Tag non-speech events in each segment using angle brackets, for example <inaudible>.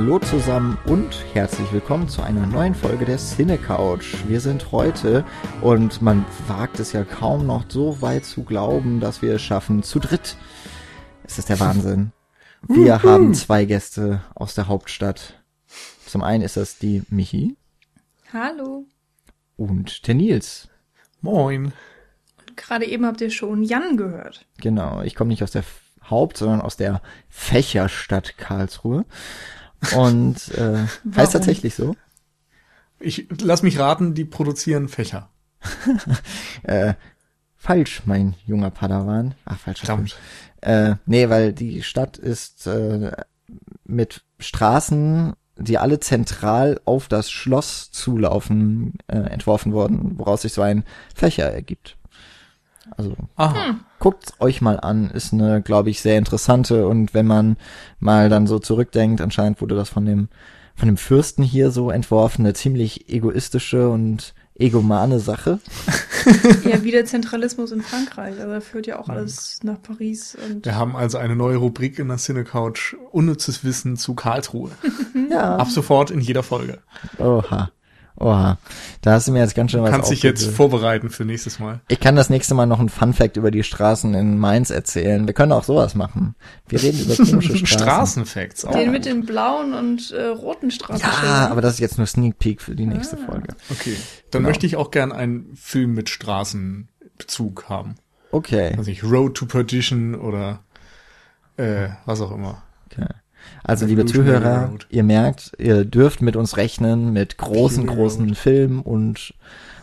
Hallo zusammen und herzlich willkommen zu einer neuen Folge der Cine Couch. Wir sind heute und man wagt es ja kaum noch so weit zu glauben, dass wir es schaffen zu dritt. Es ist der <laughs> Wahnsinn. Wir haben zwei Gäste aus der Hauptstadt. Zum einen ist das die Michi Hallo. und der Nils. Moin. Gerade eben habt ihr schon Jan gehört. Genau, ich komme nicht aus der Haupt-, sondern aus der Fächerstadt Karlsruhe. Und äh, <laughs> heißt tatsächlich so. Ich lass mich raten, die produzieren Fächer. <laughs> Äh, falsch, mein junger Padawan. Ach, falsch. Verdammt. Äh, nee, weil die Stadt ist äh, mit Straßen, die alle zentral auf das Schloss zulaufen, äh, entworfen worden, woraus sich so ein Fächer ergibt. Also Aha. guckt euch mal an, ist eine, glaube ich, sehr interessante und wenn man mal dann so zurückdenkt, anscheinend wurde das von dem von dem Fürsten hier so entworfen, eine ziemlich egoistische und egomane Sache. <laughs> Ja, wie der <laughs> Zentralismus in Frankreich. Also da führt ja auch alles nach Paris und Wir haben also eine neue Rubrik in der Cinecouch. Unnützes Wissen zu Karlsruhe. <laughs> Ja. Ab sofort in jeder Folge. Oha. Oha. Da hast du mir jetzt ganz schön was Kannst dich jetzt vorbereiten für nächstes Mal. Ich kann das nächste Mal noch ein Fun Fact über die Straßen in Mainz erzählen. Wir können auch sowas machen. Wir reden über komische <laughs> Straßen. Straßenfacts auch. den mit den blauen und äh, roten Straßen. Ja, aber das ist jetzt nur Sneak Peek für die nächste Ah. Folge. Okay. Dann Genau. möchte ich auch gern einen Film mit Straßenbezug haben. Okay. Also ich Road to Perdition oder äh, was auch immer. okay. Also liebe Zuhörer, ihr merkt, ihr dürft mit uns rechnen mit großen, großen. Filmen und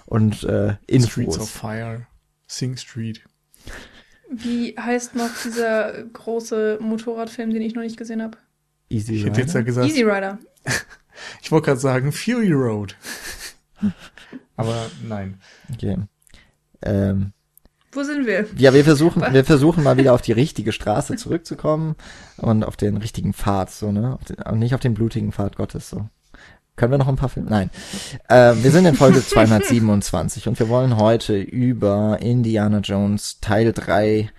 und äh, Streets of Infos. Fire. Sing Street. Wie heißt noch dieser große Motorradfilm, den ich noch nicht gesehen habe? Easy Ich hätte jetzt ja Rider? gesagt, Easy Rider. <laughs> ich wollte gerade sagen Fury Road. <laughs> Aber nein. Okay. Ähm, Wo sind wir? Ja, wir versuchen, <laughs> wir versuchen mal wieder auf die richtige Straße zurückzukommen und auf den richtigen Pfad, so, ne? Und nicht auf den blutigen Pfad Gottes, so. Können wir noch ein paar Filme? Nein. Äh, wir sind in Folge <laughs> 227 und wir wollen heute über Indiana Jones Teil 3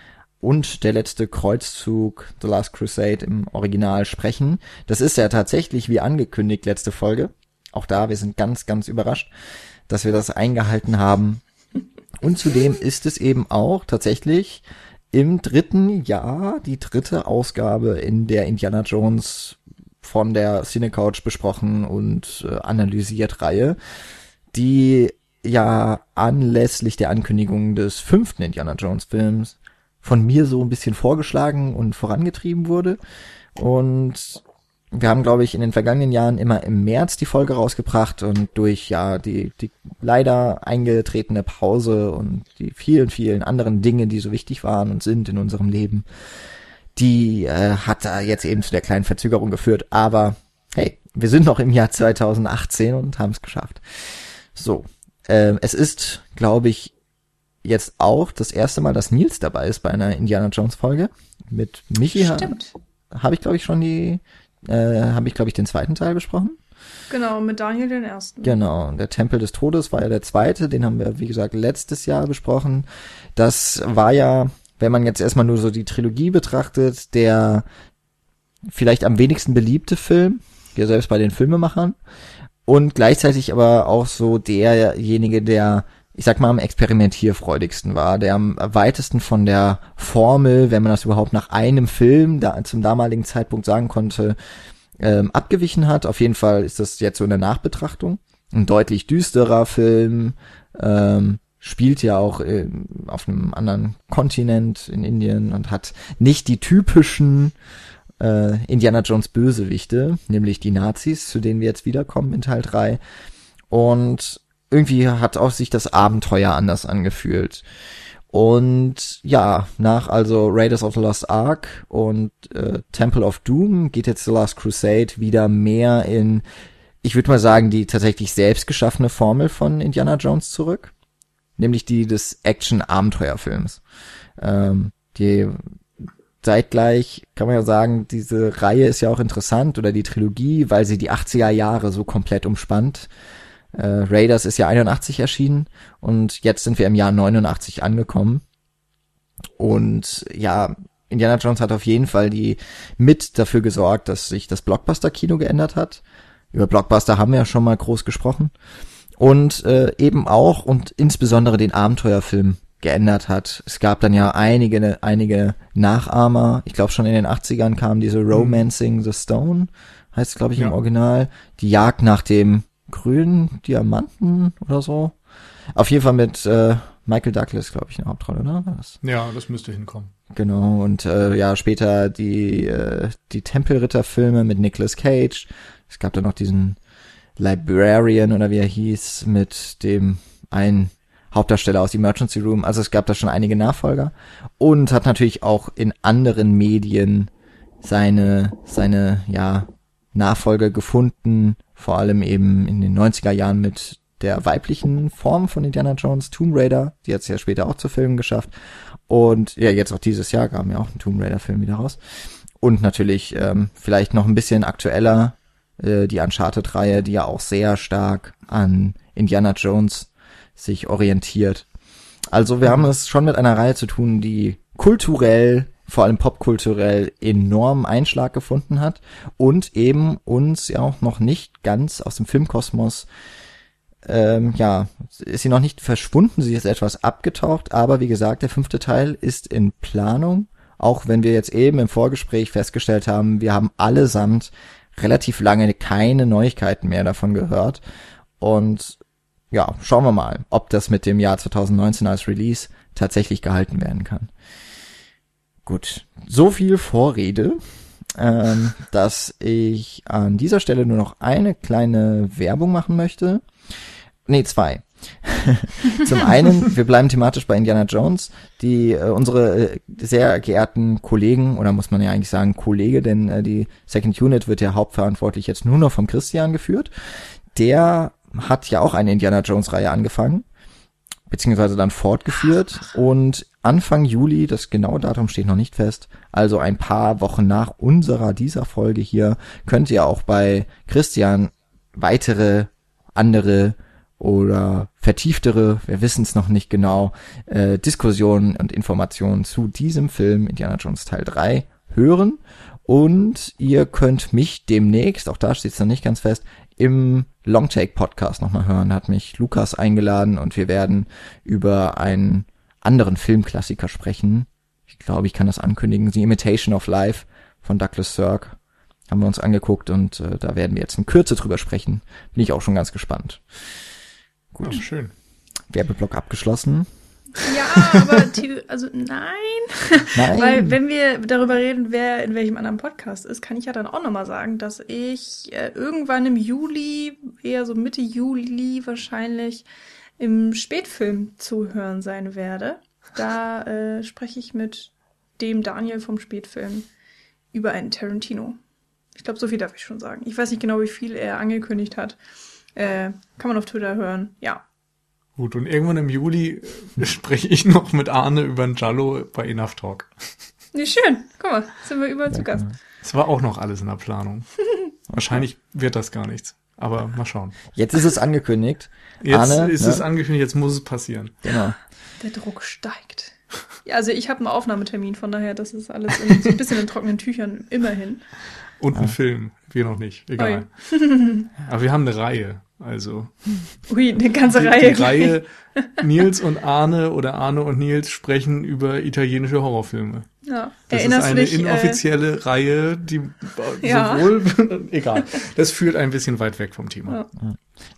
und der letzte Kreuzzug The Last Crusade im Original sprechen. Das ist ja tatsächlich wie angekündigt letzte Folge. Auch da, wir sind ganz, ganz überrascht, dass wir das eingehalten haben. Und zudem ist es eben auch tatsächlich im dritten Jahr die dritte Ausgabe in der Indiana Jones von der Cinecouch besprochen und äh, analysiert Reihe, die ja anlässlich der Ankündigung des fünften Indiana Jones Films von mir so ein bisschen vorgeschlagen und vorangetrieben wurde. Und wir haben, glaube ich, in den vergangenen Jahren immer im März die Folge rausgebracht und durch ja die, die leider eingetretene Pause und die vielen, vielen anderen Dinge, die so wichtig waren und sind in unserem Leben, die äh, hat da jetzt eben zu der kleinen Verzögerung geführt. Aber hey, wir sind noch im Jahr 2018 und haben es geschafft. So, ähm, es ist, glaube ich, jetzt auch das erste Mal, dass Nils dabei ist bei einer Indiana Jones Folge. Mit Michi habe ich, glaube ich, schon die, äh, habe ich, glaube ich, den zweiten Teil besprochen. Genau, mit Daniel den ersten. Genau, der Tempel des Todes war ja der zweite, den haben wir, wie gesagt, letztes Jahr besprochen. Das war ja, wenn man jetzt erstmal nur so die Trilogie betrachtet, der vielleicht am wenigsten beliebte Film, ja selbst bei den Filmemachern, und gleichzeitig aber auch so derjenige, der, ich sag mal, am experimentierfreudigsten war, der am weitesten von der Formel, wenn man das überhaupt nach einem Film da, zum damaligen Zeitpunkt sagen konnte, ähm, abgewichen hat. Auf jeden Fall ist das jetzt so in der Nachbetrachtung. Ein deutlich düsterer Film, ähm, spielt ja auch ähm, auf einem anderen Kontinent in Indien und hat nicht die typischen äh, Indiana Jones Bösewichte, nämlich die Nazis, zu denen wir jetzt wiederkommen in Teil 3. Und irgendwie hat auch sich das Abenteuer anders angefühlt. Und ja, nach also Raiders of the Lost Ark und äh, Temple of Doom geht jetzt The Last Crusade wieder mehr in, ich würde mal sagen, die tatsächlich selbst geschaffene Formel von Indiana Jones zurück. Nämlich die des Action-Abenteuerfilms. Ähm, die zeitgleich kann man ja sagen, diese Reihe ist ja auch interessant oder die Trilogie, weil sie die 80er Jahre so komplett umspannt. Äh, Raiders ist ja 81 erschienen und jetzt sind wir im Jahr 89 angekommen. Und ja, Indiana Jones hat auf jeden Fall die mit dafür gesorgt, dass sich das Blockbuster-Kino geändert hat. Über Blockbuster haben wir ja schon mal groß gesprochen. Und äh, eben auch und insbesondere den Abenteuerfilm geändert hat. Es gab dann ja einige, einige Nachahmer. Ich glaube schon in den 80ern kam diese Romancing the Stone, heißt es glaube ich Ja. im Original. Die Jagd nach dem grünen Diamanten oder so. Auf jeden Fall mit äh, Michael Douglas, glaube ich, in der Hauptrolle, oder? Das? Ja, das müsste hinkommen. Genau, und äh, ja, später die, äh, die Tempelritter-Filme mit Nicolas Cage. Es gab dann noch diesen Librarian oder wie er hieß, mit dem einen Hauptdarsteller aus Emergency Room. Also es gab da schon einige Nachfolger. Und hat natürlich auch in anderen Medien seine, seine, ja, Nachfolge gefunden. Vor allem eben in den 90er Jahren mit der weiblichen Form von Indiana Jones, Tomb Raider. Die hat es ja später auch zu Filmen geschafft. Und ja, jetzt auch dieses Jahr kam ja auch ein Tomb Raider-Film wieder raus. Und natürlich ähm, vielleicht noch ein bisschen aktueller äh, die Uncharted-Reihe, die ja auch sehr stark an Indiana Jones sich orientiert. Also wir haben es schon mit einer Reihe zu tun, die kulturell, vor allem popkulturell, enormen Einschlag gefunden hat und eben uns ja auch noch nicht ganz aus dem Filmkosmos ähm, ja, ist sie noch nicht verschwunden, sie ist etwas abgetaucht, aber wie gesagt, der fünfte Teil ist in Planung, auch wenn wir jetzt eben im Vorgespräch festgestellt haben, wir haben allesamt relativ lange keine Neuigkeiten mehr davon gehört und ja, schauen wir mal, ob das mit dem Jahr 2019 als Release tatsächlich gehalten werden kann. Gut, so viel Vorrede, ähm, dass ich an dieser Stelle nur noch eine kleine Werbung machen möchte. Nee, zwei. <laughs> Zum einen, wir bleiben thematisch bei Indiana Jones. Die äh, unsere äh, sehr geehrten Kollegen oder muss man ja eigentlich sagen Kollege, denn äh, die Second Unit wird ja hauptverantwortlich jetzt nur noch vom Christian geführt. Der hat ja auch eine Indiana Jones Reihe angefangen beziehungsweise dann fortgeführt und Anfang Juli, das genaue Datum steht noch nicht fest, also ein paar Wochen nach unserer dieser Folge hier, könnt ihr auch bei Christian weitere andere oder vertieftere, wir wissen es noch nicht genau, äh, Diskussionen und Informationen zu diesem Film Indiana Jones Teil 3 hören. Und ihr könnt mich demnächst, auch da steht es noch nicht ganz fest, im Longtake Podcast nochmal hören. Hat mich Lukas eingeladen und wir werden über einen anderen Filmklassiker sprechen. Ich glaube, ich kann das ankündigen. The Imitation of Life von Douglas Sirk haben wir uns angeguckt und äh, da werden wir jetzt in Kürze drüber sprechen. Bin ich auch schon ganz gespannt. Gut. Ja, schön. Werbeblock abgeschlossen. Ja, aber also nein. <laughs> Nein. Weil wenn wir darüber reden, wer in welchem anderen Podcast ist, kann ich ja dann auch nochmal sagen, dass ich äh, irgendwann im Juli, eher so Mitte Juli wahrscheinlich, im Spätfilm zu hören sein werde. Da äh, spreche ich mit dem Daniel vom Spätfilm über einen Tarantino. Ich glaube, so viel darf ich schon sagen. Ich weiß nicht genau, wie viel er angekündigt hat. Äh, kann man auf Twitter hören. Ja. Gut, und irgendwann im Juli äh, <laughs> spreche ich noch mit Arne über ein Jallo bei Enough Talk. Nee, schön. Guck mal, sind wir überall zu Gast. Es war auch noch alles in der Planung. <laughs> Wahrscheinlich wird das gar nichts. Aber mal schauen. Jetzt ist es angekündigt. Jetzt Arne, ist ne? es angekündigt, jetzt muss es passieren. Genau. Der Druck steigt. Ja, also ich habe einen Aufnahmetermin, von daher, das ist alles in, so ein bisschen in trockenen Tüchern, immerhin. Und ein Film. Wir noch nicht. Egal. <laughs> Aber wir haben eine Reihe. Also Ui, eine ganze die, Reihe. die Reihe Nils und Arne oder Arne und Nils sprechen über italienische Horrorfilme. Ja. Das Erinnerst ist eine dich? Äh, inoffizielle Reihe, die äh, Ja. sowohl <laughs> egal. Das führt ein bisschen weit weg vom Thema. Ja.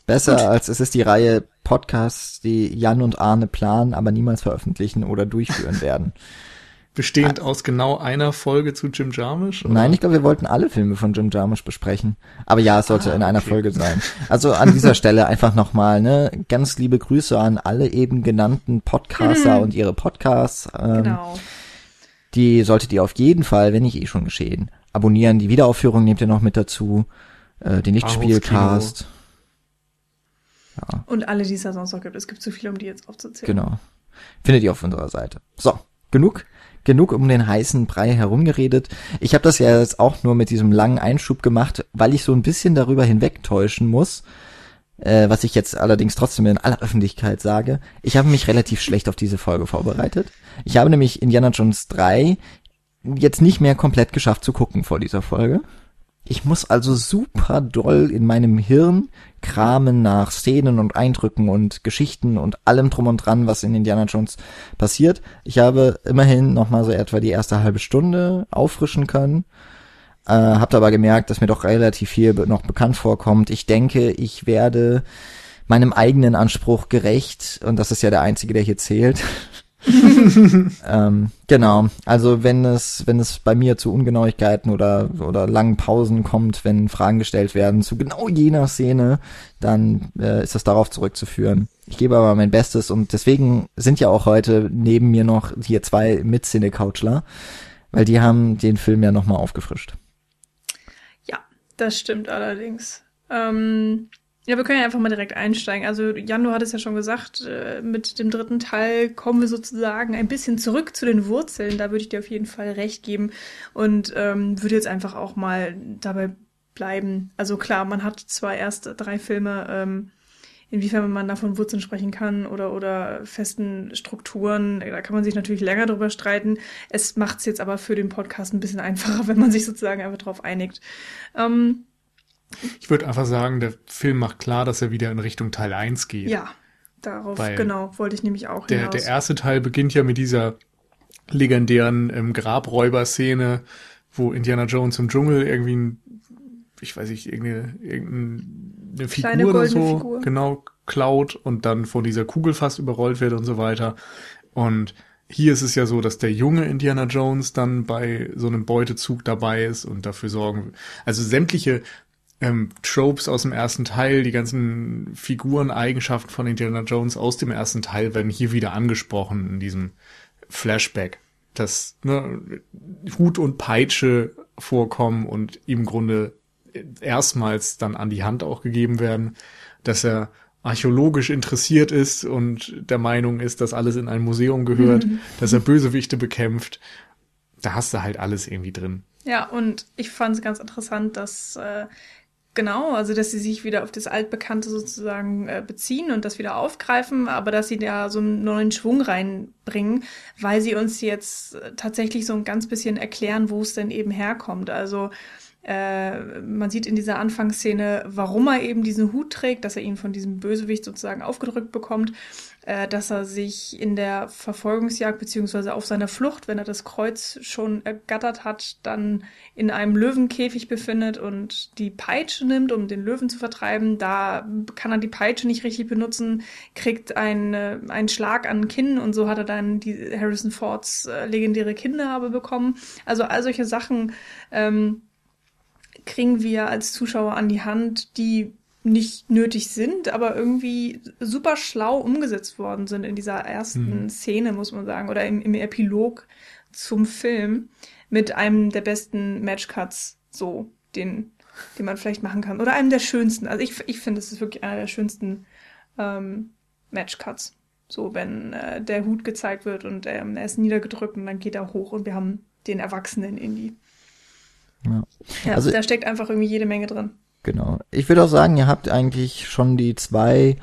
Besser als es ist die Reihe Podcasts, die Jan und Arne planen, aber niemals veröffentlichen oder durchführen <laughs> werden. Bestehend aus genau einer Folge zu Jim Jarmusch? oder? Nein, ich glaube, wir wollten alle Filme von Jim Jarmusch besprechen. Aber ja, es sollte Ah, in einer okay. Folge sein. <laughs> Also an dieser Stelle einfach nochmal, ne, ganz liebe Grüße an alle eben genannten Podcaster und ihre Podcasts. Ähm, Genau. Die solltet ihr auf jeden Fall, wenn nicht eh schon geschehen, abonnieren. Die Wiederaufführung nehmt ihr noch mit dazu. Äh, den Lichtspielcast. Ja, Und alle, die es da sonst noch gibt. Es gibt zu viele, um die jetzt aufzuzählen. genau. Findet ihr auf unserer Seite. So, genug. Genug um den heißen Brei herumgeredet. Ich habe das ja jetzt auch nur mit diesem langen Einschub gemacht, weil ich so ein bisschen darüber hinwegtäuschen muss, äh, was ich jetzt allerdings trotzdem in aller Öffentlichkeit sage. Ich habe mich relativ schlecht auf diese Folge vorbereitet. Ich habe nämlich Indiana Jones 3 jetzt nicht mehr komplett geschafft zu gucken vor dieser Folge. Ich muss also super doll in meinem Hirn kramen nach Szenen und Eindrücken und Geschichten und allem drum und dran, was in Indiana Jones passiert. Ich habe immerhin noch mal so etwa die erste halbe Stunde auffrischen können. Äh, habt aber gemerkt, dass mir doch relativ viel noch bekannt vorkommt. Ich denke, ich werde meinem eigenen Anspruch gerecht und das ist ja der einzige, der hier zählt. <laughs> ähm, genau. Also wenn es, wenn es bei mir zu Ungenauigkeiten oder, oder langen Pausen kommt, wenn Fragen gestellt werden zu genau jener Szene, dann äh, ist das darauf zurückzuführen. Ich gebe aber mein Bestes und deswegen sind ja auch heute neben mir noch hier zwei Mit-Cine-Couchler, weil die haben den Film ja nochmal aufgefrischt. Das stimmt allerdings. Ähm, ja, wir können ja einfach mal direkt einsteigen. Also Jan, du hattest ja schon gesagt, äh, mit dem dritten Teil kommen wir sozusagen ein bisschen zurück zu den Wurzeln. Da würde ich dir auf jeden Fall recht geben und ähm, würde jetzt einfach auch mal dabei bleiben. Also klar, man hat zwar erst drei Filme, ähm, inwiefern man da von Wurzeln sprechen kann oder, oder festen Strukturen, da kann man sich natürlich länger drüber streiten. Es macht es jetzt aber für den Podcast ein bisschen einfacher, <laughs> wenn man sich sozusagen einfach drauf einigt. Ähm, ich würde einfach sagen, der Film macht klar, dass er wieder in Richtung Teil 1 geht. Ja, darauf, Weil genau, wollte ich nämlich auch der, hinaus. Der erste Teil beginnt ja mit dieser legendären ähm, Grabräuber-Szene, wo Indiana Jones im Dschungel irgendwie ein, ich weiß nicht, irgendeine, irgendeine Figur oder so, Figur. genau, klaut und dann von dieser Kugel fast überrollt wird und so weiter. Und hier ist es ja so, dass der junge Indiana Jones dann bei so einem Beutezug dabei ist und dafür sorgen. Also sämtliche ähm, Tropes aus dem ersten Teil, die ganzen Figuren, Eigenschaften von Indiana Jones aus dem ersten Teil werden hier wieder angesprochen in diesem Flashback, dass ne, Hut und Peitsche vorkommen und im Grunde erstmals dann an die Hand auch gegeben werden, dass er archäologisch interessiert ist und der Meinung ist, dass alles in ein Museum gehört, mhm. dass er Bösewichte bekämpft. Da hast du halt alles irgendwie drin. Ja, und ich fand es ganz interessant, dass äh, Genau, also dass sie sich wieder auf das Altbekannte sozusagen äh, beziehen und das wieder aufgreifen, aber dass sie da so einen neuen Schwung reinbringen, weil sie uns jetzt tatsächlich so ein ganz bisschen erklären, wo es denn eben herkommt. Also äh, man sieht in dieser Anfangsszene, warum er eben diesen Hut trägt, dass er ihn von diesem Bösewicht sozusagen aufgedrückt bekommt äh, dass er sich in der Verfolgungsjagd beziehungsweise auf seiner Flucht, wenn er das Kreuz schon ergattert hat, dann in einem Löwenkäfig befindet und die Peitsche nimmt, um den Löwen zu vertreiben. Da kann er die Peitsche nicht richtig benutzen, kriegt einen, äh, einen Schlag an Kinn und so hat er dann die Harrison Fords äh, legendäre Kinnhabe bekommen. Also all solche Sachen ähm, kriegen wir als Zuschauer an die Hand, die nicht nötig sind, aber irgendwie super schlau umgesetzt worden sind in dieser ersten mhm. Szene, muss man sagen, oder im, im Epilog zum Film mit einem der besten Matchcuts, so, den, den man vielleicht machen kann. Oder einem der schönsten. Also ich, ich finde, es ist wirklich einer der schönsten ähm, Matchcuts. So, wenn äh, der Hut gezeigt wird und ähm, er ist niedergedrückt und dann geht er hoch und wir haben den Erwachsenen in die. Ja. ja also, da steckt einfach irgendwie jede Menge drin. Genau. Ich würde auch sagen, ihr habt eigentlich schon die zwei,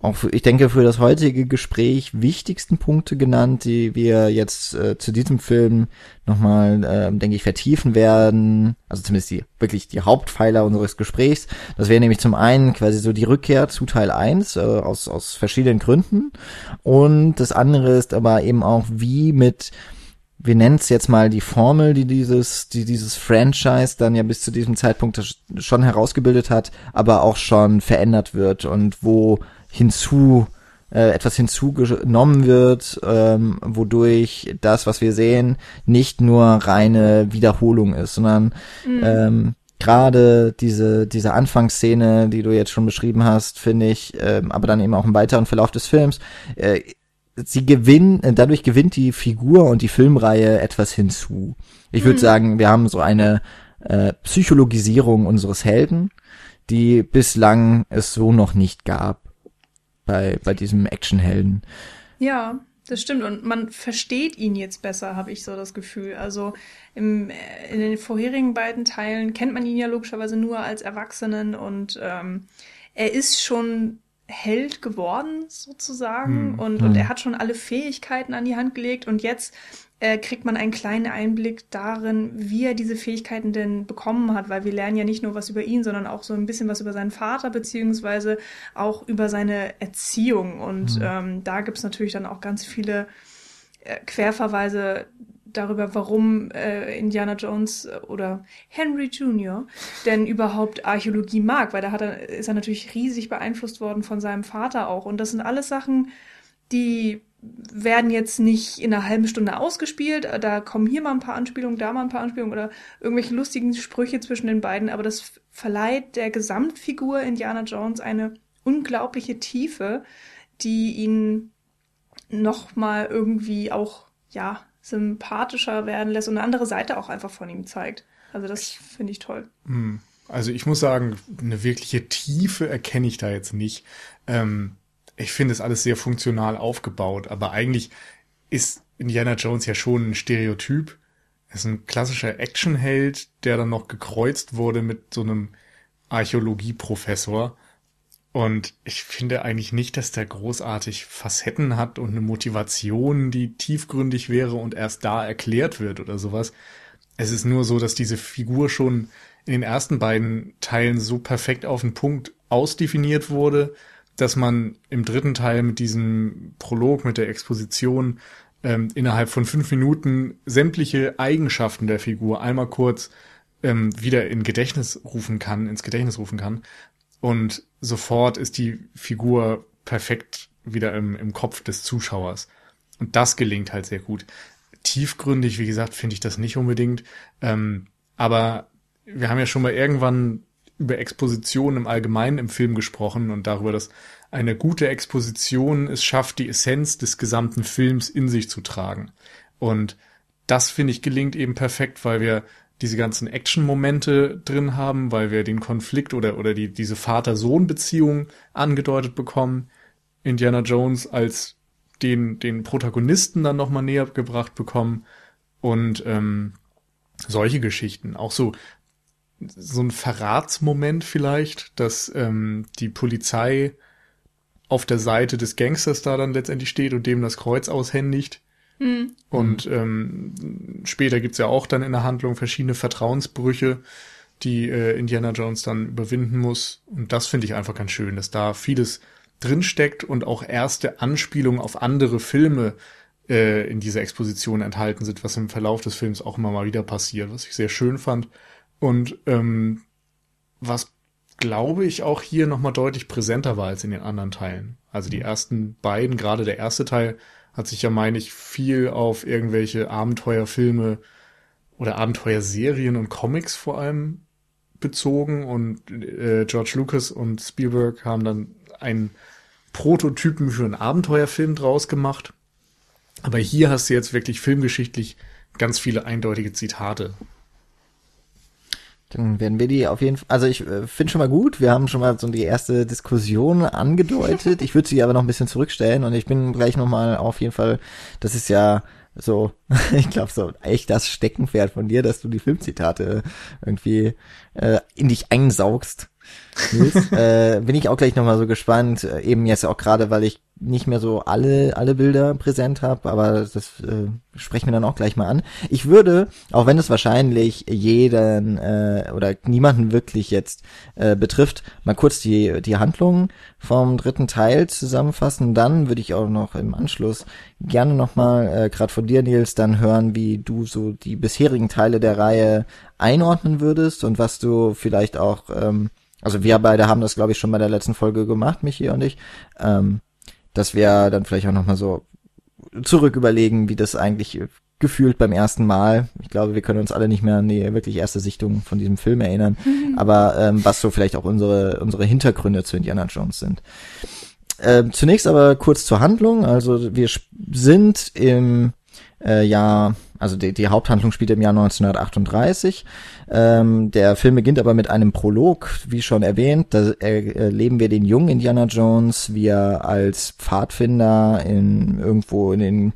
auch für, ich denke für das heutige Gespräch wichtigsten Punkte genannt, die wir jetzt äh, zu diesem Film nochmal, äh, denke ich, vertiefen werden. Also zumindest die wirklich die Hauptpfeiler unseres Gesprächs. Das wäre nämlich zum einen quasi so die Rückkehr zu Teil 1 äh, aus, aus verschiedenen Gründen. Und das andere ist aber eben auch, wie mit wir nennen es jetzt mal die Formel, die dieses, die dieses Franchise dann ja bis zu diesem Zeitpunkt schon herausgebildet hat, aber auch schon verändert wird und wo hinzu äh, etwas hinzugenommen wird, ähm, wodurch das, was wir sehen, nicht nur reine Wiederholung ist, sondern mhm. ähm, gerade diese diese Anfangsszene, die du jetzt schon beschrieben hast, finde ich, ähm, aber dann eben auch im weiteren Verlauf des Films äh, sie gewinnen, äh, dadurch gewinnt die Figur und die Filmreihe etwas hinzu. Ich würde mhm. sagen, wir haben so eine äh, Psychologisierung unseres Helden, die bislang es so noch nicht gab bei, bei diesem Actionhelden. Ja, das stimmt. Und man versteht ihn jetzt besser, habe ich so das Gefühl. Also im, äh, in den vorherigen beiden Teilen kennt man ihn ja logischerweise nur als Erwachsenen und ähm, er ist schon Held geworden, sozusagen. Hm. Und, hm. und er hat schon alle Fähigkeiten an die Hand gelegt. Und jetzt äh, kriegt man einen kleinen Einblick darin, wie er diese Fähigkeiten denn bekommen hat, weil wir lernen ja nicht nur was über ihn, sondern auch so ein bisschen was über seinen Vater, beziehungsweise auch über seine Erziehung. Und mhm. ähm, da gibt's natürlich dann auch ganz viele äh, Querverweise darüber, warum äh, Indiana Jones oder Henry Jr. denn überhaupt Archäologie mag, weil da hat er, ist er natürlich riesig beeinflusst worden von seinem Vater auch. Und das sind alles Sachen, die werden jetzt nicht in einer halben Stunde ausgespielt. Da kommen hier mal ein paar Anspielungen, da mal ein paar Anspielungen oder irgendwelche lustigen Sprüche zwischen den beiden. Aber das verleiht der Gesamtfigur Indiana Jones eine unglaubliche Tiefe, die ihn nochmal irgendwie auch, ja, sympathischer werden lässt und eine andere Seite auch einfach von ihm zeigt. Also das finde ich toll. Hm. Also ich muss sagen, eine wirkliche Tiefe erkenne ich da jetzt nicht. Ähm, ich finde es alles sehr funktional aufgebaut, aber eigentlich ist Indiana Jones ja schon ein Stereotyp. Er ist ein klassischer Actionheld, der dann noch gekreuzt wurde mit so einem Archäologieprofessor. Und ich finde eigentlich nicht, dass der großartig Facetten hat und eine Motivation, die tiefgründig wäre und erst da erklärt wird oder sowas. Es ist nur so, dass diese Figur schon in den ersten beiden Teilen so perfekt auf den Punkt ausdefiniert wurde, dass man im dritten Teil mit diesem Prolog, mit der Exposition ähm, innerhalb von fünf Minuten sämtliche Eigenschaften der Figur einmal kurz ähm, wieder in Gedächtnis rufen kann, ins Gedächtnis rufen kann und sofort ist die Figur perfekt wieder im, im Kopf des Zuschauers. Und das gelingt halt sehr gut. Tiefgründig, wie gesagt, finde ich das nicht unbedingt. Ähm, aber wir haben ja schon mal irgendwann über Exposition im Allgemeinen im Film gesprochen und darüber, dass eine gute Exposition es schafft, die Essenz des gesamten Films in sich zu tragen. Und das, finde ich, gelingt eben perfekt, weil wir diese ganzen Action-Momente drin haben, weil wir den Konflikt oder, oder die, diese Vater-Sohn-Beziehung angedeutet bekommen. Indiana Jones als den, den Protagonisten dann nochmal näher gebracht bekommen und ähm, solche Geschichten. Auch so, so ein Verratsmoment vielleicht, dass ähm, die Polizei auf der Seite des Gangsters da dann letztendlich steht und dem das Kreuz aushändigt Mhm. Und ähm, später gibt's ja auch dann in der Handlung verschiedene Vertrauensbrüche, die äh, Indiana Jones dann überwinden muss. Und das finde ich einfach ganz schön, dass da vieles drinsteckt und auch erste Anspielungen auf andere Filme äh, in dieser Exposition enthalten sind, was im Verlauf des Films auch immer mal wieder passiert, was ich sehr schön fand. Und ähm, was glaube ich auch hier nochmal deutlich präsenter war als in den anderen Teilen. Also die ersten beiden, gerade der erste Teil, hat sich ja, meine ich, viel auf irgendwelche Abenteuerfilme oder Abenteuerserien und Comics vor allem bezogen und äh, George Lucas und Spielberg haben dann einen Prototypen für einen Abenteuerfilm draus gemacht. Aber hier hast du jetzt wirklich filmgeschichtlich ganz viele eindeutige Zitate. Dann werden wir die auf jeden Fall, also ich äh, finde schon mal gut, wir haben schon mal so die erste Diskussion angedeutet. <laughs> Ich würde sie aber noch ein bisschen zurückstellen und ich bin gleich nochmal auf jeden Fall, das ist ja so, <laughs> ich glaube so echt das Steckenpferd von dir, dass du die Filmzitate irgendwie äh, in dich einsaugst. <laughs> äh, bin ich auch gleich nochmal so gespannt, äh, eben jetzt auch gerade, weil ich nicht mehr so alle alle Bilder präsent habe, aber das äh, sprechen wir dann auch gleich mal an. Ich würde, auch wenn es wahrscheinlich jeden äh, oder niemanden wirklich jetzt äh, betrifft, mal kurz die die Handlung vom dritten Teil zusammenfassen. Dann würde ich auch noch im Anschluss gerne noch mal äh, gerade von dir Nils dann hören, wie du so die bisherigen Teile der Reihe einordnen würdest und was du vielleicht auch ähm, also wir beide haben das glaube ich schon bei der letzten Folge gemacht, Michi und ich. Ähm, dass wir dann vielleicht auch nochmal so zurück überlegen, wie das eigentlich gefühlt beim ersten Mal. Ich glaube, wir können uns alle nicht mehr an die wirklich erste Sichtung von diesem Film erinnern, mhm. aber ähm, was so vielleicht auch unsere unsere Hintergründe zu Indiana Jones sind. Ähm, zunächst aber kurz zur Handlung. Also wir sind im äh, Jahr also die, die Haupthandlung spielt im Jahr 1938. Ähm, der Film beginnt aber mit einem Prolog, wie schon erwähnt. Da erleben wir den jungen Indiana Jones, wie er als Pfadfinder in irgendwo in den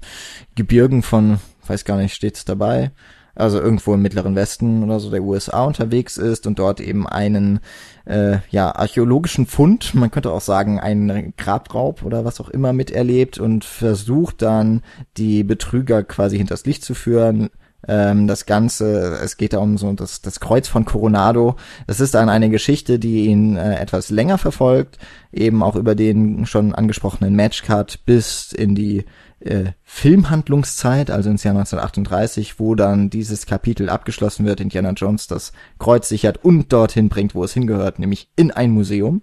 Gebirgen von, weiß gar nicht, steht's dabei, also irgendwo im Mittleren Westen oder so der USA unterwegs ist und dort eben einen äh, ja archäologischen Fund, man könnte auch sagen einen Grabraub oder was auch immer miterlebt und versucht dann die Betrüger quasi hinters Licht zu führen. Ähm, das Ganze, es geht da um so das, das Kreuz von Coronado. Das ist dann eine Geschichte, die ihn äh, etwas länger verfolgt, eben auch über den schon angesprochenen Matchcut bis in die äh, Filmhandlungszeit, also ins Jahr 1938, wo dann dieses Kapitel abgeschlossen wird, Indiana Jones das Kreuz sichert und dorthin bringt, wo es hingehört, nämlich in ein Museum.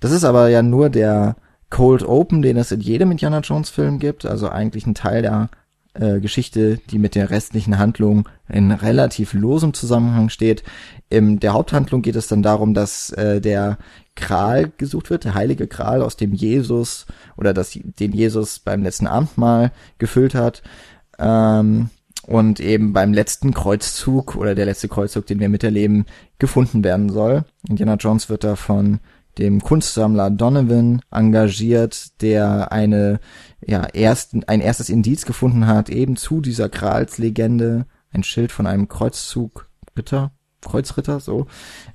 Das ist aber ja nur der Cold Open, den es in jedem Indiana Jones Film gibt, also eigentlich ein Teil der äh, Geschichte, die mit der restlichen Handlung in relativ losem Zusammenhang steht. In der Haupthandlung geht es dann darum, dass äh, der Kral gesucht wird, der heilige Kral, aus dem Jesus oder das, den Jesus beim letzten Abendmahl gefüllt hat. Ähm, und eben beim letzten Kreuzzug oder der letzte Kreuzzug, den wir miterleben, gefunden werden soll. Indiana Jones wird da von dem Kunstsammler Donovan engagiert, der eine ja ersten ein erstes Indiz gefunden hat eben zu dieser Gralslegende, ein Schild von einem Kreuzzug Ritter Kreuzritter, so,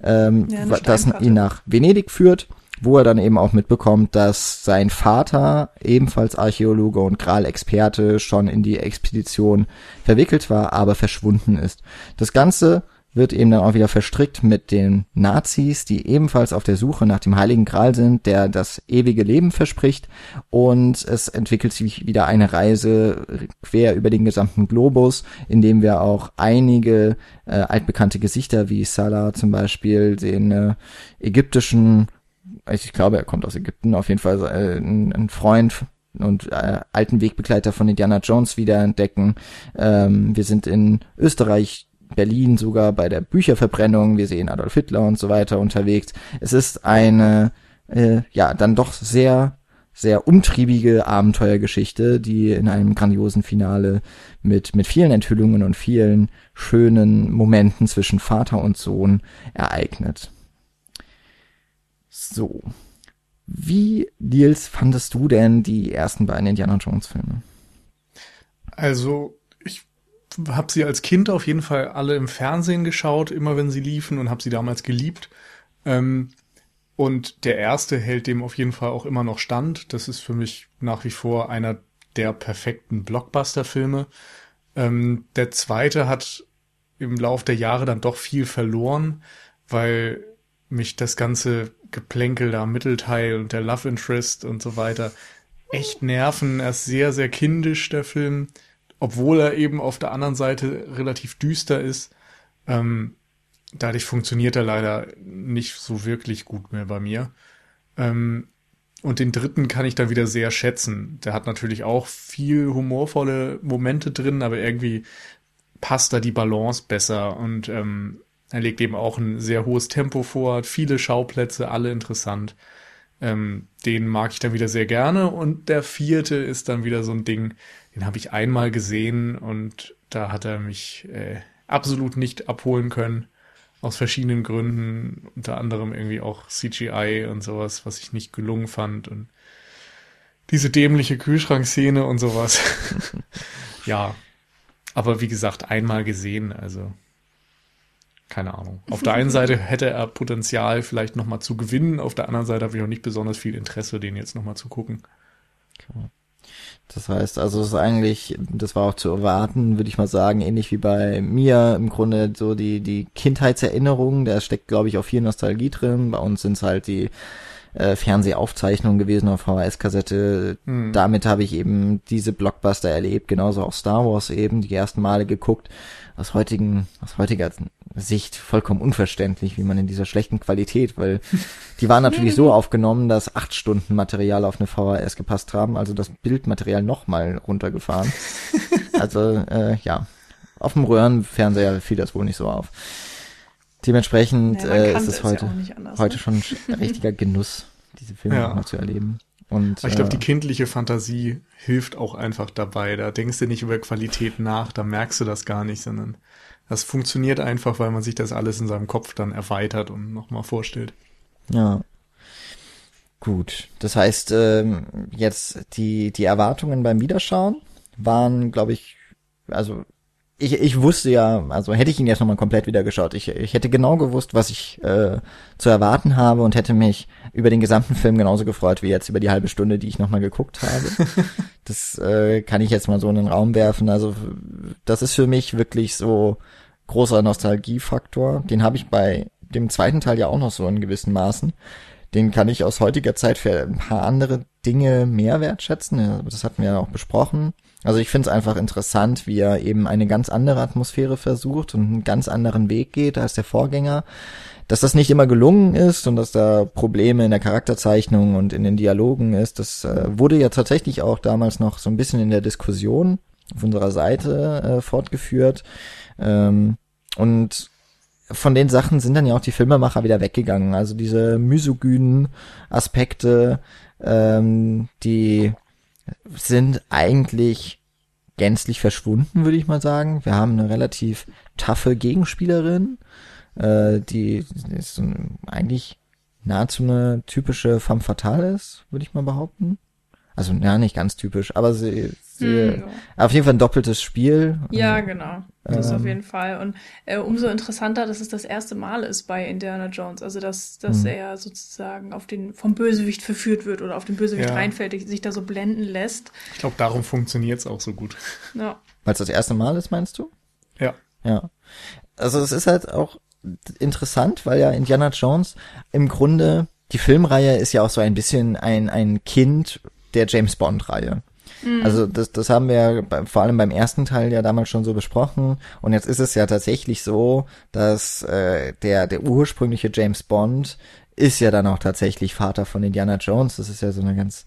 ähm, ja, das ihn nach Venedig führt, wo er dann eben auch mitbekommt, dass sein Vater, ebenfalls Archäologe und Gral-Experte, schon in die Expedition verwickelt war, aber verschwunden ist. Das Ganze wird eben dann auch wieder verstrickt mit den Nazis, die ebenfalls auf der Suche nach dem Heiligen Gral sind, der das ewige Leben verspricht. Und es entwickelt sich wieder eine Reise quer über den gesamten Globus, in dem wir auch einige äh, altbekannte Gesichter wie Salah zum Beispiel, den äh, ägyptischen, ich glaube, er kommt aus Ägypten, auf jeden Fall äh, ein, ein Freund und äh, alten Wegbegleiter von Indiana Jones wieder entdecken. Ähm, wir sind in Österreich Berlin sogar bei der Bücherverbrennung, wir sehen Adolf Hitler und so weiter unterwegs. Es ist eine, äh, ja, dann doch sehr, sehr umtriebige Abenteuergeschichte, die in einem grandiosen Finale mit, mit vielen Enthüllungen und vielen schönen Momenten zwischen Vater und Sohn ereignet. So. Wie, Nils, fandest du denn die ersten beiden Indiana Jones Filme? Also, habe sie als Kind auf jeden Fall alle im Fernsehen geschaut, immer wenn sie liefen und habe sie damals geliebt. Ähm, und der erste hält dem auf jeden Fall auch immer noch stand. Das ist für mich nach wie vor einer der perfekten Blockbuster-Filme. Ähm, der zweite hat im Lauf der Jahre dann doch viel verloren, weil mich das ganze Geplänkel da Mittelteil und der Love Interest und so weiter echt nerven. Er ist sehr, sehr kindisch, der Film obwohl er eben auf der anderen Seite relativ düster ist. Ähm, dadurch funktioniert er leider nicht so wirklich gut mehr bei mir. Ähm, und den dritten kann ich dann wieder sehr schätzen. Der hat natürlich auch viel humorvolle Momente drin, aber irgendwie passt da die Balance besser und ähm, er legt eben auch ein sehr hohes Tempo vor, hat viele Schauplätze, alle interessant. Ähm, den mag ich dann wieder sehr gerne und der vierte ist dann wieder so ein Ding, den habe ich einmal gesehen und da hat er mich äh, absolut nicht abholen können. Aus verschiedenen Gründen, unter anderem irgendwie auch CGI und sowas, was ich nicht gelungen fand und diese dämliche Kühlschrankszene und sowas. <laughs> ja. Aber wie gesagt, einmal gesehen, also keine Ahnung. Auf der einen Seite hätte er Potenzial, vielleicht nochmal zu gewinnen, auf der anderen Seite habe ich auch nicht besonders viel Interesse, den jetzt nochmal zu gucken. Okay. Das heißt, also es ist eigentlich, das war auch zu erwarten, würde ich mal sagen, ähnlich wie bei mir im Grunde so die die Kindheitserinnerungen, da steckt glaube ich auch viel Nostalgie drin. Bei uns sind es halt die äh, Fernsehaufzeichnungen gewesen auf VHS-Kassette. Mhm. Damit habe ich eben diese Blockbuster erlebt, genauso auch Star Wars eben die ersten Male geguckt. Aus heutigen, aus heutiger Sicht vollkommen unverständlich, wie man in dieser schlechten Qualität, weil die waren natürlich so aufgenommen, dass acht Stunden Material auf eine VHS gepasst haben, also das Bildmaterial nochmal runtergefahren. Also äh, ja, auf dem Röhrenfernseher fiel das wohl nicht so auf. Dementsprechend ja, äh, ist es heute, ja anders, heute ne? schon ein richtiger Genuss, diese Filme ja. mal zu erleben. Und, ich glaube, äh, die kindliche Fantasie hilft auch einfach dabei. Da denkst du nicht über Qualität nach, da merkst du das gar nicht, sondern das funktioniert einfach, weil man sich das alles in seinem Kopf dann erweitert und nochmal vorstellt. Ja. Gut. Das heißt, ähm, jetzt die, die Erwartungen beim Wiederschauen waren, glaube ich, also ich, ich wusste ja, also hätte ich ihn jetzt nochmal komplett wieder geschaut, ich, ich hätte genau gewusst, was ich äh, zu erwarten habe und hätte mich über den gesamten Film genauso gefreut wie jetzt über die halbe Stunde, die ich nochmal geguckt habe. <laughs> das äh, kann ich jetzt mal so in den Raum werfen. Also das ist für mich wirklich so großer Nostalgiefaktor. Den habe ich bei dem zweiten Teil ja auch noch so in gewissen Maßen. Den kann ich aus heutiger Zeit für ein paar andere Dinge mehr wertschätzen. Das hatten wir ja auch besprochen. Also ich finde es einfach interessant, wie er eben eine ganz andere Atmosphäre versucht und einen ganz anderen Weg geht als der Vorgänger. Dass das nicht immer gelungen ist und dass da Probleme in der Charakterzeichnung und in den Dialogen ist, das äh, wurde ja tatsächlich auch damals noch so ein bisschen in der Diskussion auf unserer Seite äh, fortgeführt. Ähm, und von den Sachen sind dann ja auch die Filmemacher wieder weggegangen. Also diese misogynen Aspekte, ähm, die sind eigentlich gänzlich verschwunden, würde ich mal sagen. Wir haben eine relativ taffe Gegenspielerin, äh, die ist eigentlich nahezu eine typische femme fatale ist, würde ich mal behaupten. Also ja, nicht ganz typisch, aber sie, sie hm, ja. auf jeden Fall ein doppeltes Spiel. Ja, genau. Das ähm, auf jeden Fall. Und äh, umso interessanter, dass es das erste Mal ist bei Indiana Jones. Also dass, dass hm. er sozusagen auf den vom Bösewicht verführt wird oder auf den Bösewicht ja. reinfällt, sich da so blenden lässt. Ich glaube, darum funktioniert es auch so gut. Ja. Weil es das erste Mal ist, meinst du? Ja. Ja. Also es ist halt auch interessant, weil ja Indiana Jones im Grunde die Filmreihe ist ja auch so ein bisschen ein, ein Kind der James Bond-Reihe. Mhm. Also das, das haben wir ja bei, vor allem beim ersten Teil ja damals schon so besprochen. Und jetzt ist es ja tatsächlich so, dass äh, der, der ursprüngliche James Bond ist ja dann auch tatsächlich Vater von Indiana Jones. Das ist ja so eine ganz,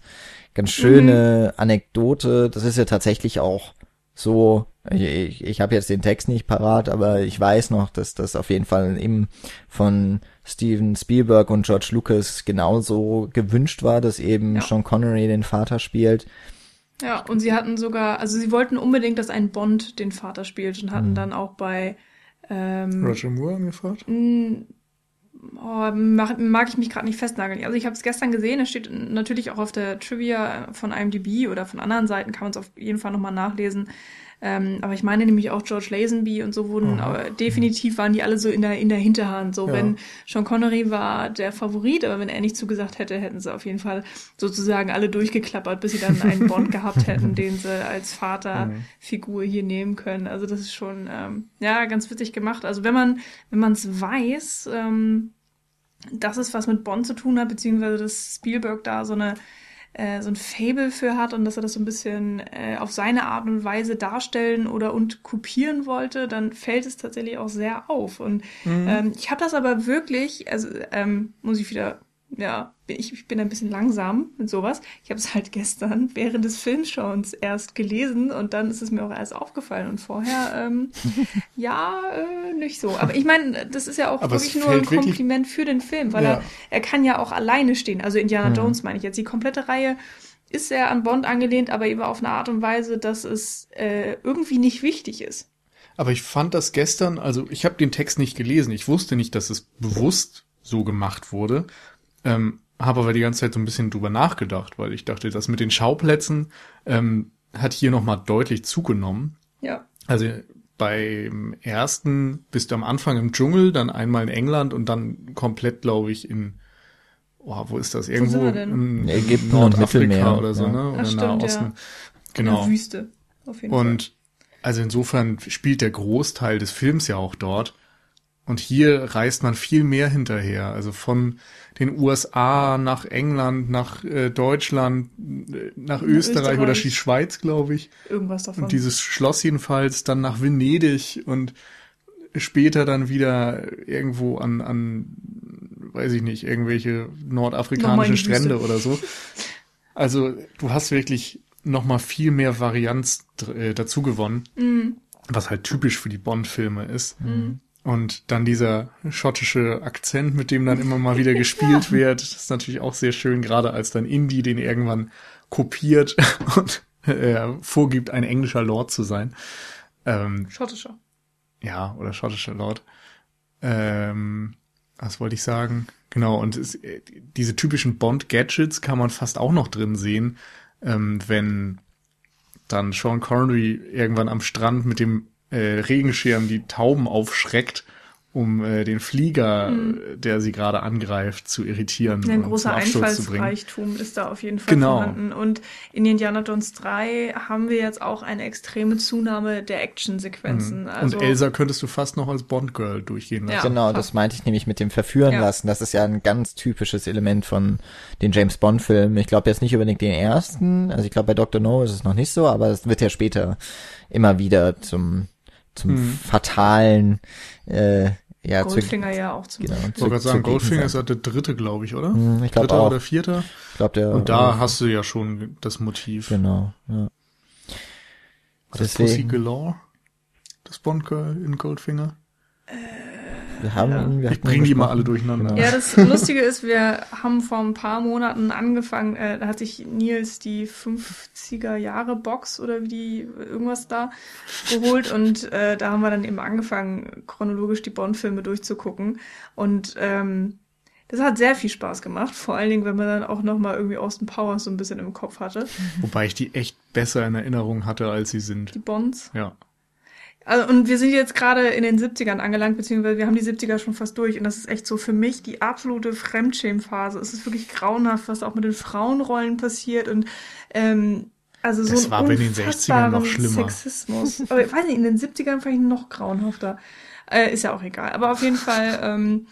ganz schöne mhm. Anekdote. Das ist ja tatsächlich auch so, ich, ich, ich habe jetzt den Text nicht parat, aber ich weiß noch, dass das auf jeden Fall eben von Steven Spielberg und George Lucas genauso gewünscht war, dass eben ja. Sean Connery den Vater spielt. Ja, und sie hatten sogar, also sie wollten unbedingt, dass ein Bond den Vater spielt und hatten mhm. dann auch bei ähm, Roger Moore angefragt. Oh, mag, mag ich mich gerade nicht festnageln. Also ich habe es gestern gesehen, es steht natürlich auch auf der Trivia von IMDb oder von anderen Seiten, kann man es auf jeden Fall nochmal nachlesen. Ähm, aber ich meine nämlich auch George Lazenby und so wurden, aber definitiv waren die alle so in der, in der Hinterhand. So, ja. wenn Sean Connery war der Favorit, aber wenn er nicht zugesagt hätte, hätten sie auf jeden Fall sozusagen alle durchgeklappert, bis sie dann einen <laughs> Bond gehabt hätten, den sie als Vaterfigur hier nehmen können. Also das ist schon, ähm, ja, ganz witzig gemacht. Also wenn man, wenn man es weiß, ähm, dass es was mit Bond zu tun hat, beziehungsweise dass Spielberg da so eine äh, so ein Fable für hat und dass er das so ein bisschen äh, auf seine Art und Weise darstellen oder und kopieren wollte, dann fällt es tatsächlich auch sehr auf. Und mhm. ähm, ich habe das aber wirklich, also ähm, muss ich wieder ja, ich, ich bin ein bisschen langsam mit sowas. Ich habe es halt gestern <laughs> während des Filmschauens erst gelesen und dann ist es mir auch erst aufgefallen und vorher, ähm, <laughs> ja, äh, nicht so. Aber ich meine, das ist ja auch Aber wirklich nur ein Kompliment für den Film, weil ja. er, er kann ja auch alleine stehen. Also Indiana mhm. Jones meine ich jetzt. Die komplette Reihe ist er an Bond angelehnt, aber eben auf eine Art und Weise, dass es äh, irgendwie nicht wichtig ist. Aber ich fand das gestern, also ich habe den Text nicht gelesen. Ich wusste nicht, dass es bewusst so gemacht wurde. Ähm, habe aber die ganze Zeit so ein bisschen drüber nachgedacht, weil ich dachte, das mit den Schauplätzen ähm, hat hier nochmal deutlich zugenommen. Ja. Also beim ersten bist du am Anfang im Dschungel, dann einmal in England und dann komplett, glaube ich, in oh, wo ist das? Irgendwo in, in Nordafrika oder so, ja. ne? Oder Ach, stimmt, Osten. Ja. Genau. In der Wüste, auf jeden und Fall. also insofern spielt der Großteil des Films ja auch dort. Und hier reist man viel mehr hinterher. Also von den USA nach England, nach äh, Deutschland, äh, nach Österreich, Österreich, oder die Schweiz, glaube ich. Irgendwas davon. Und dieses Schloss jedenfalls, dann nach Venedig und später dann wieder irgendwo an, an, weiß ich nicht, irgendwelche nordafrikanischen Strände oder so. Also du hast wirklich noch mal viel mehr Varianz äh, dazu gewonnen, mhm. was halt typisch für die Bond-Filme ist. Mhm. Und dann dieser schottische Akzent, mit dem dann immer mal wieder gespielt ja. <laughs> wird, ist natürlich auch sehr schön, gerade als dann Indy den irgendwann kopiert <laughs> und äh, vorgibt, ein englischer Lord zu sein. Ähm, schottischer. Ja, oder schottischer Lord. Ähm, was wollte ich sagen? Genau, und es, diese typischen Bond-Gadgets kann man fast auch noch drin sehen, ähm, wenn dann Sean Connery irgendwann am Strand mit dem äh, Regenschirm die Tauben aufschreckt um äh, den Flieger, mhm. der sie gerade angreift, zu irritieren. Ein großer Einfallsreichtum ist da auf jeden Fall genau. vorhanden. Und in Indiana Jones 3 haben wir jetzt auch eine extreme Zunahme der Actionsequenzen. Mhm. Also, Und Elsa könntest du fast noch als Bond-Girl durchgehen lassen. Ja, genau, fast. das meinte ich nämlich mit dem Verführen ja. lassen. Das ist ja ein ganz typisches Element von den James Bond-Filmen. Ich glaube jetzt nicht unbedingt den ersten. Also ich glaube bei Dr. No ist es noch nicht so, aber es wird ja später immer wieder zum zum hm. fatalen äh, ja, Goldfinger zu, ja auch zum genau, Ich wollte gerade sagen, Goldfinger ist ja der dritte, glaube ich, oder? Hm, ich glaube Dritter auch. oder vierter? Ich glaube der. Und da hast du ja schon das Motiv. Genau, ja. Das Pussy Galore? Das Bond Girl in Goldfinger? Äh, wir haben, ja. wir ich bringe die mal alle durcheinander. Ja, das Lustige ist, wir haben vor ein paar Monaten angefangen, äh, da hat sich Nils die 50er Jahre Box oder wie die irgendwas da geholt und äh, da haben wir dann eben angefangen, chronologisch die Bond-Filme durchzugucken und ähm, das hat sehr viel Spaß gemacht, vor allen Dingen, wenn man dann auch nochmal irgendwie Austin Powers so ein bisschen im Kopf hatte. Wobei ich die echt besser in Erinnerung hatte, als sie sind. Die Bonds? Ja. Also, und wir sind jetzt gerade in den 70ern angelangt, beziehungsweise wir haben die 70er schon fast durch. Und das ist echt so für mich die absolute Fremdschämphase. Es ist wirklich grauenhaft, was auch mit den Frauenrollen passiert. Und ähm, also so das war in den 60ern noch schlimmer. Sexismus. Aber ich weiß nicht, in den 70ern fand ich noch grauenhafter. Äh, ist ja auch egal. Aber auf jeden Fall ähm,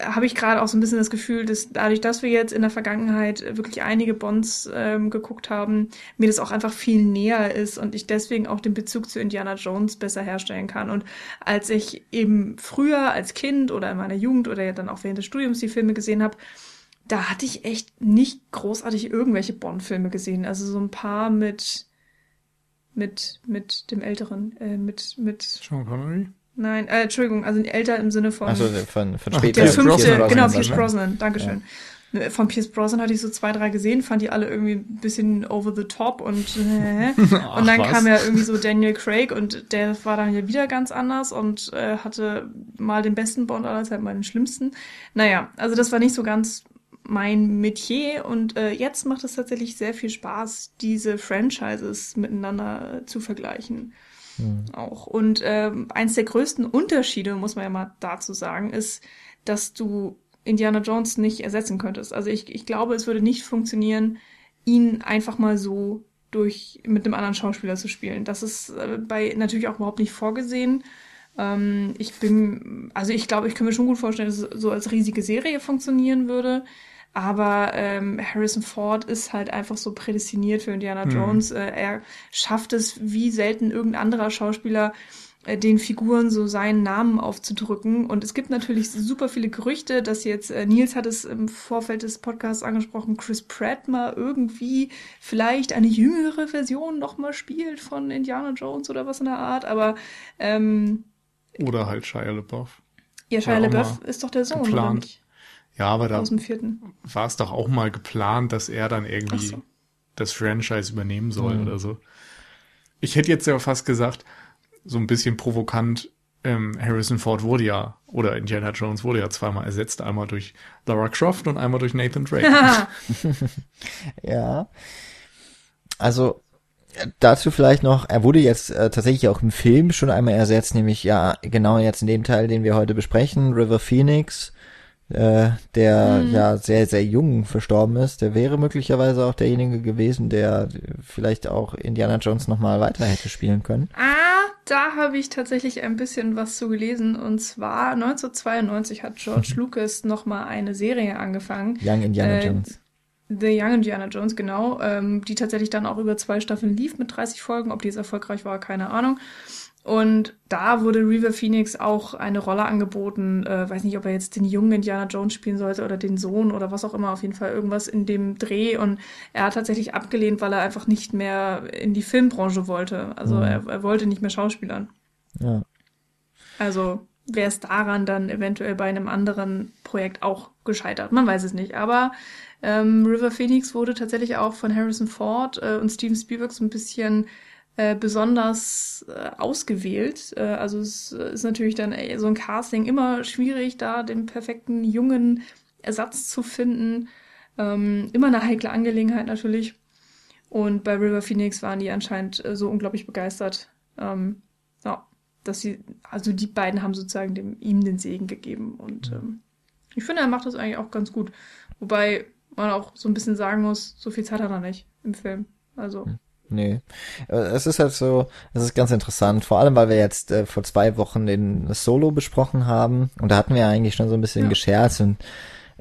habe ich gerade auch so ein bisschen das Gefühl, dass dadurch, dass wir jetzt in der Vergangenheit wirklich einige Bonds ähm, geguckt haben, mir das auch einfach viel näher ist und ich deswegen auch den Bezug zu Indiana Jones besser herstellen kann. Und als ich eben früher als Kind oder in meiner Jugend oder ja dann auch während des Studiums die Filme gesehen habe, da hatte ich echt nicht großartig irgendwelche Bond-Filme gesehen. Also so ein paar mit mit mit dem Älteren, äh, mit mit Sean Connery. Nein, äh, Entschuldigung, also älter im Sinne von. Also von, von später. Der fünfte, genau, Pierce Brosnan, Dankeschön. Ja. Von Pierce Brosnan hatte ich so zwei, drei gesehen, fand die alle irgendwie ein bisschen over the top und <laughs> äh, Ach, und dann was? kam ja irgendwie so Daniel Craig und der war dann ja wieder ganz anders und äh, hatte mal den besten Bond aller Zeiten, mal den schlimmsten. Naja, also das war nicht so ganz mein Metier und äh, jetzt macht es tatsächlich sehr viel Spaß, diese Franchises miteinander zu vergleichen. Mhm. Auch. Und ähm, eins der größten Unterschiede, muss man ja mal dazu sagen, ist, dass du Indiana Jones nicht ersetzen könntest. Also ich, ich glaube, es würde nicht funktionieren, ihn einfach mal so durch mit einem anderen Schauspieler zu spielen. Das ist äh, bei natürlich auch überhaupt nicht vorgesehen. Ähm, ich bin, also ich glaube, ich kann mir schon gut vorstellen, dass es so als riesige Serie funktionieren würde. Aber ähm, Harrison Ford ist halt einfach so prädestiniert für Indiana mhm. Jones. Äh, er schafft es wie selten irgendein anderer Schauspieler, äh, den Figuren so seinen Namen aufzudrücken. Und es gibt natürlich super viele Gerüchte, dass jetzt, äh, Nils hat es im Vorfeld des Podcasts angesprochen, Chris Pratt mal irgendwie vielleicht eine jüngere Version nochmal spielt von Indiana Jones oder was in der Art. Aber ähm, oder halt Shia LaBeouf. Ja, Shia LaBeouf ist doch der Sohn, geplant. oder nicht? Ja, aber da war es doch auch mal geplant, dass er dann irgendwie so. das Franchise übernehmen soll mhm. oder so. Ich hätte jetzt ja fast gesagt, so ein bisschen provokant, ähm, Harrison Ford wurde ja, oder Indiana Jones wurde ja zweimal ersetzt, einmal durch Lara Croft und einmal durch Nathan Drake. <laughs> ja. Also, dazu vielleicht noch, er wurde jetzt äh, tatsächlich auch im Film schon einmal ersetzt, nämlich ja genau jetzt in dem Teil, den wir heute besprechen, River Phoenix äh, der mhm. ja sehr, sehr jung verstorben ist, der wäre möglicherweise auch derjenige gewesen, der vielleicht auch Indiana Jones nochmal weiter hätte spielen können. Ah, da habe ich tatsächlich ein bisschen was zu gelesen. Und zwar 1992 hat George <laughs> Lucas nochmal eine Serie angefangen. Young Indiana äh, Jones. The Young Indiana Jones, genau, ähm, die tatsächlich dann auch über zwei Staffeln lief mit 30 Folgen. Ob die jetzt erfolgreich war, keine Ahnung. Und da wurde River Phoenix auch eine Rolle angeboten. Äh, weiß nicht, ob er jetzt den jungen Indiana Jones spielen sollte oder den Sohn oder was auch immer. Auf jeden Fall irgendwas in dem Dreh. Und er hat tatsächlich abgelehnt, weil er einfach nicht mehr in die Filmbranche wollte. Also mhm. er, er wollte nicht mehr Schauspielern. Ja. Also wäre es daran dann eventuell bei einem anderen Projekt auch gescheitert. Man weiß es nicht. Aber ähm, River Phoenix wurde tatsächlich auch von Harrison Ford äh, und Steven Spielberg so ein bisschen äh, besonders äh, ausgewählt. Äh, also es ist natürlich dann ey, so ein Casting immer schwierig, da den perfekten jungen Ersatz zu finden. Ähm, immer eine heikle Angelegenheit natürlich. Und bei River Phoenix waren die anscheinend äh, so unglaublich begeistert. Ähm, ja, dass sie, also die beiden haben sozusagen dem, ihm den Segen gegeben. Und ähm, ich finde, er macht das eigentlich auch ganz gut. Wobei man auch so ein bisschen sagen muss, so viel Zeit hat er nicht im Film. Also. Hm. Nee. Äh, es ist halt so, es ist ganz interessant, vor allem weil wir jetzt äh, vor zwei Wochen den Solo besprochen haben und da hatten wir ja eigentlich schon so ein bisschen ja. gescherzt und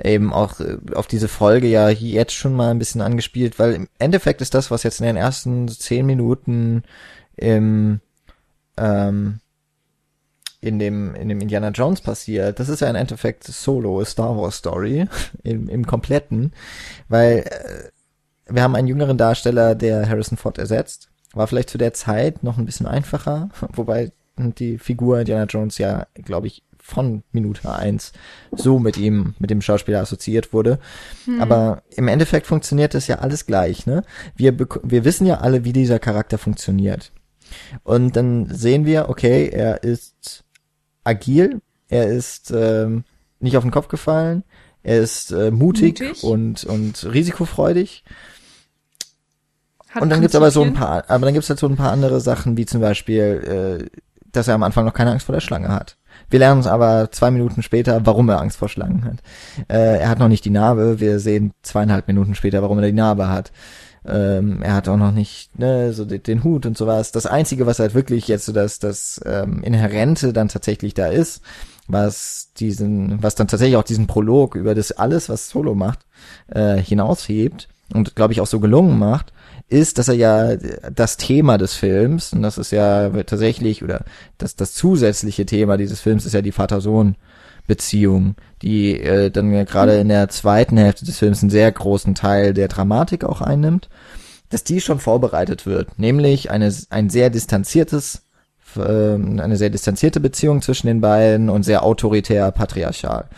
eben auch äh, auf diese Folge ja jetzt schon mal ein bisschen angespielt, weil im Endeffekt ist das, was jetzt in den ersten zehn Minuten im ähm, in dem in dem Indiana Jones passiert, das ist ja im Endeffekt Solo Star Wars Story <laughs> im, im kompletten, weil äh, wir haben einen jüngeren Darsteller, der Harrison Ford ersetzt. War vielleicht zu der Zeit noch ein bisschen einfacher, <laughs> wobei die Figur Indiana Jones ja, glaube ich, von Minute eins so mit ihm, mit dem Schauspieler assoziiert wurde. Hm. Aber im Endeffekt funktioniert das ja alles gleich, ne? Wir, wir wissen ja alle, wie dieser Charakter funktioniert. Und dann sehen wir, okay, er ist agil, er ist ähm, nicht auf den Kopf gefallen, er ist äh, mutig, mutig, und und risikofreudig hat und dann gibt's aber so ein paar, aber dann gibt's halt so ein paar andere Sachen, wie zum Beispiel, äh, dass er am Anfang noch keine Angst vor der Schlange hat. Wir lernen uns aber zwei Minuten später, warum er Angst vor Schlangen hat. Äh, er hat noch nicht die Narbe. Wir sehen zweieinhalb Minuten später, warum er die Narbe hat. Ähm, er hat auch noch nicht ne, so den, den, Hut und sowas. Das Einzige, was halt wirklich jetzt so das, das ähm, Inhärente dann tatsächlich da ist, was diesen, was dann tatsächlich auch diesen Prolog über das alles, was Solo macht, äh, hinaushebt und glaube ich auch so gelungen macht, ist, dass er ja das Thema des Films, und das ist ja tatsächlich, oder das, das zusätzliche Thema dieses Films ist ja die Vater-Sohn-Beziehung, die äh, dann ja gerade in der zweiten Hälfte des Films einen sehr großen Teil der Dramatik auch einnimmt, dass die schon vorbereitet wird, nämlich eine, ein sehr distanziertes äh, eine sehr distanzierte Beziehung zwischen den beiden und sehr autoritär patriarchal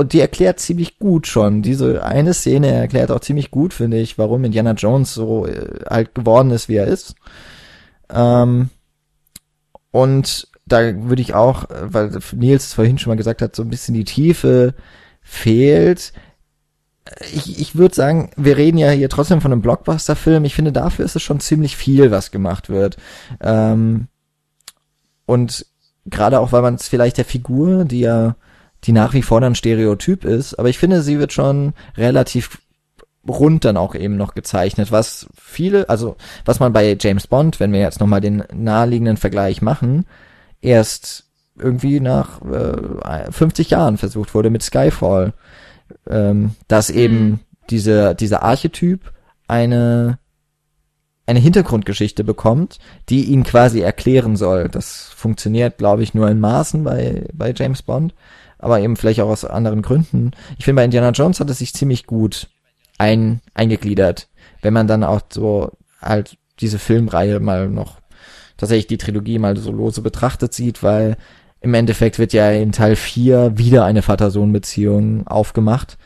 und die erklärt ziemlich gut schon. Diese eine Szene erklärt auch ziemlich gut, finde ich, warum Indiana Jones so äh, halt geworden ist, wie er ist. Ähm, und da würde ich auch, weil Nils vorhin schon mal gesagt hat, so ein bisschen die Tiefe fehlt. Ich, ich würde sagen, wir reden ja hier trotzdem von einem Blockbuster-Film. Ich finde, dafür ist es schon ziemlich viel, was gemacht wird. Ähm, und gerade auch, weil man es vielleicht der Figur, die ja die nach wie vor dann Stereotyp ist, aber ich finde, sie wird schon relativ rund dann auch eben noch gezeichnet, was viele, also was man bei James Bond, wenn wir jetzt nochmal den naheliegenden Vergleich machen, erst irgendwie nach äh, 50 Jahren versucht wurde mit Skyfall, ähm, dass eben mhm. diese, dieser Archetyp eine eine Hintergrundgeschichte bekommt, die ihn quasi erklären soll. Das funktioniert, glaube ich, nur in Maßen bei, bei James Bond aber eben vielleicht auch aus anderen Gründen. Ich finde, bei Indiana Jones hat es sich ziemlich gut ein, eingegliedert, wenn man dann auch so halt diese Filmreihe mal noch tatsächlich die Trilogie mal so lose betrachtet sieht, weil im Endeffekt wird ja in Teil 4 wieder eine Vater-Sohn-Beziehung aufgemacht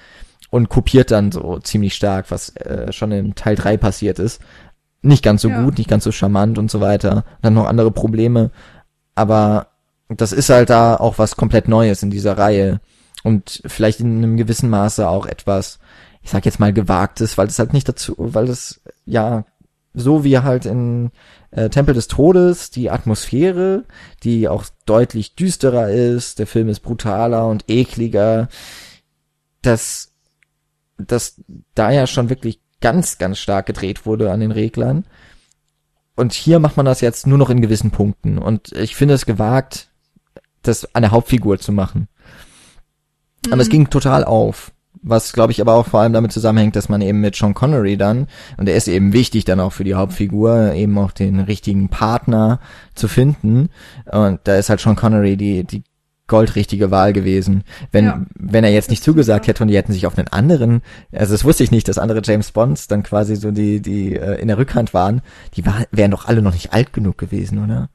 und kopiert dann so ziemlich stark, was äh, schon in Teil 3 passiert ist. Nicht ganz so ja. gut, nicht ganz so charmant und so weiter. Dann noch andere Probleme. Aber das ist halt da auch was komplett Neues in dieser Reihe und vielleicht in einem gewissen Maße auch etwas, ich sag jetzt mal gewagtes, weil es halt nicht dazu, weil es ja so wie halt in äh, Tempel des Todes die Atmosphäre, die auch deutlich düsterer ist, der Film ist brutaler und ekliger, dass dass da ja schon wirklich ganz ganz stark gedreht wurde an den Reglern. Und hier macht man das jetzt nur noch in gewissen Punkten und ich finde es gewagt, das eine Hauptfigur zu machen. Mhm. Aber es mhm. ging total auf. Was, glaube ich, aber auch vor allem damit zusammenhängt, dass man eben mit Sean Connery dann, und er ist eben wichtig dann auch für die Hauptfigur, eben auch den richtigen Partner zu finden. Und da ist halt Sean Connery die, die goldrichtige Wahl gewesen. Wenn, ja. wenn er jetzt nicht zugesagt hätte und die hätten sich auf einen anderen, also das wusste ich nicht, dass andere James Bonds dann quasi so die, die äh, in der Rückhand waren, die war, wären doch alle noch nicht alt genug gewesen, oder?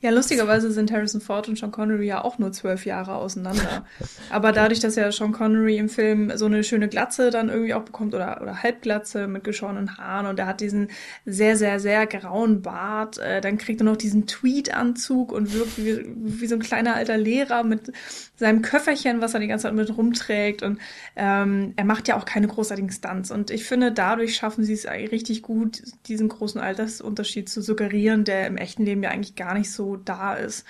Ja, lustigerweise sind Harrison Ford und Sean Connery ja auch nur zwölf Jahre auseinander. <laughs> Aber dadurch, dass ja Sean Connery im Film so eine schöne Glatze dann irgendwie auch bekommt oder, oder Halbglatze mit geschorenen Haaren und er hat diesen sehr, sehr, sehr grauen Bart, äh, dann kriegt er noch diesen Tweed-Anzug und wirkt wie, wie so ein kleiner alter Lehrer mit seinem Köfferchen, was er die ganze Zeit mit rumträgt und ähm, er macht ja auch keine großartigen Stunts und ich finde, dadurch schaffen sie es richtig gut, diesen großen Altersunterschied zu suggerieren, der im echten Leben ja eigentlich gar nicht so so da ist.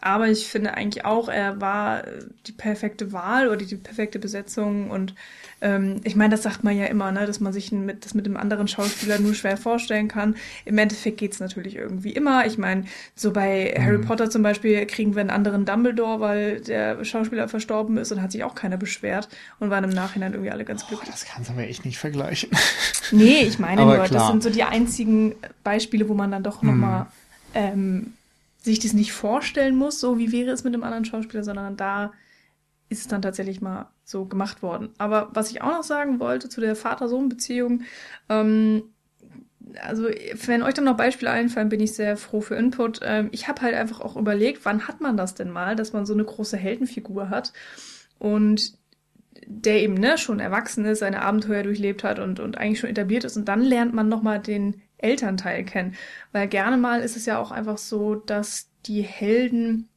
Aber ich finde eigentlich auch, er war die perfekte Wahl oder die perfekte Besetzung. Und ähm, ich meine, das sagt man ja immer, ne, dass man sich mit, das mit dem anderen Schauspieler nur schwer vorstellen kann. Im Endeffekt geht's natürlich irgendwie immer. Ich meine, so bei mhm. Harry Potter zum Beispiel kriegen wir einen anderen Dumbledore, weil der Schauspieler verstorben ist und hat sich auch keiner beschwert und waren im Nachhinein irgendwie alle ganz glücklich. Oh, das kannst du mir echt nicht vergleichen. Nee, ich meine nur, das sind so die einzigen Beispiele, wo man dann doch nochmal mhm. ähm, sich das nicht vorstellen muss, so wie wäre es mit einem anderen Schauspieler, sondern da ist es dann tatsächlich mal so gemacht worden. Aber was ich auch noch sagen wollte zu der Vater-Sohn-Beziehung, ähm, also wenn euch dann noch Beispiele einfallen, bin ich sehr froh für Input. Ähm, ich habe halt einfach auch überlegt, wann hat man das denn mal, dass man so eine große Heldenfigur hat und der eben ne, schon erwachsen ist, seine Abenteuer durchlebt hat und, und eigentlich schon etabliert ist und dann lernt man nochmal den Elternteil kennen. Weil gerne mal ist es ja auch einfach so, dass die Helden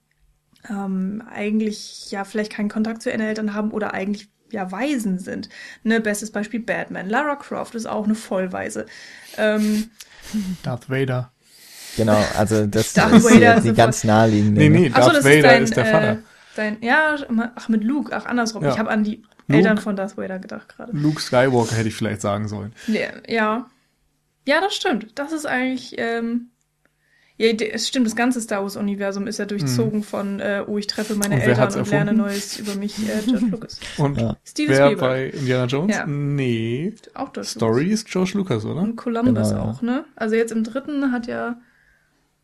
ähm, eigentlich ja vielleicht keinen Kontakt zu ihren Eltern haben oder eigentlich ja Waisen sind. Ne, bestes Beispiel Batman. Lara Croft ist auch eine Vollweise. Ähm, Darth Vader. Genau, also das Darth ist Vader die ganz naheliegende. Nee, nee, Darth so, Vader ist, dein, ist der Vater. Äh, dein, ja, ach mit Luke, ach andersrum. Ja. Ich habe an die Luke, Eltern von Darth Vader gedacht gerade. Luke Skywalker hätte ich vielleicht sagen sollen. Ja, ja. Ja, das stimmt. Das ist eigentlich, ähm, ja, es stimmt, das ganze Star Wars-Universum ist ja durchzogen hm. von, äh, oh, ich treffe meine und Eltern und lerne Neues über mich, äh, George Lucas. <laughs> Und ja. Steven wer Spielberg. bei Indiana Jones? Ja. Nee. Auch George Story Lucas. ist George Lucas, oder? Und Columbus genau, auch, ne? Also jetzt im dritten hat ja...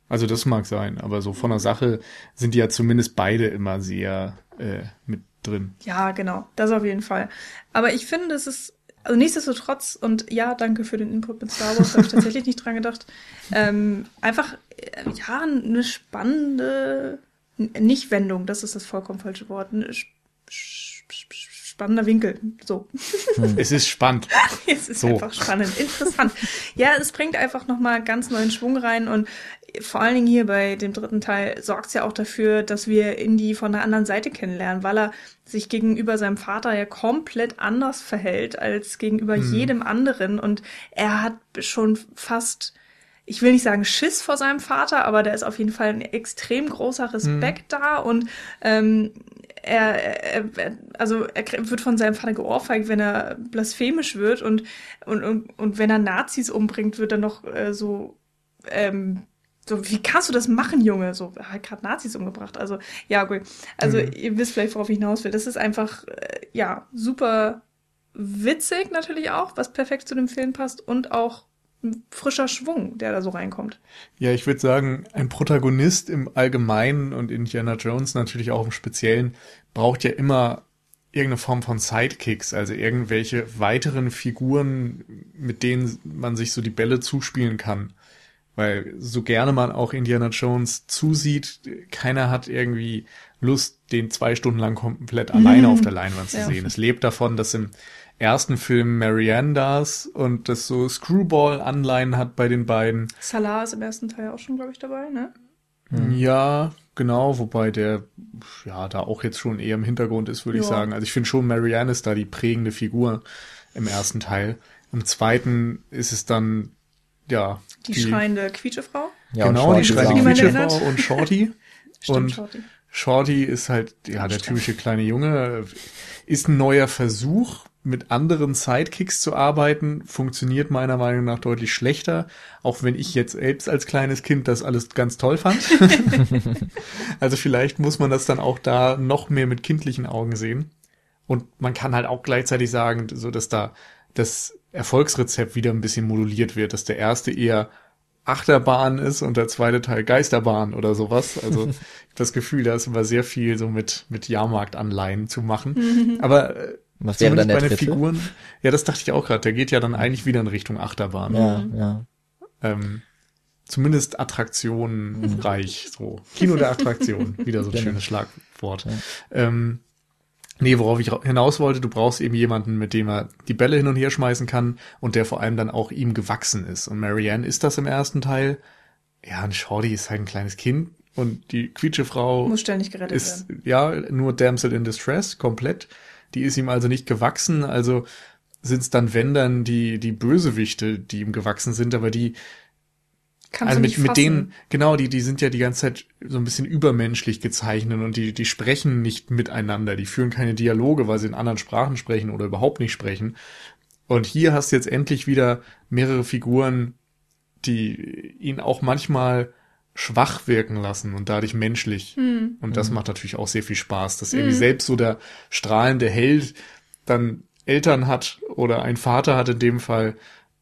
Also das mag sein, aber so von der Sache sind die ja zumindest beide immer sehr äh, mit drin. Ja, genau, das auf jeden Fall. Aber ich finde, es ist also nichtsdestotrotz, und ja, danke für den Input mit Star Wars, habe ich tatsächlich nicht dran gedacht. Ähm, einfach, äh, ja, eine spannende, nicht Wendung, das ist das vollkommen falsche Wort. Eine spannender Winkel. So. Hm. Es ist spannend. <laughs> es ist so. einfach spannend, interessant. Ja, es bringt einfach nochmal ganz neuen Schwung rein und vor allen Dingen hier bei dem dritten Teil sorgt es ja auch dafür, dass wir Indy von der anderen Seite kennenlernen, weil er sich gegenüber seinem Vater ja komplett anders verhält als gegenüber hm. jedem anderen und er hat schon fast ich will nicht sagen Schiss vor seinem Vater, aber da ist auf jeden Fall ein extrem großer Respekt hm. da und ähm, er, er, also er wird von seinem Vater geohrfeigt, wenn er blasphemisch wird und, und, und, und wenn er Nazis umbringt, wird er noch äh, so, ähm, so, wie kannst du das machen, Junge? So, er hat gerade Nazis umgebracht. Also, ja, gut. Also, mhm. ihr wisst vielleicht, worauf ich hinaus will. Das ist einfach, äh, ja, super witzig natürlich auch, was perfekt zu dem Film passt und auch frischer Schwung, der da so reinkommt. Ja, ich würde sagen, ein Protagonist im Allgemeinen und Indiana Jones natürlich auch im Speziellen braucht ja immer irgendeine Form von Sidekicks, also irgendwelche weiteren Figuren, mit denen man sich so die Bälle zuspielen kann. Weil so gerne man auch Indiana Jones zusieht, keiner hat irgendwie Lust, den zwei Stunden lang komplett alleine auf der <laughs> Leinwand zu ja. sehen. Es lebt davon, dass im ersten Film Marianne das und das so Screwball-Anleihen hat bei den beiden. Salah ist im ersten Teil auch schon, glaube ich, dabei, ne? Mhm. Ja, genau, wobei der ja da auch jetzt schon eher im Hintergrund ist, würde ich sagen. Also ich finde schon, Marianne ist da die prägende Figur im ersten Teil. Im zweiten ist es dann, ja. Die, die schreiende Quietschefrau? Ja, genau, die schreiende Quietschefrau und Shorty. <laughs> Stimmt, und Shorty. Shorty ist halt, ja, der typische kleine Junge. Ist ein neuer Versuch, mit anderen Sidekicks zu arbeiten, funktioniert meiner Meinung nach deutlich schlechter, auch wenn ich jetzt selbst als kleines Kind das alles ganz toll fand. <laughs> also vielleicht muss man das dann auch da noch mehr mit kindlichen Augen sehen. Und man kann halt auch gleichzeitig sagen, so dass da das Erfolgsrezept wieder ein bisschen moduliert wird, dass der erste eher Achterbahn ist und der zweite Teil Geisterbahn oder sowas. Also <laughs> das Gefühl, da ist immer sehr viel so mit, mit Jahrmarktanleihen zu machen. Aber äh, was wäre dann der dritte? Figuren, ja, das dachte ich auch gerade. Der geht ja dann eigentlich wieder in Richtung Achterbahn. Ja, ja. Ähm, zumindest attraktionenreich, so. Kino der Attraktion, wieder so ein genau. schönes Schlagwort. Ja. Ähm, nee, worauf ich hinaus wollte, du brauchst eben jemanden, mit dem er die Bälle hin und her schmeißen kann und der vor allem dann auch ihm gewachsen ist. Und Marianne ist das im ersten Teil. Ja, und Shorty ist halt ein kleines Kind und die Quietschefrau muss ständig gerettet ist, werden. Ja, nur Damsel in Distress, komplett. Die ist ihm also nicht gewachsen, also sind es dann, wenn dann, die, die Bösewichte, die ihm gewachsen sind, aber die Kannst also du mit, nicht mit denen, genau, die, die sind ja die ganze Zeit so ein bisschen übermenschlich gezeichnet und die, die sprechen nicht miteinander, die führen keine Dialoge, weil sie in anderen Sprachen sprechen oder überhaupt nicht sprechen. Und hier hast du jetzt endlich wieder mehrere Figuren, die ihn auch manchmal schwach wirken lassen und dadurch menschlich. Hm. Und das macht natürlich auch sehr viel Spaß, dass irgendwie selbst so der strahlende Held dann Eltern hat oder einen Vater hat in dem Fall,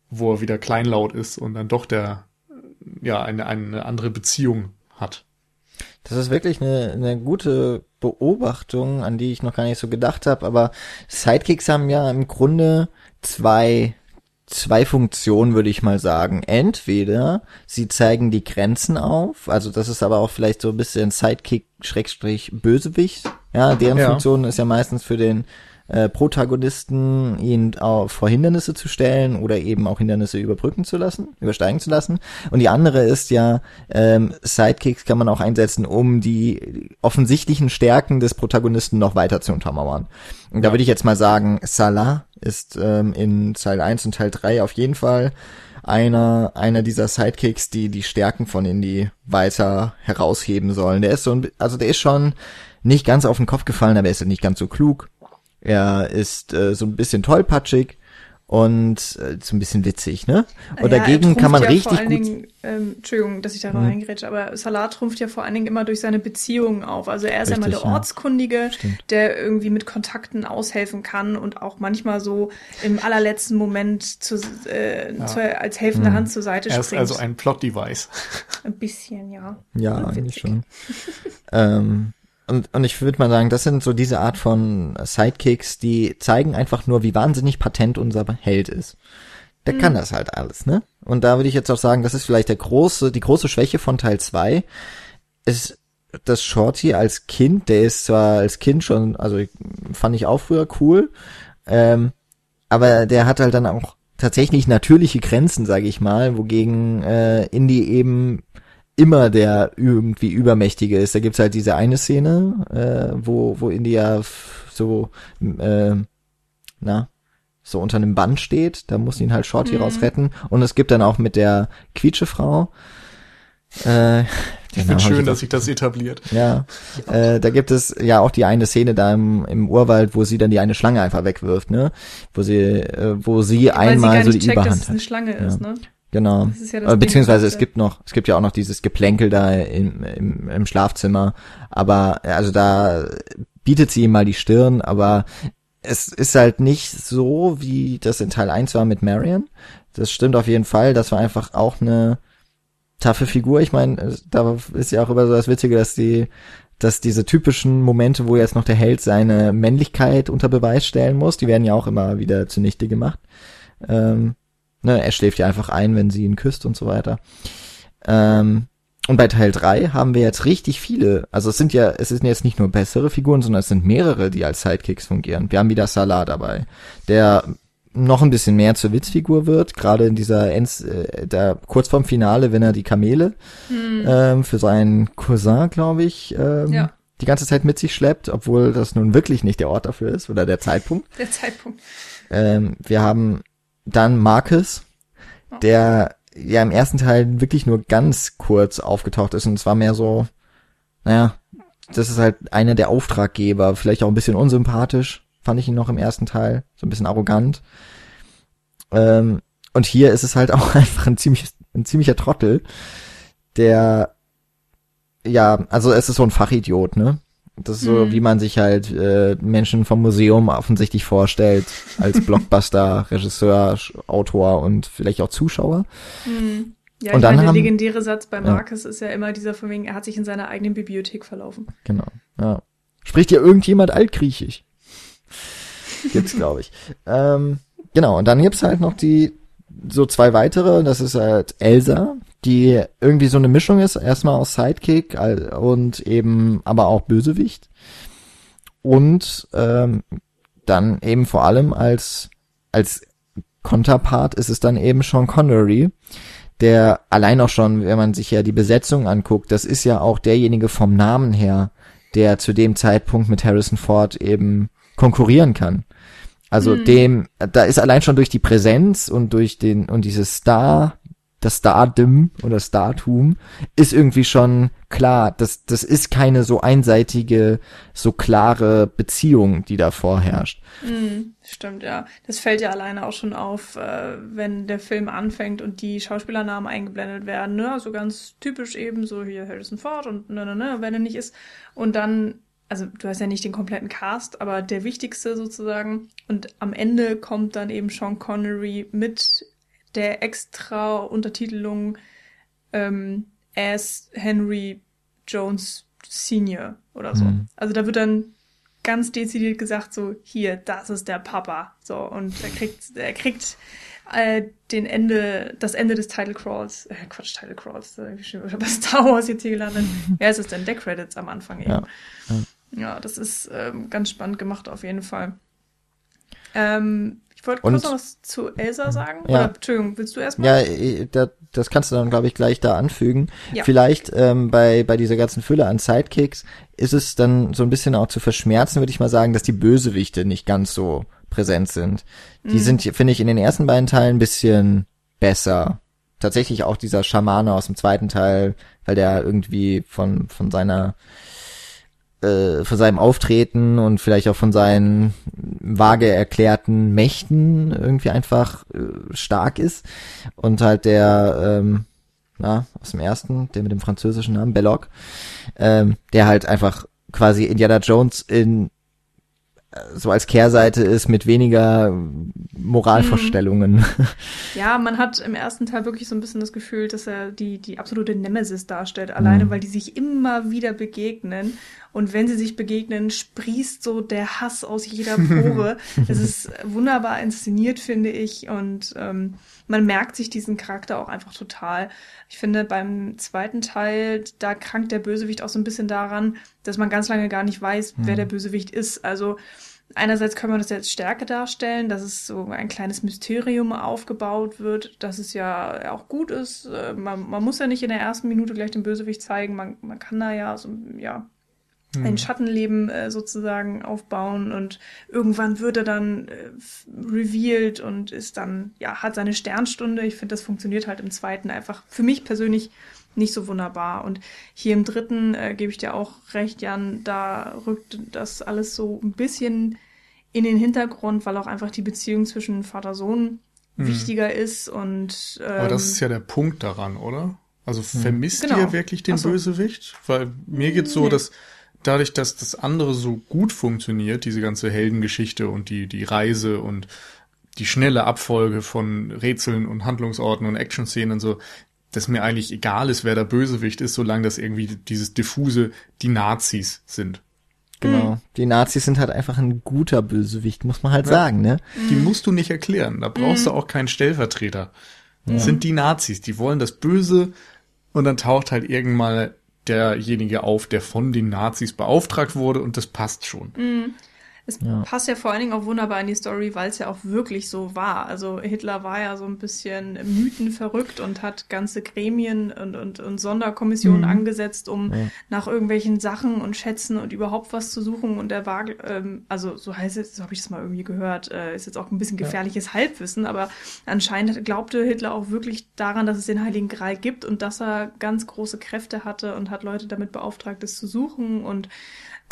wo er wieder kleinlaut ist und dann doch der, ja, eine, eine andere Beziehung hat. Das ist wirklich eine, eine gute Beobachtung, an die ich noch gar nicht so gedacht habe, aber Sidekicks haben ja im Grunde zwei zwei Funktionen, würde ich mal sagen. Entweder sie zeigen die Grenzen auf, also das ist aber auch vielleicht so ein bisschen Sidekick-Bösewicht. Ja, deren Ja. Funktion ist ja meistens für den äh, Protagonisten, ihn auch vor Hindernisse zu stellen oder eben auch Hindernisse überbrücken zu lassen, übersteigen zu lassen. Und die andere ist ja, ähm, Sidekicks kann man auch einsetzen, um die offensichtlichen Stärken des Protagonisten noch weiter zu untermauern. Und da würde ich jetzt mal sagen, Salah ist ähm, in Teil 1 und Teil 3 auf jeden Fall einer, einer dieser Sidekicks, die die Stärken von Indy weiter herausheben sollen. Der ist so ein, also der ist schon nicht ganz auf den Kopf gefallen, aber er ist nicht ganz so klug. Er ist äh, so ein bisschen tollpatschig und äh, so ein bisschen witzig, ne? Und Ja, dagegen kann man ja richtig vor allen gut. Dingen, ähm, Entschuldigung, dass ich da Mhm. reingrätsche, aber Salah trumpft ja vor allen Dingen immer durch seine Beziehungen auf. Also er ist ja immer Richtig, der ja. Ortskundige, Stimmt. der irgendwie mit Kontakten aushelfen kann und auch manchmal so im allerletzten Moment zu, äh, Ja. zu, als helfende Hand zur Seite Er ist springt. also ein Plot-Device. ein bisschen, ja. Ja, eigentlich schon. <laughs> ähm, und, und ich würde mal sagen, das sind so diese Art von Sidekicks, die zeigen einfach nur, wie wahnsinnig patent unser Held ist. Der Mhm. kann das halt alles, ne? Und da würde ich jetzt auch sagen, das ist vielleicht der große, die große Schwäche von Teil 2, ist das Shorty als Kind, der ist zwar als Kind schon, also fand ich auch früher cool, ähm, aber der hat halt dann auch tatsächlich natürliche Grenzen, sage ich mal, wogegen äh, Indy eben immer der irgendwie übermächtige ist. Da gibt's halt diese eine Szene, äh, wo wo f- so äh, na so unter einem Band steht, da muss ihn halt Shorty Mhm. rausretten und es gibt dann auch mit der Quietschefrau äh, Ich finde schön, dass sich das etabliert. ja, äh, da gibt es ja auch die eine Szene da im, im Urwald, wo sie dann die eine Schlange einfach wegwirft, ne? Wo sie, äh, wo sie Weil sie einmal gar so die checkt, dass Überhand es eine hat. Schlange Ja. ist, ne? Genau. Ja Beziehungsweise es gibt noch, es gibt ja auch noch dieses Geplänkel da im, im, im Schlafzimmer. Aber also da bietet sie ihm mal die Stirn, aber es ist halt nicht so, wie das in Teil 1 war mit Marion. Das stimmt auf jeden Fall. Das war einfach auch eine taffe Figur. Ich meine, da ist ja auch immer so das Witzige, dass die, dass diese typischen Momente, wo jetzt noch der Held seine Männlichkeit unter Beweis stellen muss, die werden ja auch immer wieder zunichte gemacht. Ähm, ne, er schläft ja einfach ein, wenn sie ihn küsst und so weiter. Ähm, und bei Teil 3 haben wir jetzt richtig viele, also es sind ja, es sind jetzt nicht nur bessere Figuren, sondern es sind mehrere, die als Sidekicks fungieren. Wir haben wieder Salah dabei, der noch ein bisschen mehr zur Witzfigur wird, gerade in dieser Enz, äh, da kurz vorm Finale, wenn er die Kamele ähm, für seinen Cousin, glaube ich, ähm, Ja. die ganze Zeit mit sich schleppt, obwohl das nun wirklich nicht der Ort dafür ist oder der Zeitpunkt. Der Zeitpunkt. Ähm, wir haben dann Marcus, der ja im ersten Teil wirklich nur ganz kurz aufgetaucht ist und es war mehr so, naja, das ist halt einer der Auftraggeber, vielleicht auch ein bisschen unsympathisch, fand ich ihn noch im ersten Teil, so ein bisschen arrogant. Ähm, und hier ist es halt <laughs> auch einfach ein ziemlich, ein ziemlicher Trottel, der, ja, also es ist so ein Fachidiot, ne? Das ist so, Mhm. wie man sich halt äh, Menschen vom Museum offensichtlich vorstellt, als <laughs> Blockbuster, Regisseur, Autor und vielleicht auch Zuschauer. Hm. Ja, Und ich dann meine, der haben- legendäre Satz bei Ja. Marcus ist ja immer dieser von wegen, er hat sich in seiner eigenen Bibliothek verlaufen. Genau. Ja. Spricht ja irgendjemand Altgriechisch? Gibt's, glaube ich. <laughs> Ähm, genau, und dann gibt's halt noch die so zwei weitere, das ist halt Elsa, die irgendwie so eine Mischung ist, erstmal aus Sidekick und eben aber auch Bösewicht. Und ähm, dann eben vor allem als als Konterpart ist es dann eben Sean Connery, der allein auch schon, wenn man sich ja die Besetzung anguckt, das ist ja auch derjenige vom Namen her, der zu dem Zeitpunkt mit Harrison Ford eben konkurrieren kann. Also Hm. dem, da ist allein schon durch die Präsenz und durch den und dieses Star das Stardom oder Startum ist irgendwie schon klar. Das, das ist keine so einseitige, so klare Beziehung, die da vorherrscht. Mm, stimmt, ja. Das fällt ja alleine auch schon auf, äh, wenn der Film anfängt und die Schauspielernamen eingeblendet werden. Ne? Also ganz typisch eben so hier Harrison Ford und ne, ne, ne, wenn er nicht ist. Und dann also du hast ja nicht den kompletten Cast, aber der wichtigste sozusagen. Und am Ende kommt dann eben Sean Connery mit der extra Untertitelung ähm, as Henry Jones Senior oder so. Mhm. Also da wird dann ganz dezidiert gesagt so hier, das ist der Papa. So und er kriegt, er kriegt äh, den Ende, das Ende des Title Crawls, äh, Quatsch, Title Crawls, äh, ich habe bei <laughs> Star Wars jetzt hier gelandet. <laughs> es ist dann der Credits am Anfang eben. Ja, ja. ja das ist ähm, ganz spannend gemacht auf jeden Fall. Ähm, ich wollte kurz noch was zu Elsa sagen. Ja. Oder, Entschuldigung, willst du erstmal? Ja, da, das kannst du dann, glaube ich, gleich da anfügen. Ja. Vielleicht ähm, bei, bei dieser ganzen Fülle an Sidekicks ist es dann so ein bisschen auch zu verschmerzen, würde ich mal sagen, dass die Bösewichte nicht ganz so präsent sind. Die mhm. sind, finde ich, in den ersten beiden Teilen ein bisschen besser. Tatsächlich auch dieser Schamane aus dem zweiten Teil, weil der irgendwie von, von seiner äh, von seinem Auftreten und vielleicht auch von seinen vage erklärten Mächten irgendwie einfach äh, stark ist. Und halt der, ähm, na, aus dem ersten, der mit dem französischen Namen, Belloc, ähm, der halt einfach quasi Indiana Jones in so als Kehrseite ist mit weniger Moralvorstellungen. Mhm. <laughs> Ja, man hat im ersten Teil wirklich so ein bisschen das Gefühl, dass er die, die absolute Nemesis darstellt, alleine mhm. weil die sich immer wieder begegnen. Und wenn sie sich begegnen, sprießt so der Hass aus jeder Pore. <laughs> es ist wunderbar inszeniert, finde ich. Und ähm, man merkt sich diesen Charakter auch einfach total. Ich finde, beim zweiten Teil, da krankt der Bösewicht auch so ein bisschen daran, dass man ganz lange gar nicht weiß, wer mhm. der Bösewicht ist. Also einerseits können wir das jetzt Stärke darstellen, dass es so ein kleines Mysterium aufgebaut wird, dass es ja auch gut ist. Äh, man, man muss ja nicht in der ersten Minute gleich den Bösewicht zeigen. Man, man kann da ja so, ja, ein hm. Schattenleben äh, sozusagen aufbauen und irgendwann wird er dann äh, revealed und ist dann, ja, hat seine Sternstunde. Ich finde, das funktioniert halt im zweiten einfach für mich persönlich nicht so wunderbar. Und hier im dritten äh, gebe ich dir auch recht, Jan, da rückt das alles so ein bisschen in den Hintergrund, weil auch einfach die Beziehung zwischen Vater-Sohn hm. wichtiger ist und ähm, Aber das ist ja der Punkt daran, oder? Also hm. vermisst genau. ihr wirklich den so. Bösewicht? Weil mir geht's so, nee. dass dadurch, dass das andere so gut funktioniert, diese ganze Heldengeschichte und die, die Reise und die schnelle Abfolge von Rätseln und Handlungsorten und Action-Szenen so, dass mir eigentlich egal ist, wer der Bösewicht ist, solange das irgendwie dieses diffuse, die Nazis sind. Genau. Mhm. Die Nazis sind halt einfach ein guter Bösewicht, muss man halt ja. sagen, ne? Die musst du nicht erklären. Da brauchst mhm. du auch keinen Stellvertreter. Ja. Das sind die Nazis, die wollen das Böse und dann taucht halt irgendwann derjenige auf, der von den Nazis beauftragt wurde und das passt schon. Mhm. Es ja. passt ja vor allen Dingen auch wunderbar in die Story, weil es ja auch wirklich so war. Also Hitler war ja so ein bisschen mythenverrückt und hat ganze Gremien und, und, und Sonderkommissionen mhm. angesetzt, um ja. nach irgendwelchen Sachen und Schätzen und überhaupt was zu suchen. Und er war, ähm, also so heißt es, so habe ich das mal irgendwie gehört, äh, ist jetzt auch ein bisschen gefährliches ja. Halbwissen, aber anscheinend glaubte Hitler auch wirklich daran, dass es den Heiligen Gral gibt und dass er ganz große Kräfte hatte und hat Leute damit beauftragt, es zu suchen und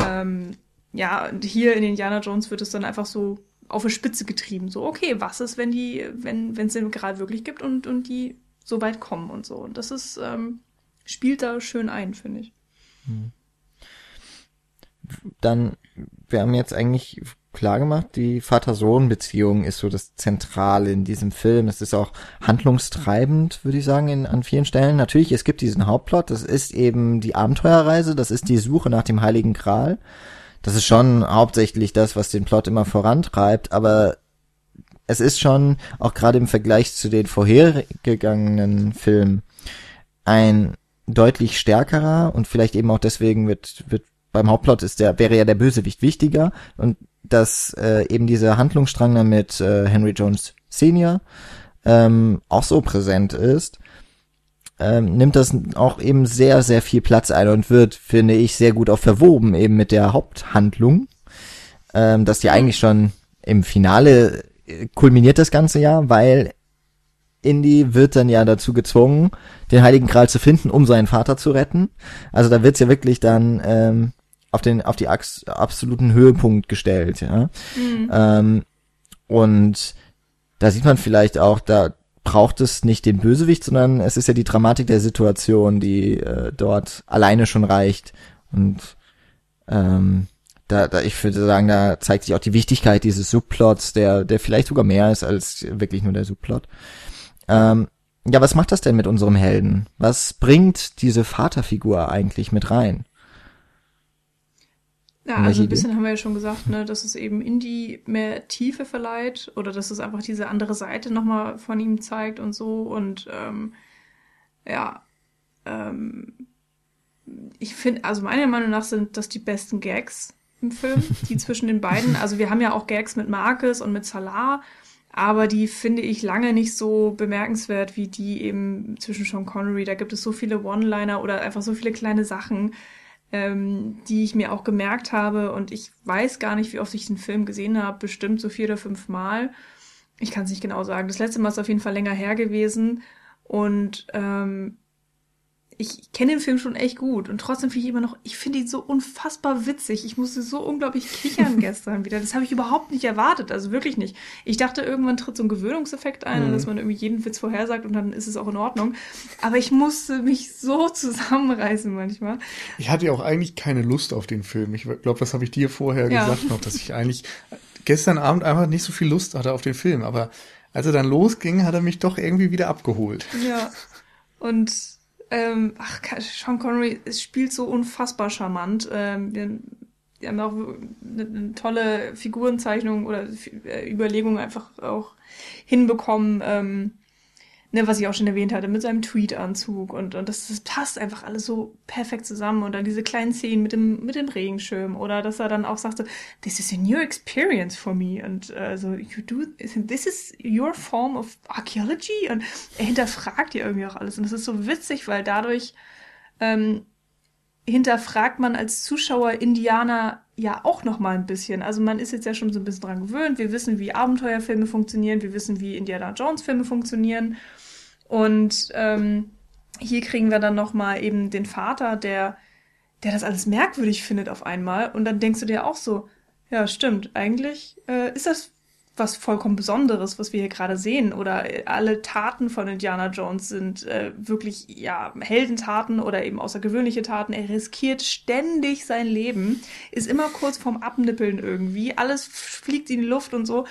ähm, ja, hier in Indiana Jones wird es dann einfach so auf eine Spitze getrieben. So, okay, was ist, wenn die, wenn, wenn es den gerade wirklich gibt und, und die so weit kommen und so. Und das ist, ähm, spielt da schön ein, finde ich. Hm. Dann, wir haben jetzt eigentlich klar gemacht, die Vater-Sohn-Beziehung ist so das Zentrale in diesem Film. Es ist auch handlungstreibend, würde ich sagen, in, an vielen Stellen. Natürlich, es gibt diesen Hauptplot, das ist eben die Abenteuerreise, das ist die Suche nach dem Heiligen Gral das ist schon hauptsächlich das, was den Plot immer vorantreibt, aber es ist schon, auch gerade im Vergleich zu den vorhergegangenen Filmen, ein deutlich stärkerer und vielleicht eben auch deswegen wird, wird beim Hauptplot ist der, wäre ja der Bösewicht wichtiger und dass äh, eben dieser Handlungsstrang mit äh, Henry Jones Senior ähm, auch so präsent ist, ähm, nimmt das auch eben sehr, sehr viel Platz ein und wird, finde ich, sehr gut auch verwoben eben mit der Haupthandlung, ähm, dass die eigentlich schon im Finale äh, kulminiert das ganze Jahr, weil Indy wird dann ja dazu gezwungen, den Heiligen Gral zu finden, um seinen Vater zu retten. Also da wird's ja wirklich dann ähm, auf den auf die absoluten Höhepunkt gestellt, ja. Mhm. Ähm, und da sieht man vielleicht auch, da braucht es nicht den Bösewicht, sondern es ist ja die Dramatik der Situation, die äh, dort alleine schon reicht. Und ähm, da, da, ich würde sagen, da zeigt sich auch die Wichtigkeit dieses Subplots, der, der vielleicht sogar mehr ist als wirklich nur der Subplot. Ähm, ja, was macht das denn mit unserem Helden? Was bringt diese Vaterfigur eigentlich mit rein? Ja, also ein bisschen Idee? haben wir ja schon gesagt, ne, dass es eben Indie mehr Tiefe verleiht oder dass es einfach diese andere Seite nochmal von ihm zeigt und so. Und ähm, ja, ähm, ich finde, also meiner Meinung nach sind das die besten Gags im Film, die <laughs> zwischen den beiden. Also wir haben ja auch Gags mit Marcus und mit Salah, aber die finde ich lange nicht so bemerkenswert wie die eben zwischen Sean Connery. Da gibt es so viele One-Liner oder einfach so viele kleine Sachen ähm, die ich mir auch gemerkt habe. Und ich weiß gar nicht, wie oft ich den Film gesehen habe. Bestimmt so vier oder fünf Mal. Ich kann es nicht genau sagen. Das letzte Mal ist auf jeden Fall länger her gewesen. Und ähm, ich kenne den Film schon echt gut und trotzdem finde ich immer noch, ich finde ihn so unfassbar witzig. Ich musste so unglaublich kichern <laughs> gestern wieder. Das habe ich überhaupt nicht erwartet, also wirklich nicht. Ich dachte, irgendwann tritt so ein Gewöhnungseffekt ein, mhm. dass man irgendwie jeden Witz vorhersagt und dann ist es auch in Ordnung. Aber ich musste mich so <laughs> zusammenreißen manchmal. Ich hatte ja auch eigentlich keine Lust auf den Film. Ich glaube, das habe ich dir vorher ja. gesagt noch, dass ich eigentlich gestern Abend einfach nicht so viel Lust hatte auf den Film. Aber als er dann losging, hat er mich doch irgendwie wieder abgeholt. Ja. Und ähm, ach, Sean Connery es spielt so unfassbar charmant. Ähm, wir, wir haben auch eine, eine tolle Figurenzeichnung oder äh, Überlegung einfach auch hinbekommen. Ähm, ne, was ich auch schon erwähnt hatte, mit seinem Tweetanzug und, und das, das passt einfach alles so perfekt zusammen und dann diese kleinen Szenen mit dem, mit dem Regenschirm oder dass er dann auch sagte, this is a new experience for me und äh, so, you do, this is your form of archaeology und er hinterfragt ja irgendwie auch alles und das ist so witzig, weil dadurch ähm, hinterfragt man als Zuschauer Indianer ja auch noch mal ein bisschen. Also man ist jetzt ja schon so ein bisschen dran gewöhnt. Wir wissen, wie Abenteuerfilme funktionieren. Wir wissen, wie Indiana Jones Filme funktionieren. Und ähm, hier kriegen wir dann noch mal eben den Vater, der, der das alles merkwürdig findet auf einmal. Und dann denkst du dir auch so, ja, stimmt, eigentlich äh, ist das was vollkommen Besonderes, was wir hier gerade sehen. Oder alle Taten von Indiana Jones sind äh, wirklich ja Heldentaten oder eben außergewöhnliche Taten. Er riskiert ständig sein Leben, ist immer kurz vorm Abnippeln irgendwie. Alles fliegt in die Luft und so.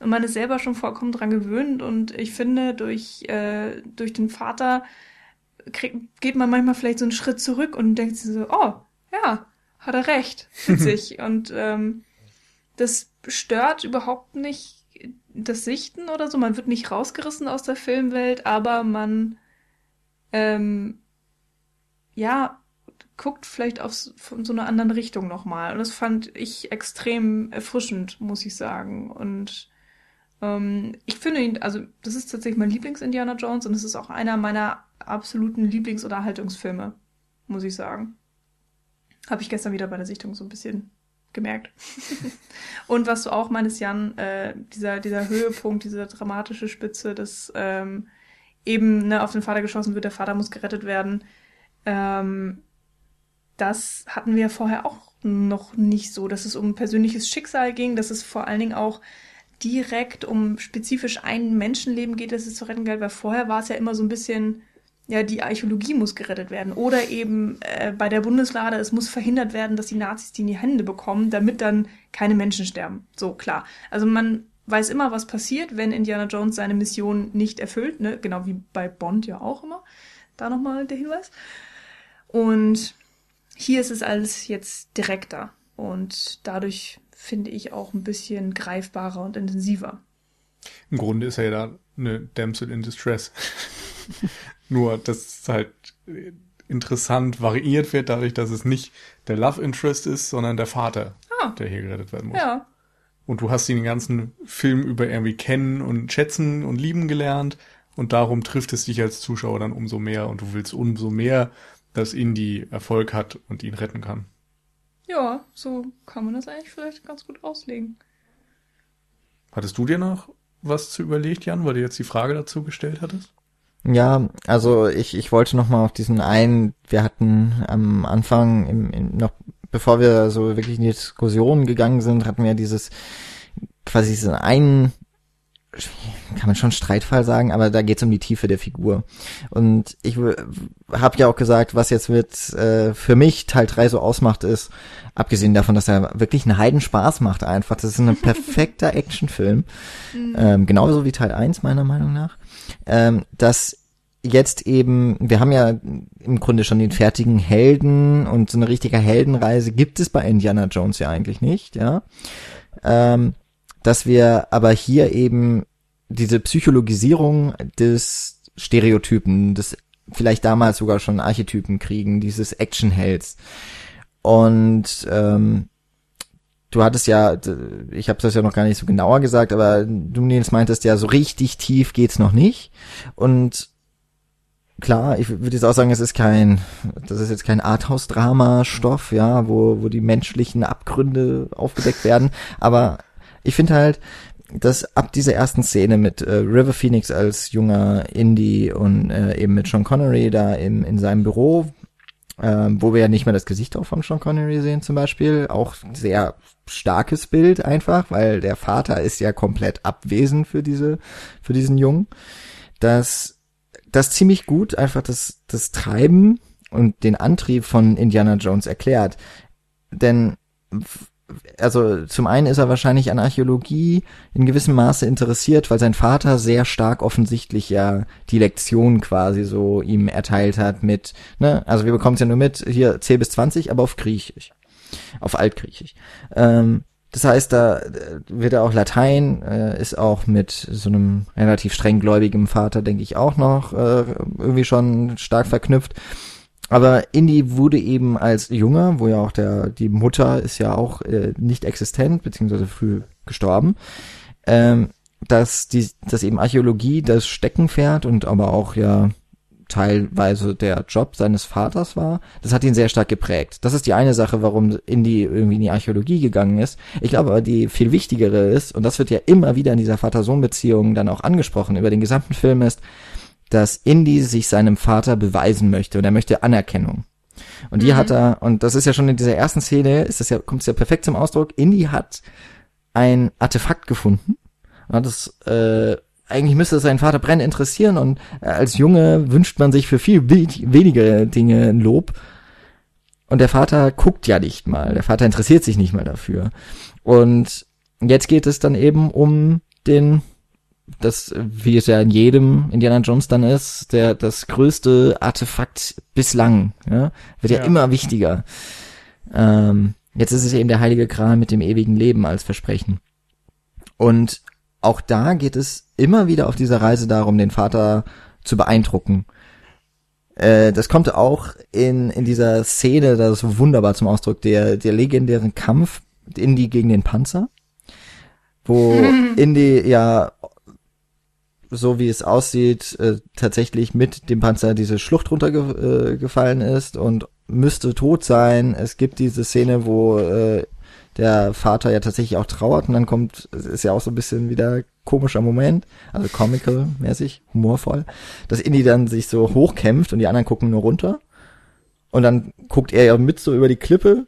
Und man ist selber schon vollkommen dran gewöhnt. Und ich finde, durch, äh, durch den Vater krieg, geht man manchmal vielleicht so einen Schritt zurück und denkt sich so, oh, ja, hat er recht. Witzig. <laughs> und ähm, das stört überhaupt nicht das Sichten oder so. Man wird nicht rausgerissen aus der Filmwelt, aber man ähm, ja guckt vielleicht aus von so einer anderen Richtung nochmal. Und das fand ich extrem erfrischend, muss ich sagen. Und ähm, ich finde ihn, also das ist tatsächlich mein Lieblings-Indiana Jones und es ist auch einer meiner absoluten Lieblingsunterhaltungsfilme, muss ich sagen. Habe ich gestern wieder bei der Sichtung so ein bisschen gemerkt. <laughs> und was du auch meinst, Jan, äh, dieser, dieser Höhepunkt, diese dramatische Spitze, dass ähm, eben ne, auf den Vater geschossen wird, der Vater muss gerettet werden. Ähm, das hatten wir vorher auch noch nicht so, dass es um persönliches Schicksal ging, dass es vor allen Dingen auch direkt um spezifisch ein Menschenleben geht, das es zu retten galt, weil vorher war es ja immer so ein bisschen, ja, die Archäologie muss gerettet werden. Oder eben äh, bei der Bundeslade, es muss verhindert werden, dass die Nazis die in die Hände bekommen, damit dann keine Menschen sterben. So, klar. Also man weiß immer, was passiert, wenn Indiana Jones seine Mission nicht erfüllt, ne? Genau wie bei Bond ja auch immer. Da nochmal der Hinweis. Und hier ist es alles jetzt direkter. Und dadurch finde ich, auch ein bisschen greifbarer und intensiver. Im Grunde ist er ja da eine Damsel in Distress. <laughs> Nur, dass es halt interessant variiert wird, dadurch, dass es nicht der Love Interest ist, sondern der Vater, ah. der hier gerettet werden muss. Ja. Und du hast ihn den ganzen Film über irgendwie kennen und schätzen und lieben gelernt. Und darum trifft es dich als Zuschauer dann umso mehr und du willst umso mehr, dass Indy Erfolg hat und ihn retten kann. Ja, so kann man das eigentlich vielleicht ganz gut auslegen. Hattest du dir noch was zu überlegt, Jan, weil du jetzt die Frage dazu gestellt hattest? Ja, also ich, ich wollte noch mal auf diesen einen, wir hatten am Anfang, im, im, noch bevor wir so wirklich in die Diskussion gegangen sind, hatten wir dieses quasi diesen einen kann man schon Streitfall sagen, aber da geht es um die Tiefe der Figur. Und ich habe ja auch gesagt, was jetzt mit äh, für mich Teil 3 so ausmacht, ist, abgesehen davon, dass er wirklich einen Heidenspaß macht einfach. Das ist ein <laughs> perfekter Actionfilm. Mhm. Ähm, genauso wie Teil 1, meiner Meinung nach. Ähm, dass jetzt eben, wir haben ja im Grunde schon den fertigen Helden und so eine richtige Heldenreise gibt es bei Indiana Jones ja eigentlich nicht, ja. Ähm, dass wir aber hier eben diese Psychologisierung des Stereotypen, des vielleicht damals sogar schon Archetypen kriegen, dieses Actionhelds. Und ähm, du hattest ja, ich habe das ja noch gar nicht so genauer gesagt, aber du Nils meintest ja, so richtig tief geht's noch nicht. Und klar, ich würde jetzt auch sagen, es ist kein, das ist jetzt kein Arthouse-Drama-Stoff, ja, wo, wo die menschlichen Abgründe aufgedeckt werden. Aber ich finde halt, dass ab dieser ersten Szene mit äh, River Phoenix als junger Indie und äh, eben mit Sean Connery da im, in seinem Büro, äh, wo wir ja nicht mehr das Gesicht auch von Sean Connery sehen zum Beispiel, auch sehr starkes Bild einfach, weil der Vater ist ja komplett abwesend für diese, für diesen Jungen, dass das ziemlich gut einfach das, das Treiben und den Antrieb von Indiana Jones erklärt. Denn also zum einen ist er wahrscheinlich an Archäologie in gewissem Maße interessiert, weil sein Vater sehr stark offensichtlich ja die Lektion quasi so ihm erteilt hat mit, ne, also wir bekommen es ja nur mit, hier 10 bis 20, aber auf Griechisch, auf Altgriechisch. Ähm, das heißt, da wird er auch Latein, äh, ist auch mit so einem relativ strenggläubigen Vater, denke ich, auch noch äh, irgendwie schon stark verknüpft. Aber Indy wurde eben als Junger, wo ja auch der, die Mutter ist ja auch äh, nicht existent, beziehungsweise früh gestorben, ähm, dass die, dass eben Archäologie das Steckenpferd und aber auch ja teilweise der Job seines Vaters war, das hat ihn sehr stark geprägt. Das ist die eine Sache, warum Indy irgendwie in die Archäologie gegangen ist. Ich glaube aber, die viel wichtigere ist, und das wird ja immer wieder in dieser Vater-Sohn-Beziehung dann auch angesprochen, über den gesamten Film ist, dass Indy sich seinem Vater beweisen möchte und er möchte Anerkennung. Und die mhm. hat er, und das ist ja schon in dieser ersten Szene, ist das ja, kommt es ja perfekt zum Ausdruck, Indy hat ein Artefakt gefunden und hat es, äh, eigentlich müsste es seinen Vater brennend interessieren und als Junge wünscht man sich für viel weniger Dinge Lob. Und der Vater guckt ja nicht mal, der Vater interessiert sich nicht mal dafür. Und jetzt geht es dann eben um den das, wie es ja in jedem Indiana Jones dann ist, der das größte Artefakt bislang, ja, wird ja, ja immer wichtiger. Ähm, jetzt ist es eben der heilige Kral mit dem ewigen Leben als Versprechen. Und auch da geht es immer wieder auf dieser Reise darum, den Vater zu beeindrucken. Äh, das kommt auch in, in dieser Szene, das ist wunderbar zum Ausdruck, der, der legendären Kampf Indy gegen den Panzer wo <laughs> Indy ja so wie es aussieht, äh, tatsächlich mit dem Panzer diese Schlucht runtergefallen äh, ist und müsste tot sein. Es gibt diese Szene, wo äh, der Vater ja tatsächlich auch trauert und dann kommt, ist ja auch so ein bisschen wieder komischer Moment, also comical-mäßig, humorvoll, dass Indy dann sich so hochkämpft und die anderen gucken nur runter. Und dann guckt er ja mit so über die Klippe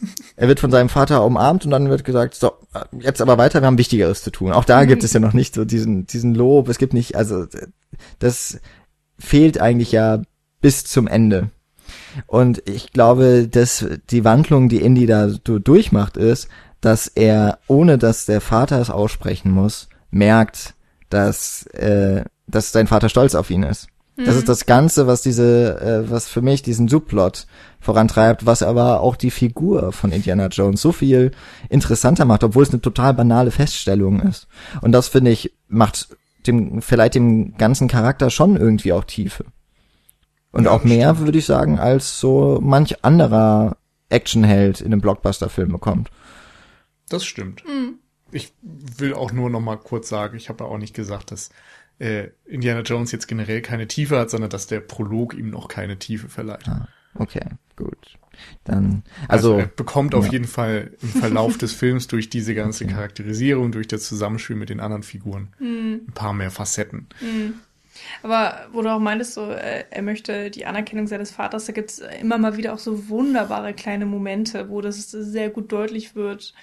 <laughs> er wird von seinem Vater umarmt und dann wird gesagt, so, jetzt aber weiter, wir haben Wichtigeres zu tun. Auch da gibt es ja noch nicht so diesen, diesen Lob. Es gibt nicht, also, das fehlt eigentlich ja bis zum Ende. Und ich glaube, dass die Wandlung, die Indy da durchmacht, ist, dass er, ohne dass der Vater es aussprechen muss, merkt, dass, äh, dass sein Vater stolz auf ihn ist. Das ist mhm. das Ganze, was diese, äh, was für mich diesen Subplot vorantreibt, was aber auch die Figur von Indiana Jones so viel interessanter macht, obwohl es eine total banale Feststellung ist. Und das finde ich macht dem vielleicht dem ganzen Charakter schon irgendwie auch Tiefe. Und ja, auch mehr, würde ich sagen, als so manch anderer Actionheld in einem Blockbuster-Film bekommt. Das stimmt. Mhm. Ich will auch nur noch mal kurz sagen, ich habe ja auch nicht gesagt, dass äh, Indiana Jones jetzt generell keine Tiefe hat, sondern dass der Prolog ihm noch keine Tiefe verleiht. Ah. Okay, gut. Dann, also, also er bekommt auf ja. jeden Fall im Verlauf <laughs> des Films durch diese ganze okay. Charakterisierung, durch das Zusammenspiel mit den anderen Figuren mhm. ein paar mehr Facetten. Mhm. Aber wo du auch meintest, so, äh, er möchte die Anerkennung seines Vaters, da gibt's immer mal wieder auch so wunderbare kleine Momente, wo das sehr gut deutlich wird.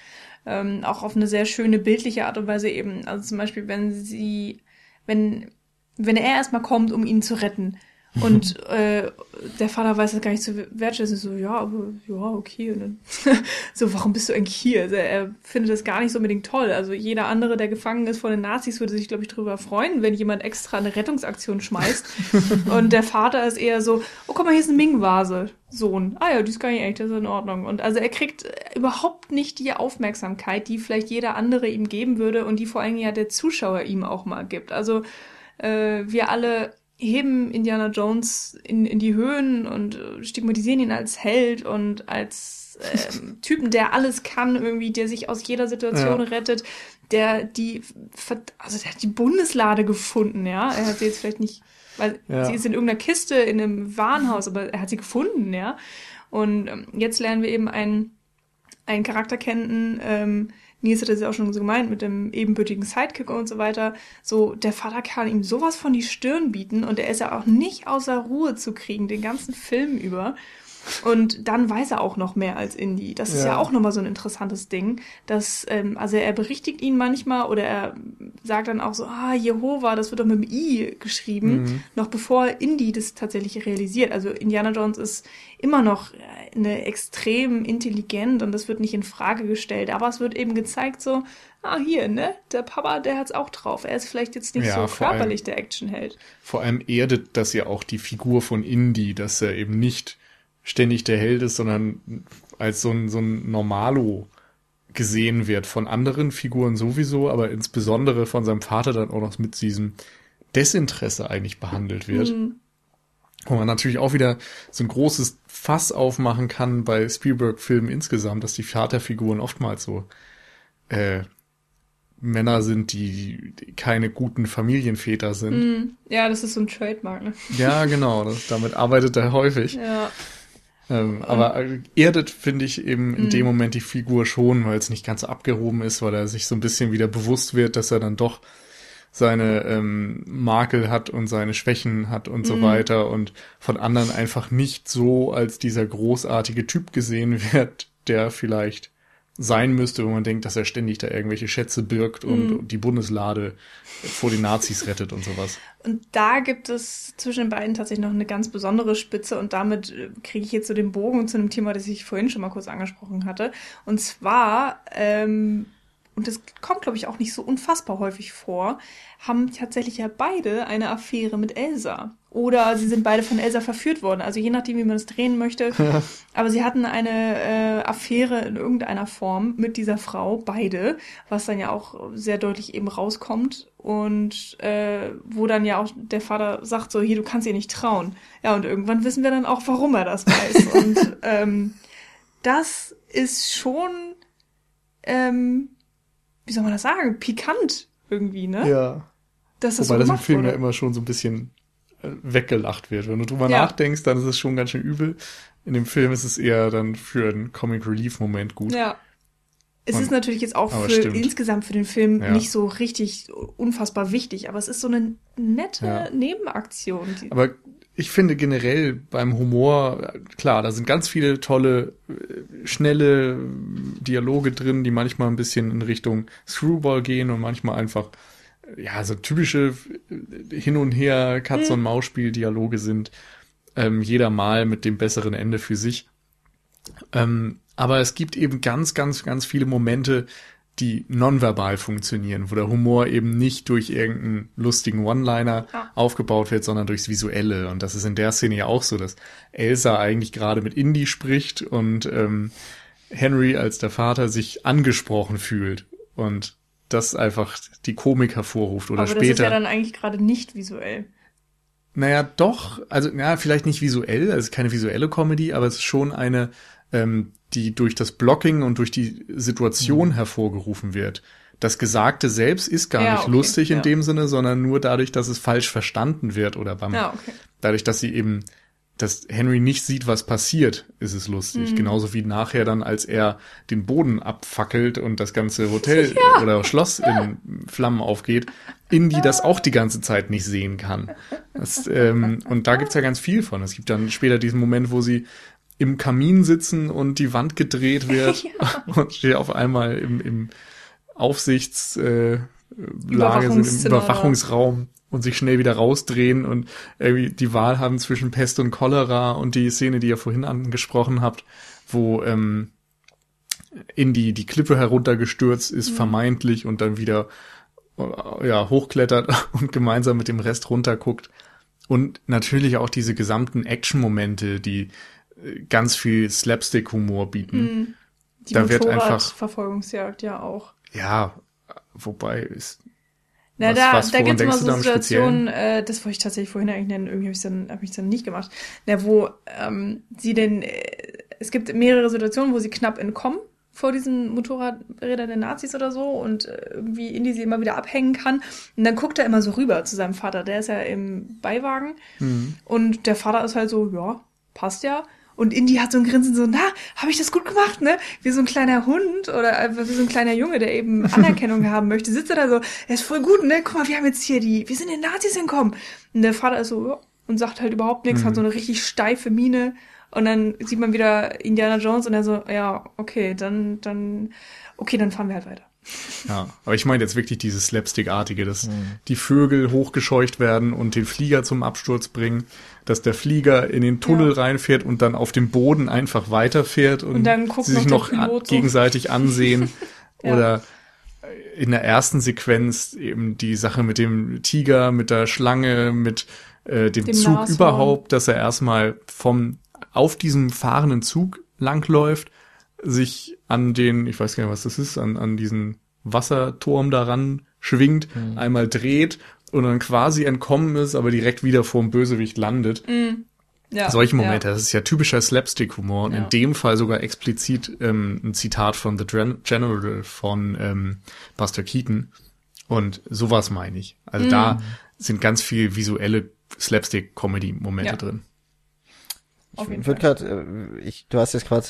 Ähm, auch auf eine sehr schöne bildliche Art und Weise eben. Also zum Beispiel, wenn sie, wenn, wenn er erstmal kommt, um ihn zu retten und äh, der Vater weiß das gar nicht zu wertschätzen. So, ja, aber ja, okay. Und dann, <laughs> so, warum bist du eigentlich hier? Also, er findet das gar nicht so unbedingt toll. Also jeder andere, der gefangen ist von den Nazis, würde sich, glaube ich, darüber freuen, wenn jemand extra eine Rettungsaktion schmeißt. <laughs> und der Vater ist eher so, oh, guck mal, hier ist eine Ming-Vase. Sohn. Ah ja, die ist gar nicht echt, das ist in Ordnung. Und also er kriegt überhaupt nicht die Aufmerksamkeit, die vielleicht jeder andere ihm geben würde und die vor allem ja der Zuschauer ihm auch mal gibt. Also äh, wir alle heben Indiana Jones in, in die Höhen und äh, stigmatisieren ihn als Held und als ähm, <laughs> Typen, der alles kann, irgendwie, der sich aus jeder Situation ja. rettet, der die, also der hat die Bundeslade gefunden, ja. Er hat sie jetzt vielleicht nicht, weil ja. sie ist in irgendeiner Kiste in einem Warenhaus, aber er hat sie gefunden, ja. Und ähm, jetzt lernen wir eben einen, einen Charakter kennen, ähm, Nils hat das ja auch schon so gemeint mit dem ebenbürtigen Sidekick und so weiter. So, der Vater kann ihm sowas von die Stirn bieten und er ist ja auch nicht außer Ruhe zu kriegen, den ganzen Film über. Und dann weiß er auch noch mehr als Indy. Das ist ja, ja auch nochmal so ein interessantes Ding. Dass, ähm, also er berichtigt ihn manchmal oder er sagt dann auch so, ah, Jehova, das wird doch mit dem I geschrieben, mhm. noch bevor Indy das tatsächlich realisiert. Also Indiana Jones ist immer noch eine extrem intelligent und das wird nicht in Frage gestellt. Aber es wird eben gezeigt so, ah, hier, ne, der Papa, der hat's auch drauf. Er ist vielleicht jetzt nicht ja, so körperlich allem, der Actionheld. Vor allem erdet das ja auch die Figur von Indy, dass er eben nicht ständig der Held ist, sondern als so ein, so ein Normalo gesehen wird von anderen Figuren sowieso, aber insbesondere von seinem Vater dann auch noch mit diesem Desinteresse eigentlich behandelt wird. Mhm. Wo man natürlich auch wieder so ein großes Fass aufmachen kann bei Spielberg-Filmen insgesamt, dass die Vaterfiguren oftmals so äh, Männer sind, die, keine guten Familienväter sind. Mm, ja, das ist so ein Trademark, ne? Ja, genau. Das, damit arbeitet er häufig. Ja. Ähm, aber erdet, finde ich, eben in mm. dem Moment die Figur schon, weil es nicht ganz abgehoben ist, weil er sich so ein bisschen wieder bewusst wird, dass er dann doch seine ähm, Makel hat und seine Schwächen hat und so mm. weiter und von anderen einfach nicht so als dieser großartige Typ gesehen <laughs> wird, der vielleicht sein müsste, wo man denkt, dass er ständig da irgendwelche Schätze birgt und mhm. die Bundeslade vor den Nazis rettet und sowas. Und da gibt es zwischen den beiden tatsächlich noch eine ganz besondere Spitze und damit äh, kriege ich jetzt so den Bogen zu einem Thema, das ich vorhin schon mal kurz angesprochen hatte. Und zwar ähm, und das kommt, glaube ich, auch nicht so unfassbar häufig vor, haben tatsächlich ja beide eine Affäre mit Elsa. Oder sie sind beide von Elsa verführt worden. Also je nachdem, wie man es drehen möchte. Aber sie hatten eine äh, Affäre in irgendeiner Form mit dieser Frau, beide, was dann ja auch sehr deutlich eben rauskommt. Und äh, wo dann ja auch der Vater sagt so, hier, du kannst ihr nicht trauen. Ja, und irgendwann wissen wir dann auch, warum er das weiß. und ähm, das ist schon ähm, wie soll man das sagen, pikant irgendwie, ne? Ja. Dass das Wobei so das im Film wurde. ja immer schon so ein bisschen äh, weggelacht wird. Wenn du drüber ja. nachdenkst, dann ist es schon ganz schön übel. In dem Film ist es eher dann für einen Comic Relief Moment gut. Ja. Es Und, ist natürlich jetzt auch für stimmt. insgesamt für den Film ja. nicht so richtig unfassbar wichtig, aber es ist so eine nette ja. Nebenaktion. Aber ich finde generell beim Humor, klar, da sind ganz viele tolle, äh, schnelle Dialoge drin, die manchmal ein bisschen in Richtung Screwball gehen und manchmal einfach, ja, so typische äh, Hin- und Her, Katz- und Maus-Spiel-Dialoge sind. Ähm, jeder Mal mit dem besseren Ende für sich. Ähm, aber es gibt eben ganz, ganz, ganz viele Momente, die nonverbal funktionieren, wo der Humor eben nicht durch irgendeinen lustigen One-Liner ja. aufgebaut wird, sondern durchs Visuelle. Und das ist in der Szene ja auch so, dass Elsa eigentlich gerade mit Indy spricht und ähm, Henry als der Vater sich angesprochen fühlt und das einfach die Komik hervorruft oder Aber später. Das ist ja dann eigentlich gerade nicht visuell. Naja, doch, also ja, vielleicht nicht visuell, also keine visuelle Comedy, aber es ist schon eine ähm, die durch das Blocking und durch die Situation mhm. hervorgerufen wird. Das Gesagte selbst ist gar ja, nicht okay, lustig in ja. dem Sinne, sondern nur dadurch, dass es falsch verstanden wird oder beim, ja, okay. dadurch, dass sie eben dass Henry nicht sieht, was passiert, ist es lustig. Mhm. Genauso wie nachher dann, als er den Boden abfackelt und das ganze Hotel <laughs> oder Schloss in Flammen aufgeht, Indy das auch die ganze Zeit nicht sehen kann. Das, ähm, und da gibt's ja ganz viel von. Es gibt dann später diesen Moment, wo sie im Kamin sitzen und die Wand gedreht wird <laughs> ja. <laughs> und steht auf einmal im, im Aufsichtslage, äh, sind im Überwachungsraum und sich schnell wieder rausdrehen und irgendwie die Wahl haben zwischen Pest und Cholera und die Szene, die ihr vorhin angesprochen habt, wo ähm, in die, die Klippe heruntergestürzt ist, mhm. vermeintlich, und dann wieder äh, ja, hochklettert <laughs> und gemeinsam mit dem Rest runterguckt. Und natürlich auch diese gesamten Action-Momente, die ganz viel Slapstick-Humor bieten. Mhm. Die da wird einfach Verfolgungsjagd ja auch. Ja, wobei ist na, was, da, was, da gibt es immer so Situationen, äh, das wollte ich tatsächlich vorhin eigentlich nennen, irgendwie habe ich dann, hab dann nicht gemacht, na, wo ähm, sie denn, äh, es gibt mehrere Situationen, wo sie knapp entkommen vor diesen Motorradrädern der Nazis oder so und äh, irgendwie Indy sie immer wieder abhängen kann. Und dann guckt er immer so rüber zu seinem Vater, der ist ja im Beiwagen mhm. und der Vater ist halt so, ja, passt ja. Und Indy hat so ein Grinsen so, na, habe ich das gut gemacht, ne? Wie so ein kleiner Hund oder einfach wie so ein kleiner Junge, der eben <laughs> Anerkennung haben möchte, sitzt er da so, er ist voll gut, ne? Guck mal, wir haben jetzt hier die, wir sind den Nazis entkommen. Und der Vater ist so, ja, und sagt halt überhaupt nichts, mhm. hat so eine richtig steife Miene. Und dann sieht man wieder Indiana Jones und er so, ja, okay, dann, dann, okay, dann fahren wir halt weiter. <laughs> Ja, aber ich meine jetzt wirklich dieses Slapstick-artige, dass mhm. die Vögel hochgescheucht werden und den Flieger zum Absturz bringen dass der Flieger in den Tunnel ja. reinfährt und dann auf dem Boden einfach weiterfährt und, und sie sich noch, noch gegenseitig ansehen. <laughs> ja. Oder in der ersten Sequenz eben die Sache mit dem Tiger, mit der Schlange, mit äh, dem, dem Zug Nashorn. überhaupt, dass er erstmal vom auf diesem fahrenden Zug langläuft, sich an den, ich weiß gar nicht, was das ist, an, an diesen Wasserturm daran schwingt, mhm. einmal dreht und dann quasi entkommen ist, aber direkt wieder vor dem Bösewicht landet. Mm. Ja, Solche Momente, ja. das ist ja typischer Slapstick-Humor und ja. in dem Fall sogar explizit ähm, ein Zitat von The General von ähm, Buster Keaton. Und sowas meine ich. Also mm. da sind ganz viel visuelle Slapstick-Comedy-Momente drin. Ich würde gerade, äh, ich, du hast jetzt gerade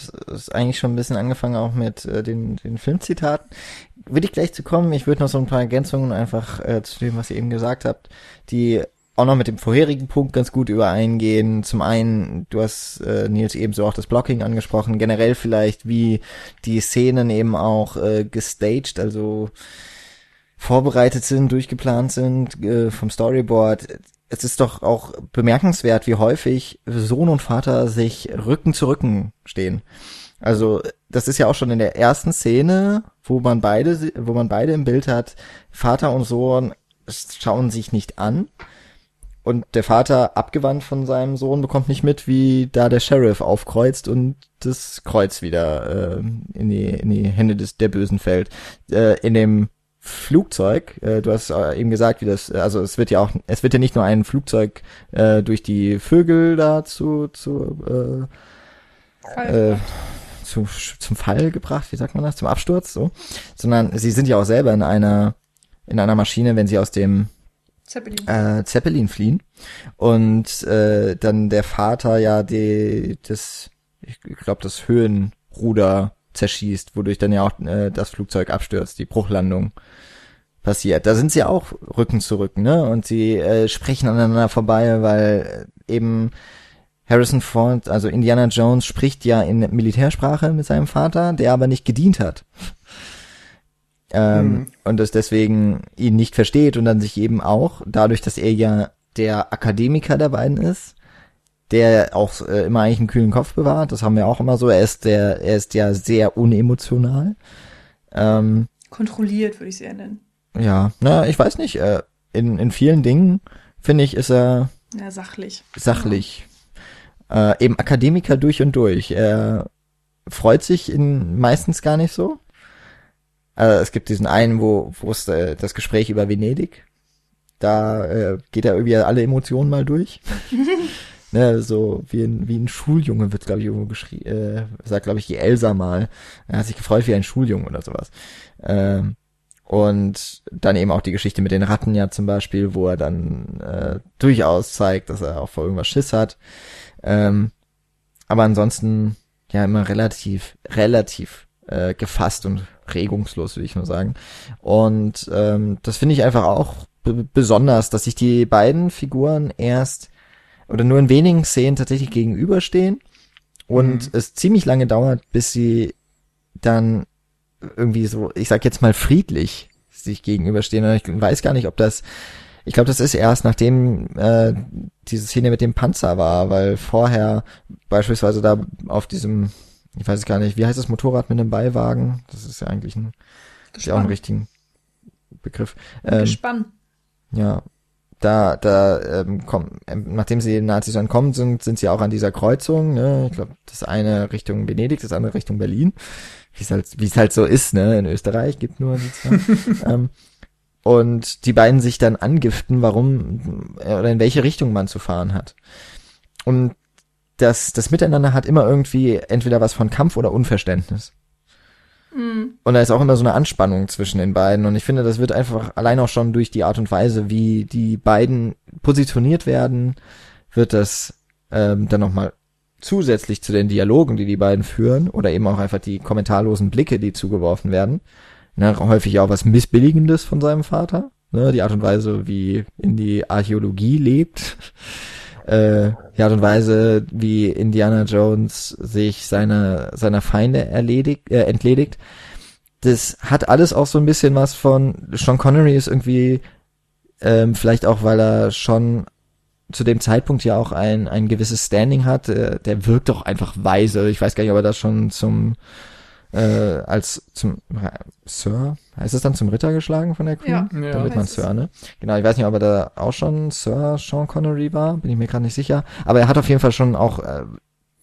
eigentlich schon ein bisschen angefangen auch mit äh, den, den Filmzitaten. Würde ich gleich zu kommen. Ich würde noch so ein paar Ergänzungen einfach äh, zu dem, was ihr eben gesagt habt, die auch noch mit dem vorherigen Punkt ganz gut übereingehen. Zum einen, du hast äh, Nils ebenso auch das Blocking angesprochen, generell vielleicht wie die Szenen eben auch äh, gestaged, also vorbereitet sind, durchgeplant sind äh, vom Storyboard es ist doch auch bemerkenswert, wie häufig Sohn und Vater sich Rücken zu Rücken stehen. Also, das ist ja auch schon in der ersten Szene, wo man beide, wo man beide im Bild hat, Vater und Sohn schauen sich nicht an. Und der Vater, abgewandt von seinem Sohn, bekommt nicht mit, wie da der Sheriff aufkreuzt und das Kreuz wieder äh, in, die, in die Hände des der Bösen fällt. Äh, in dem Flugzeug, äh, du hast äh, eben gesagt, wie das, also es wird ja auch, es wird ja nicht nur ein Flugzeug äh, durch die Vögel da zu, zu, äh, äh, zu, zum Fall gebracht, wie sagt man das, zum Absturz, so, sondern sie sind ja auch selber in einer, in einer Maschine, wenn sie aus dem Zeppelin, äh, Zeppelin fliehen. Und äh, dann der Vater ja die, das, ich glaube, das Höhenruder zerschießt, wodurch dann ja auch äh, das Flugzeug abstürzt, die Bruchlandung passiert. Da sind sie auch Rücken zu Rücken, ne? Und sie äh, sprechen aneinander vorbei, weil eben Harrison Ford, also Indiana Jones, spricht ja in Militärsprache mit seinem Vater, der aber nicht gedient hat. ähm, mhm. Und das deswegen ihn nicht versteht und dann sich eben auch, dadurch, dass er ja der Akademiker der beiden ist, der auch äh, immer eigentlich einen kühlen Kopf bewahrt. Das haben wir auch immer so. Er ist der, er ist ja sehr unemotional. Ähm, Kontrolliert würde ich es eher nennen. Ja, na, ich weiß nicht. Äh, in, in vielen Dingen finde ich, ist er ja, sachlich. Sachlich. Ja. Äh, eben Akademiker durch und durch. Er freut sich in meistens gar nicht so. Also es gibt diesen einen, wo wo es äh, das Gespräch über Venedig. Da äh, geht er irgendwie alle Emotionen mal durch. <laughs> ne, so wie ein, wie ein Schuljunge wird, glaube ich, irgendwo geschrieben, äh, sagt, glaube ich, die Elsa mal. Er hat sich gefreut wie ein Schuljunge oder sowas. Ähm, und dann eben auch die Geschichte mit den Ratten ja zum Beispiel, wo er dann äh, durchaus zeigt, dass er auch vor irgendwas Schiss hat. Ähm, aber ansonsten ja immer relativ, relativ äh, gefasst und regungslos, würde ich mal sagen. Und ähm, das finde ich einfach auch besonders, dass sich die beiden Figuren erst oder nur in wenigen Szenen tatsächlich gegenüberstehen und mhm. es ziemlich lange dauert, bis sie dann irgendwie so, ich sag jetzt mal friedlich sich gegenüberstehen. Und ich weiß gar nicht, ob das, ich glaube, das ist erst nachdem äh, diese Szene mit dem Panzer war, weil vorher beispielsweise da auf diesem, ich weiß es gar nicht, wie heißt das Motorrad mit einem Beiwagen? Das ist ja eigentlich ein, ist ja auch ein richtigen Begriff. Ähm, Gespann. Ja, da, da ähm, kommen, ähm, nachdem sie den Nazis entkommen sind, sind sie auch an dieser Kreuzung. Ne? Ich glaube, das eine Richtung Venedig, das andere Richtung Berlin wie es halt, es halt so ist, ne? In Österreich gibt nur die zwei. <laughs> ähm, und die beiden sich dann angiften, warum oder in welche Richtung man zu fahren hat. Und das, das Miteinander hat immer irgendwie entweder was von Kampf oder Unverständnis. Mhm. Und da ist auch immer so eine Anspannung zwischen den beiden. Und ich finde, das wird einfach allein auch schon durch die Art und Weise, wie die beiden positioniert werden, wird das ähm, dann nochmal zusätzlich zu den Dialogen, die die beiden führen, oder eben auch einfach die kommentarlosen Blicke, die zugeworfen werden, ne, häufig auch was Missbilligendes von seinem Vater, ne, die Art und Weise, wie in die Archäologie lebt, äh, die Art und Weise, wie Indiana Jones sich seiner seiner Feinde erledigt, äh, entledigt, das hat alles auch so ein bisschen was von Sean Connery ist irgendwie ähm, vielleicht auch, weil er schon zu dem Zeitpunkt ja auch ein, ein gewisses Standing hat, äh, der wirkt doch einfach weise. Ich weiß gar nicht, ob er das schon zum äh, als zum äh, Sir, heißt es dann zum Ritter geschlagen von der Queen? Ja, ja dann wird man Sir, ne? Genau, ich weiß nicht, ob er da auch schon Sir Sean Connery war, bin ich mir gerade nicht sicher. Aber er hat auf jeden Fall schon auch äh,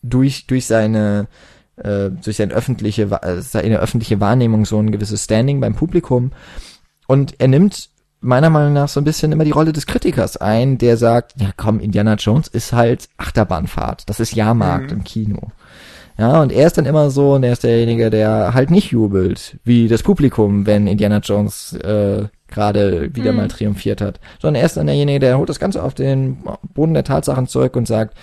durch, durch seine äh, durch seine öffentliche, äh, seine öffentliche Wahrnehmung so ein gewisses Standing beim Publikum. Und er nimmt meiner Meinung nach so ein bisschen immer die Rolle des Kritikers ein, der sagt, ja komm, Indiana Jones ist halt Achterbahnfahrt, das ist Jahrmarkt mhm. im Kino. Ja, und er ist dann immer so, und er ist derjenige, der halt nicht jubelt, wie das Publikum, wenn Indiana Jones äh, gerade wieder mhm. mal triumphiert hat. Sondern er ist dann derjenige, der holt das Ganze auf den Boden der Tatsachen zurück und sagt,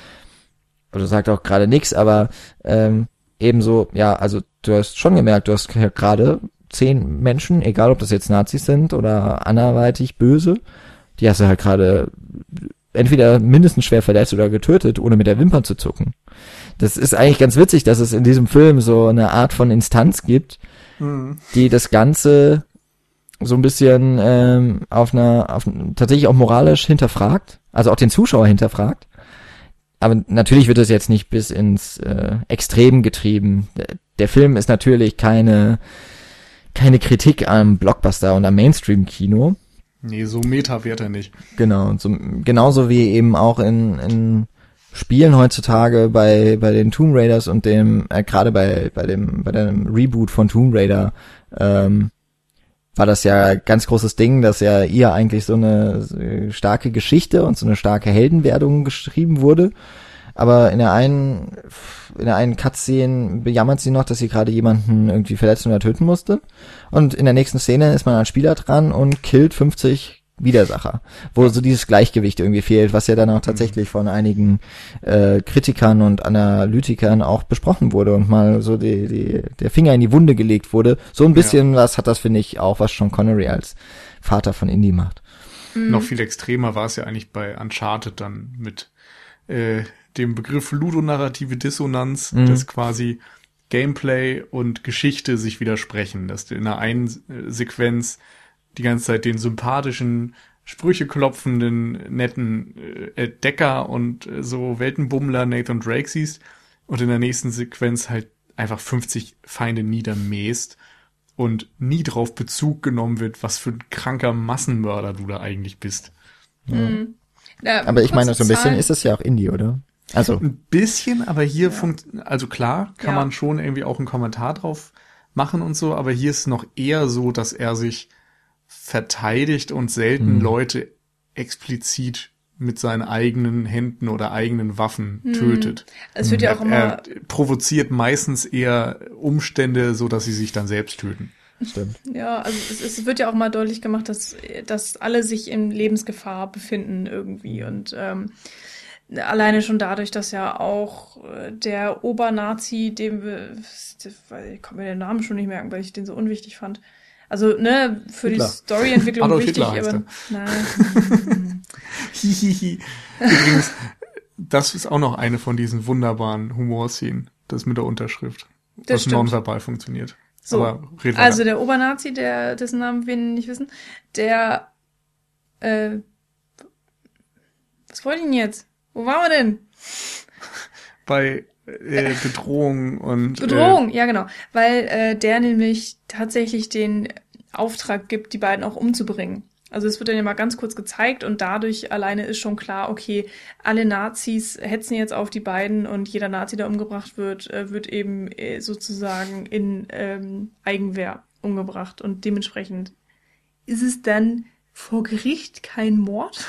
oder sagt auch gerade nichts, aber ähm, ebenso, ja, also du hast schon gemerkt, du hast gerade zehn Menschen, egal ob das jetzt Nazis sind oder anderweitig böse, die hast du halt gerade entweder mindestens schwer verletzt oder getötet, ohne mit der Wimper zu zucken. Das ist eigentlich ganz witzig, dass es in diesem Film so eine Art von Instanz gibt, mhm. die das Ganze so ein bisschen ähm, auf einer, auf, tatsächlich auch moralisch hinterfragt, also auch den Zuschauer hinterfragt. Aber natürlich wird es jetzt nicht bis ins äh, Extrem getrieben. Der, der Film ist natürlich keine keine Kritik am Blockbuster und am Mainstream-Kino. Nee, so meta wird er nicht. Genau, so, genauso wie eben auch in, in Spielen heutzutage bei, bei den Tomb Raiders und dem, äh, gerade bei, bei dem, bei dem Reboot von Tomb Raider, ähm, war das ja ganz großes Ding, dass ja ihr eigentlich so eine starke Geschichte und so eine starke Heldenwerdung geschrieben wurde aber in der einen, in der einen Cutscene bejammert sie noch, dass sie gerade jemanden irgendwie verletzen oder töten musste. Und in der nächsten Szene ist man als Spieler dran und killt 50 Widersacher, wo so dieses Gleichgewicht irgendwie fehlt, was ja dann auch tatsächlich von einigen äh, Kritikern und Analytikern auch besprochen wurde und mal so die, die, der Finger in die Wunde gelegt wurde. So ein bisschen ja. was hat das, finde ich, auch, was Sean Connery als Vater von Indie macht. Mhm. Noch viel extremer war es ja eigentlich bei Uncharted dann mit äh, dem Begriff ludonarrative Dissonanz, mhm. dass quasi Gameplay und Geschichte sich widersprechen, dass du in einer einen äh, Sequenz die ganze Zeit den sympathischen, Sprüche klopfenden, netten äh, Decker und äh, so Weltenbummler Nathan Drake siehst und in der nächsten Sequenz halt einfach 50 Feinde niedermähst und nie drauf Bezug genommen wird, was für ein kranker Massenmörder du da eigentlich bist. Mhm. Ja, Aber ich meine, so ein bisschen ist es ja auch Indie, oder? Also ein bisschen, aber hier ja. funkt, also klar, kann ja. man schon irgendwie auch einen Kommentar drauf machen und so, aber hier ist noch eher so, dass er sich verteidigt und selten hm. Leute explizit mit seinen eigenen Händen oder eigenen Waffen hm. tötet. Es wird ja auch immer er provoziert meistens eher Umstände, so dass sie sich dann selbst töten. Stimmt. Ja, also es, es, wird ja auch mal deutlich gemacht, dass, dass alle sich in Lebensgefahr befinden irgendwie und ähm, Alleine schon dadurch, dass ja auch äh, der Obernazi, dem wir, ich kann mir den Namen schon nicht merken, weil ich den so unwichtig fand. Also, ne, für Hitler. die Storyentwicklung wichtig, Hitler aber nein. <laughs> Hihihi. Übrigens, das ist auch noch eine von diesen wunderbaren Humorszenen, das mit der Unterschrift, das was stimmt. nonverbal funktioniert. So, also der Obernazi, der dessen Namen wir nicht wissen, der äh, was wollte ich denn jetzt? Wo waren wir denn? Bei äh, Bedrohung und. Bedrohung, äh, ja genau. Weil äh, der nämlich tatsächlich den Auftrag gibt, die beiden auch umzubringen. Also es wird dann ja mal ganz kurz gezeigt und dadurch alleine ist schon klar, okay, alle Nazis hetzen jetzt auf die beiden und jeder Nazi, der umgebracht wird, äh, wird eben äh, sozusagen in ähm, Eigenwehr umgebracht und dementsprechend ist es dann vor Gericht kein Mord.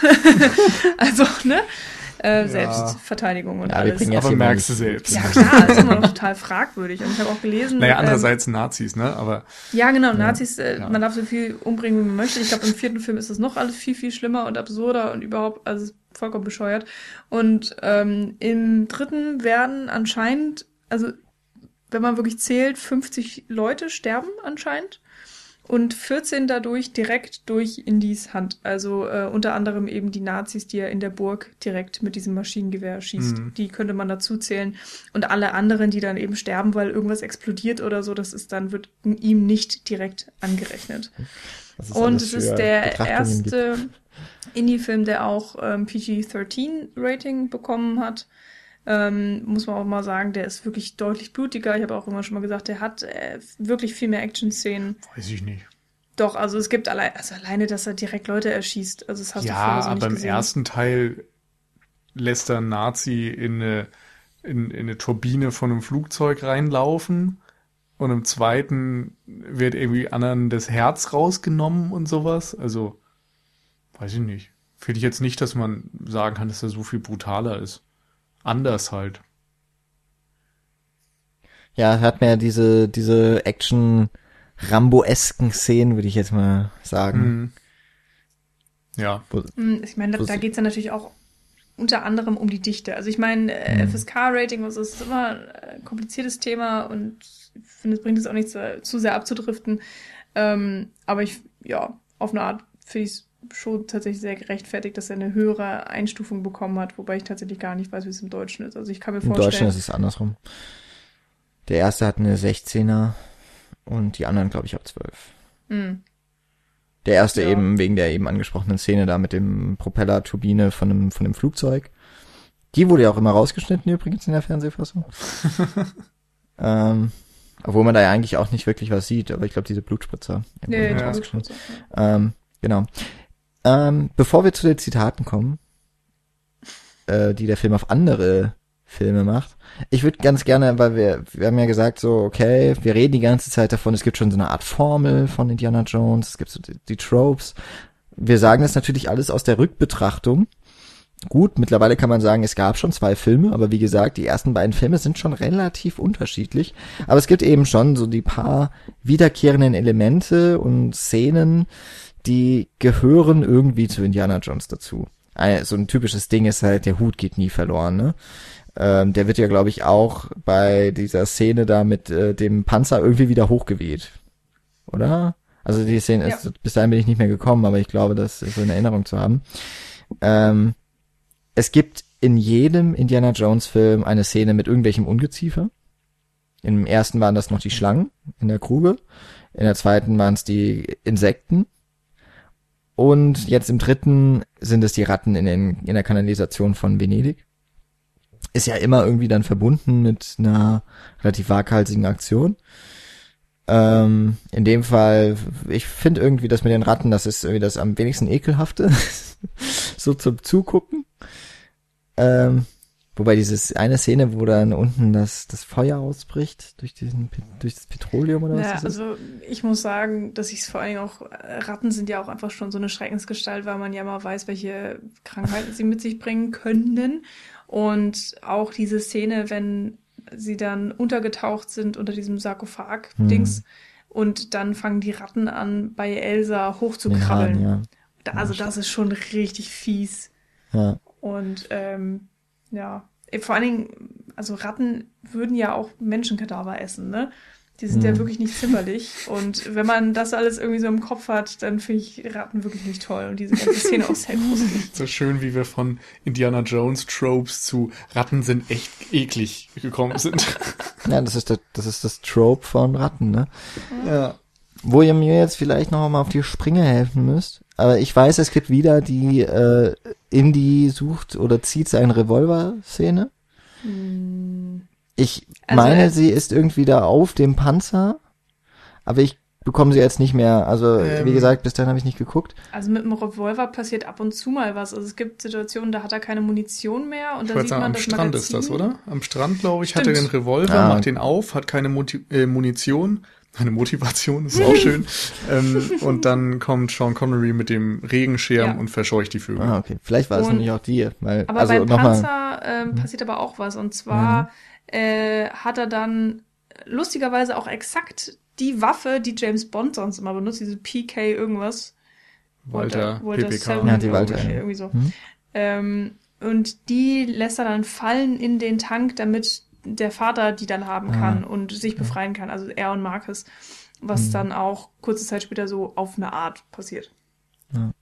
<laughs> also, ne? Äh, ja. Selbstverteidigung und ja, alles. Aber merkst du selbst. Ja klar, ist immer noch total fragwürdig. Und ich habe auch gelesen. Naja, ähm, andererseits ähm, Nazis, ne? Aber. Ja, genau, Nazis, äh, ja. man darf so viel umbringen, wie man möchte. Ich glaube, im vierten Film ist das noch alles viel, viel schlimmer und absurder und überhaupt, also vollkommen bescheuert. Und ähm, im dritten werden anscheinend, also wenn man wirklich zählt, 50 Leute sterben anscheinend und 14 dadurch direkt durch Indies Hand. Also äh, unter anderem eben die Nazis, die er in der Burg direkt mit diesem Maschinengewehr schießt. Mhm. Die könnte man dazu zählen. Und alle anderen, die dann eben sterben, weil irgendwas explodiert oder so, das ist dann, wird ihm nicht direkt angerechnet. Und es ist der erste Indie-Film, der auch ähm, PG-13-Rating bekommen hat. Ähm, muss man auch mal sagen, der ist wirklich deutlich blutiger. Ich habe auch immer schon mal gesagt, der hat äh, wirklich viel mehr Action-Szenen. Weiß ich nicht. Doch, also es gibt allein, also alleine, dass er direkt Leute erschießt. Also das hast ja, du so aber im ersten Teil lässt er Nazi in eine, in, in eine Turbine von einem Flugzeug reinlaufen und im zweiten wird irgendwie anderen das Herz rausgenommen und sowas. Also, weiß ich nicht. Finde ich jetzt nicht, dass man sagen kann, dass er so viel brutaler ist anders halt. Ja, hat mir diese, diese Action Rambo-esken Szenen, würde ich jetzt mal sagen. Mhm. Ja. Hm, ich meine, da, da geht es ja natürlich auch unter anderem um die Dichte. Also ich meine, äh, mhm. FSK-Rating das ist immer ein kompliziertes Thema und ich finde, es bringt es auch nicht zu, zu sehr abzudriften. Ähm, aber ich, ja, auf eine Art finde ich es schon tatsächlich sehr gerechtfertigt, dass er eine höhere Einstufung bekommen hat, wobei ich tatsächlich gar nicht weiß, wie es im Deutschen ist. Also ich kann mir vorstellen. Im Deutschen ist es andersrum. Der erste hat eine 16er und die anderen, glaube ich, ab 12. Mhm. Der erste ja. eben wegen der eben angesprochenen Szene da mit dem Propellerturbine von dem, von dem Flugzeug. Die wurde ja auch immer rausgeschnitten übrigens in der Fernsehfassung. <laughs> ähm, obwohl man da ja eigentlich auch nicht wirklich was sieht, aber ich glaube, diese Blutspritzer. Nee, ja. Blutspritzer. Ähm, genau. Ähm, bevor wir zu den Zitaten kommen, äh, die der Film auf andere Filme macht, ich würde ganz gerne, weil wir, wir haben ja gesagt, so, okay, wir reden die ganze Zeit davon, es gibt schon so eine Art Formel von Indiana Jones, es gibt so die, die Tropes. Wir sagen das natürlich alles aus der Rückbetrachtung. Gut, mittlerweile kann man sagen, es gab schon zwei Filme, aber wie gesagt, die ersten beiden Filme sind schon relativ unterschiedlich. Aber es gibt eben schon so die paar wiederkehrenden Elemente und Szenen, die gehören irgendwie zu Indiana Jones dazu. So ein typisches Ding ist halt, der Hut geht nie verloren, ne? Ähm, der wird ja, glaube ich, auch bei dieser Szene da mit äh, dem Panzer irgendwie wieder hochgeweht. Oder? Also die Szene ist, ja. bis dahin bin ich nicht mehr gekommen, aber ich glaube, das ist so in Erinnerung zu haben. Ähm, es gibt in jedem Indiana Jones Film eine Szene mit irgendwelchem Ungeziefer. Im ersten waren das noch die Schlangen in der Grube. In der zweiten waren es die Insekten. Und jetzt im dritten sind es die Ratten in, den, in der Kanalisation von Venedig. Ist ja immer irgendwie dann verbunden mit einer relativ waghalsigen Aktion. Ähm, in dem Fall, ich finde irgendwie das mit den Ratten, das ist irgendwie das am wenigsten ekelhafte. <laughs> so zum Zugucken. Ähm, Wobei dieses eine Szene, wo dann unten das, das Feuer ausbricht durch diesen durch das Petroleum oder was ja, also ich muss sagen, dass ich es vor allem auch äh, Ratten sind ja auch einfach schon so eine Schreckensgestalt, weil man ja mal weiß, welche Krankheiten sie mit sich bringen können. Und auch diese Szene, wenn sie dann untergetaucht sind unter diesem Sarkophag-Dings hm. und dann fangen die Ratten an, bei Elsa hochzukrabbeln. Ja, ja. also das ist schon richtig fies. Ja. Und ähm, ja, vor allen Dingen, also Ratten würden ja auch Menschenkadaver essen, ne? Die sind mhm. ja wirklich nicht zimmerlich. Und wenn man das alles irgendwie so im Kopf hat, dann finde ich Ratten wirklich nicht toll. Und diese ganze Szene auch sehr gruselig. <laughs> So schön, wie wir von Indiana Jones Tropes zu Ratten sind echt eklig gekommen sind. <laughs> ja, das ist, das, das ist das Trope von Ratten, ne? Ja. Wo ihr mir jetzt vielleicht noch mal auf die Sprünge helfen müsst. Aber ich weiß, es gibt wieder die äh, Indie sucht oder zieht seine Revolver-Szene. Hm. Ich also, meine, äh, sie ist irgendwie da auf dem Panzer, aber ich bekomme sie jetzt nicht mehr. Also, ähm, wie gesagt, bis dahin habe ich nicht geguckt. Also mit dem Revolver passiert ab und zu mal was. Also es gibt Situationen, da hat er keine Munition mehr und da sieht man am das Strand Magazin. ist das, oder? Am Strand, glaube ich, Stimmt. hat er den Revolver, ah. macht den auf, hat keine Muti äh, Munition. Eine Motivation ist auch schön. <laughs> ähm, und dann kommt Sean Connery mit dem Regenschirm ja. und verscheucht die Vögel. Ah, okay. Vielleicht war es nämlich auch die. Weil, aber also beim Panzer ähm, passiert aber auch was. Und zwar mhm äh, hat er dann lustigerweise auch exakt die Waffe, die James Bond sonst immer benutzt, diese PK irgendwas. Walter, Walter, Walter PPK. ja, die Walter. Irgendwie so. Mhm. Ähm, und die lässt er dann fallen in den Tank, damit der Vater die dann haben kann ah. und sich befreien kann. Also er und Marcus. Was mhm. dann auch kurze Zeit später so auf eine Art passiert. Ja.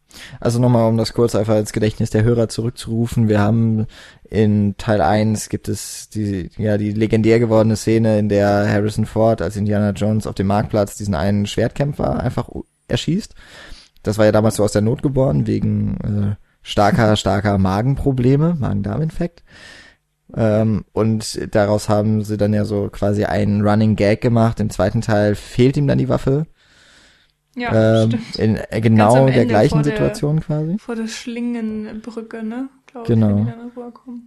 Also nochmal, um das kurz einfach ins Gedächtnis der Hörer zurückzurufen. Wir haben in Teil 1 gibt es die, ja, die legendär gewordene Szene, in der Harrison Ford als Indiana Jones auf dem Marktplatz diesen einen Schwertkämpfer einfach erschießt. Das war ja damals so aus der Not geboren, wegen äh, starker, starker Magenprobleme, Magen-Darm-Infekt. Ähm, und daraus haben sie dann ja so quasi einen Running Gag gemacht. Im zweiten Teil fehlt ihm dann die Waffe ja, ähm, stimmt. In äh, genau der gleichen Situation der, quasi. Vor der Schlingenbrücke, ne? Glaub genau.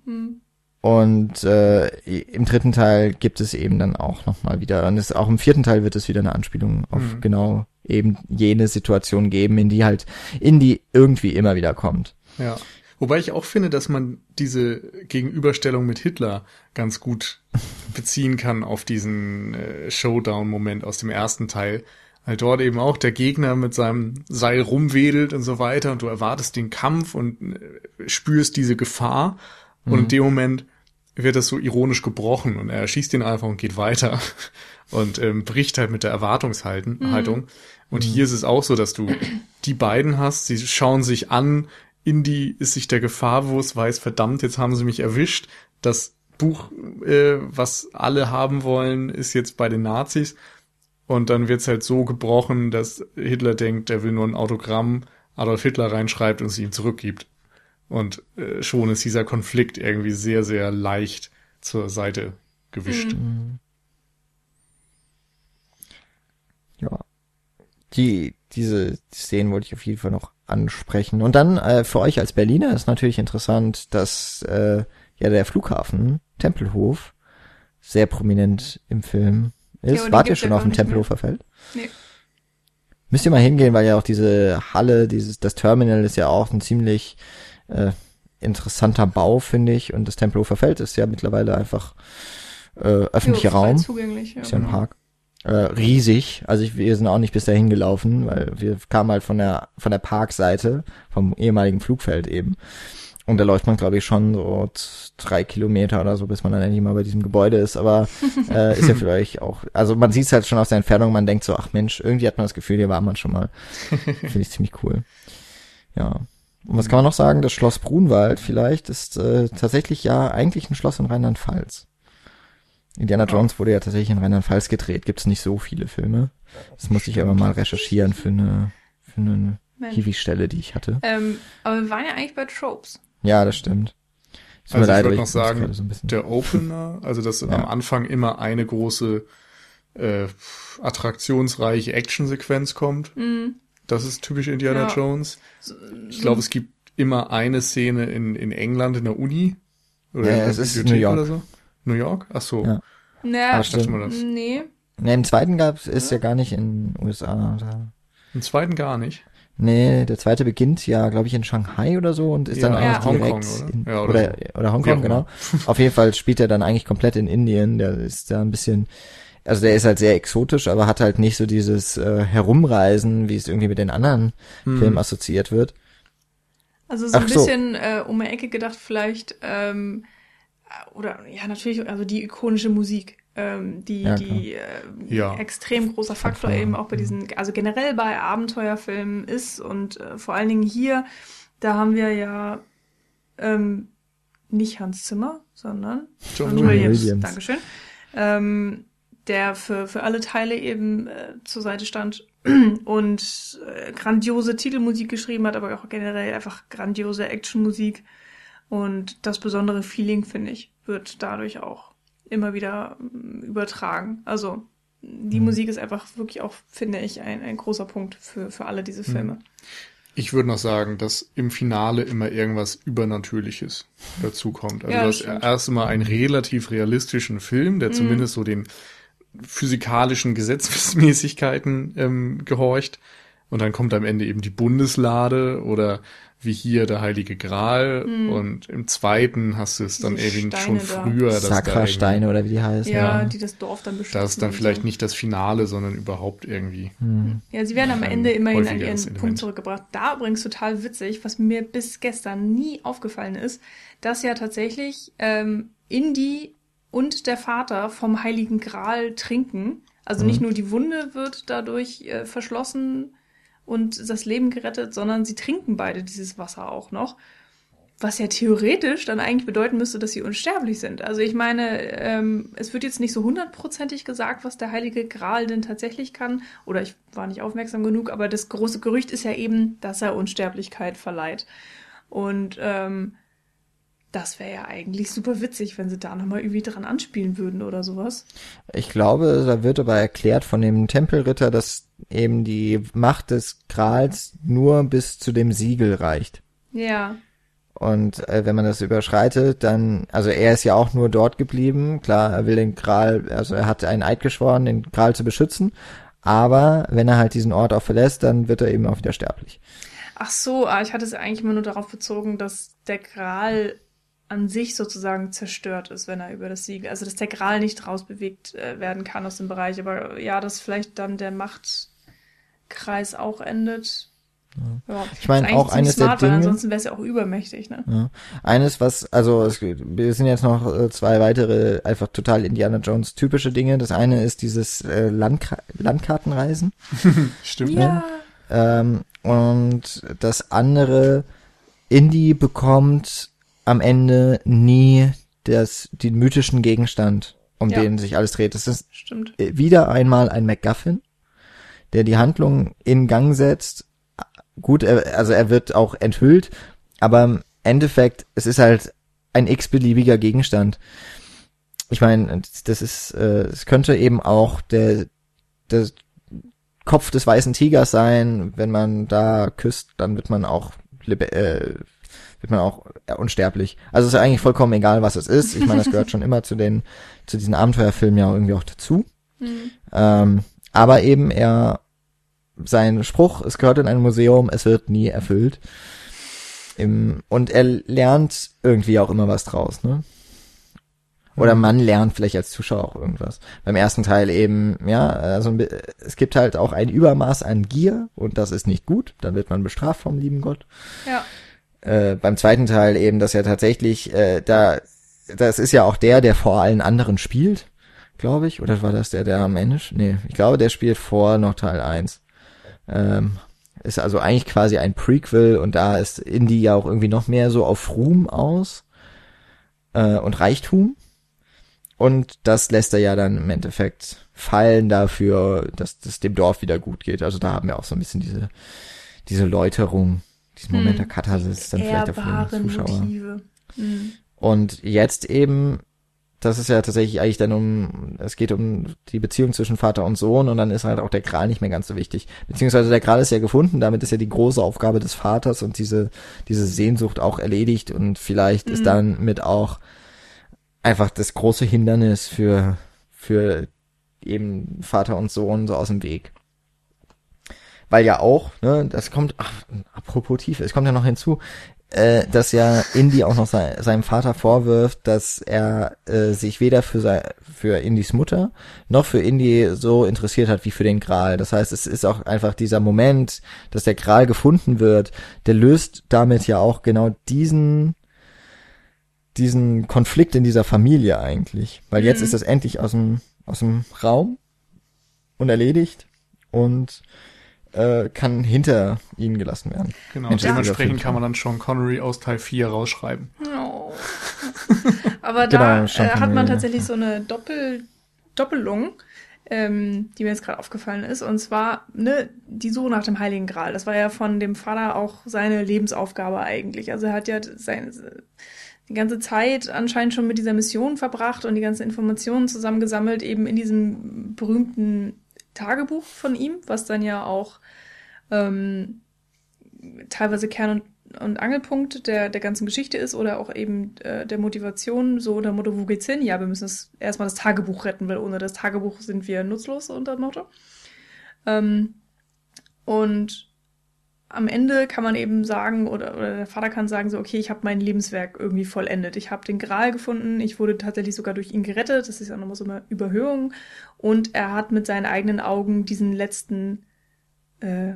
Hm. Und äh, im dritten Teil gibt es eben dann auch nochmal wieder, und es, auch im vierten Teil wird es wieder eine Anspielung auf mhm. genau eben jene Situation geben, in die halt, in die irgendwie immer wieder kommt. Ja. Wobei ich auch finde, dass man diese Gegenüberstellung mit Hitler ganz gut beziehen kann auf diesen äh, Showdown-Moment aus dem ersten Teil, weil dort eben auch der Gegner mit seinem Seil rumwedelt und so weiter und du erwartest den Kampf und äh, spürst diese Gefahr mhm. und in dem Moment wird das so ironisch gebrochen und er schießt ihn einfach und geht weiter <laughs> und ähm, bricht halt mit der Erwartungshaltung. Mhm. Und mhm. hier ist es auch so, dass du die beiden hast, sie schauen sich an, Indy ist sich der Gefahr bewusst, weiß, verdammt, jetzt haben sie mich erwischt. Das Buch, äh, was alle haben wollen, ist jetzt bei den Nazis. Und dann wird's halt so gebrochen, dass Hitler denkt, er will nur ein Autogramm Adolf Hitler reinschreibt und es ihm zurückgibt. Und äh, schon ist dieser Konflikt irgendwie sehr, sehr leicht zur Seite gewischt. Mhm. Ja. Die, diese Szenen wollte ich auf jeden Fall noch ansprechen. Und dann äh, für euch als Berliner ist natürlich interessant, dass äh, ja der Flughafen Tempelhof sehr prominent im Film ist. Ja, Wart ihr schon auf dem Tempelhofer Feld? Nee. Müsst ihr mal hingehen, weil ja auch diese Halle, dieses, das Terminal ist ja auch ein ziemlich äh, interessanter Bau, finde ich. Und das Tempelhofer Feld ist ja mittlerweile einfach äh, öffentlicher Raum. Zugänglich, ja. Ist ja ein Park. Äh, riesig. Also ich, wir sind auch nicht bis dahin gelaufen, weil wir kamen halt von der von der Parkseite, vom ehemaligen Flugfeld eben. Und da läuft man, glaube ich, schon so drei Kilometer oder so, bis man dann endlich mal bei diesem Gebäude ist. Aber <laughs> äh, ist ja für euch auch, also man sieht es halt schon aus der Entfernung, man denkt so, ach Mensch, irgendwie hat man das Gefühl, hier war man schon mal. <laughs> Finde ich ziemlich cool. Ja. Und was kann man noch sagen? Das Schloss Brunwald vielleicht ist äh, tatsächlich ja eigentlich ein Schloss in Rheinland-Pfalz. Indiana Jones wurde ja tatsächlich in Rheinland-Pfalz gedreht. Gibt es nicht so viele Filme. Das musste ich aber mal recherchieren für eine, für eine Hiwi-Stelle, die ich hatte. Ähm, aber wir waren ja eigentlich bei Tropes. Ja, das stimmt. Ist also ich würde noch sagen, so der Opener, also dass <laughs> ja. am Anfang immer eine große äh, attraktionsreiche Actionsequenz kommt. Mhm. Das ist typisch Indiana ja. Jones. Ich glaube, es gibt immer eine Szene in, in England in der Uni. Oder ja, es ist New York. Oder so. New York? Ach so. Ja. Naja, stimmt. Mal das. Nee. Nee, im zweiten gab ist ja. ja gar nicht in USA. Oder? Im zweiten gar nicht. Nee, der zweite beginnt ja, glaube ich, in Shanghai oder so und ist ja, dann eigentlich ja. direkt Hongkong, oder? In, ja, oder, oder, oder Hongkong, genau. Auf jeden Fall spielt er dann eigentlich komplett in Indien. Der ist da ein bisschen, also der ist halt sehr exotisch, aber hat halt nicht so dieses äh, Herumreisen, wie es irgendwie mit den anderen hm. Filmen assoziiert wird. Also so Ach ein bisschen so. äh, um die Ecke gedacht vielleicht, ähm, oder ja, natürlich, also die ikonische Musik, ähm, die, ja, die äh, ja. extrem großer Faktor eben auch bei diesen, also generell bei Abenteuerfilmen ist und äh, vor allen Dingen hier, da haben wir ja ähm, nicht Hans Zimmer, sondern John, John Williams. Williams. Dankeschön. Ähm, der für, für alle Teile eben äh, zur Seite stand <clears throat> und äh, grandiose Titelmusik geschrieben hat, aber auch generell einfach grandiose Actionmusik. Und das besondere Feeling, finde ich, wird dadurch auch immer wieder mm, übertragen. Also die mhm. Musik ist einfach wirklich auch, finde ich, ein, ein großer Punkt für, für alle diese mhm. Filme. Ich würde noch sagen, dass im Finale immer irgendwas Übernatürliches dazukommt. Also ja, das, das erste Mal einen relativ realistischen Film, der mhm. zumindest so den physikalischen Gesetzmäßigkeiten ähm, gehorcht. Und dann kommt am Ende eben die Bundeslade oder wie hier der Heilige Gral. Hm. Und im zweiten hast du es dann eben schon früher. Sakra-Steine oder wie die heißen. Ja, ja, die das Dorf dann beschützen. Das ist dann vielleicht so. nicht das Finale, sondern überhaupt irgendwie. Hm. Ja, sie werden am Ende immerhin an ihren Element. Punkt zurückgebracht. Da übrigens total witzig, was mir bis gestern nie aufgefallen ist, dass ja tatsächlich ähm, Indy und der Vater vom Heiligen Gral trinken. Also nicht hm. nur die Wunde wird dadurch äh, verschlossen und das Leben gerettet, sondern sie trinken beide dieses Wasser auch noch. Was ja theoretisch dann eigentlich bedeuten müsste, dass sie unsterblich sind. Also ich meine, ähm, es wird jetzt nicht so hundertprozentig gesagt, was der Heilige Gral denn tatsächlich kann. Oder ich war nicht aufmerksam genug, aber das große Gerücht ist ja eben, dass er Unsterblichkeit verleiht. Und ähm, das wäre ja eigentlich super witzig, wenn sie da nochmal irgendwie dran anspielen würden oder sowas. Ich glaube, da wird aber erklärt von dem Tempelritter, dass eben die Macht des Grals nur bis zu dem Siegel reicht. Ja. Und äh, wenn man das überschreitet, dann, also er ist ja auch nur dort geblieben. Klar, er will den Gral, also er hat einen Eid geschworen, den Gral zu beschützen. Aber wenn er halt diesen Ort auch verlässt, dann wird er eben auch wieder sterblich. Ach so, ah, ich hatte es eigentlich immer nur darauf bezogen, dass der Gral an sich sozusagen zerstört ist, wenn er über das Siegel, also dass der Gral nicht rausbewegt äh, werden kann aus dem Bereich. Aber ja, dass vielleicht dann der Machtkreis auch endet. Ja. ja ich meine auch eines smart, der Dinge. ansonsten wäre es ja auch übermächtig, ne? Ja. Eines, was, also es, wir sind jetzt noch äh, zwei weitere einfach total Indiana Jones typische Dinge. Das eine ist dieses äh, Landka Landkartenreisen. <laughs> Stimmt. Ja. Ähm, und das andere, Indy bekommt am Ende nie das, den mythischen Gegenstand, um ja. den sich alles dreht. Das ist Stimmt. wieder einmal ein MacGuffin, der die Handlung in Gang setzt. Gut, er, also er wird auch enthüllt, aber im Endeffekt, es ist halt ein x-beliebiger Gegenstand. Ich meine, das ist, äh, es könnte eben auch der, der Kopf des weißen Tigers sein. Wenn man da küsst, dann wird man auch äh, wird man auch unsterblich. Also es ist eigentlich vollkommen egal, was es ist. Ich meine, das gehört schon <laughs> immer zu den, zu diesen Abenteuerfilmen ja irgendwie auch dazu. Mhm. Ähm, aber eben er, sein Spruch, es gehört in ein Museum, es wird nie erfüllt. Im, und er lernt irgendwie auch immer was draus, ne? Oder mhm. man lernt vielleicht als Zuschauer auch irgendwas. Beim ersten Teil eben, ja, also es gibt halt auch ein Übermaß an Gier und das ist nicht gut. Dann wird man bestraft vom lieben Gott. Ja äh, beim zweiten Teil eben, dass er tatsächlich, äh, da, das ist ja auch der, der vor allen anderen spielt, glaube ich. Oder war das der, der am Ende? Nee, ich glaube, der spielt vor noch Teil 1. Ähm, ist also eigentlich quasi ein Prequel und da ist Indie ja auch irgendwie noch mehr so auf Ruhm aus äh, und Reichtum. Und das lässt er ja dann im Endeffekt fallen dafür, dass es dem Dorf wieder gut geht. Also da haben wir auch so ein bisschen diese, diese Läuterung diesen Moment hm. der Katharsis dann vielleicht auch für den Zuschauer. Hm. Und jetzt eben, das ist ja tatsächlich eigentlich dann um, es geht um die Beziehung zwischen Vater und Sohn und dann ist halt auch der Gral nicht mehr ganz so wichtig. Beziehungsweise der Gral ist ja gefunden, damit ist ja die große Aufgabe des Vaters und diese, diese Sehnsucht auch erledigt und vielleicht mhm. ist dann mit auch einfach das große Hindernis für, für eben Vater und Sohn so aus dem Weg weil ja auch, ne, das kommt, ach, apropos Tiefe, es kommt ja noch hinzu, äh, dass ja Indy auch noch sein, seinem Vater vorwirft, dass er äh, sich weder für sein, für Indys Mutter noch für Indy so interessiert hat wie für den Gral. Das heißt, es ist auch einfach dieser Moment, dass der Gral gefunden wird, der löst damit ja auch genau diesen diesen Konflikt in dieser Familie eigentlich. Weil jetzt mhm. ist das endlich aus dem, aus dem Raum und erledigt und äh, kann hinter ihnen gelassen werden. Genau, und dementsprechend kann man dann Sean Connery aus Teil 4 rausschreiben. Oh. <laughs> Aber da genau, äh, hat man tatsächlich so eine Doppel Doppelung, ähm, die mir jetzt gerade aufgefallen ist. Und zwar ne, die Suche nach dem Heiligen Gral. Das war ja von dem Vater auch seine Lebensaufgabe eigentlich. Also er hat ja seine, die ganze Zeit anscheinend schon mit dieser Mission verbracht und die ganzen Informationen zusammengesammelt, eben in diesem berühmten Tagebuch von ihm, was dann ja auch ähm, teilweise Kern und und Angelpunkt der, der ganzen Geschichte ist oder auch eben äh, der Motivation, so unter Motto, wo geht's hin? Ja, wir müssen erstmal das Tagebuch retten, weil ohne das Tagebuch sind wir nutzlos, unter Motto. Ähm, und am Ende kann man eben sagen, oder, oder der Vater kann sagen, so, okay, ich habe mein Lebenswerk irgendwie vollendet. Ich habe den Gral gefunden, ich wurde tatsächlich sogar durch ihn gerettet, das ist ja nochmal so eine Überhöhung. Und er hat mit seinen eigenen Augen diesen letzten äh,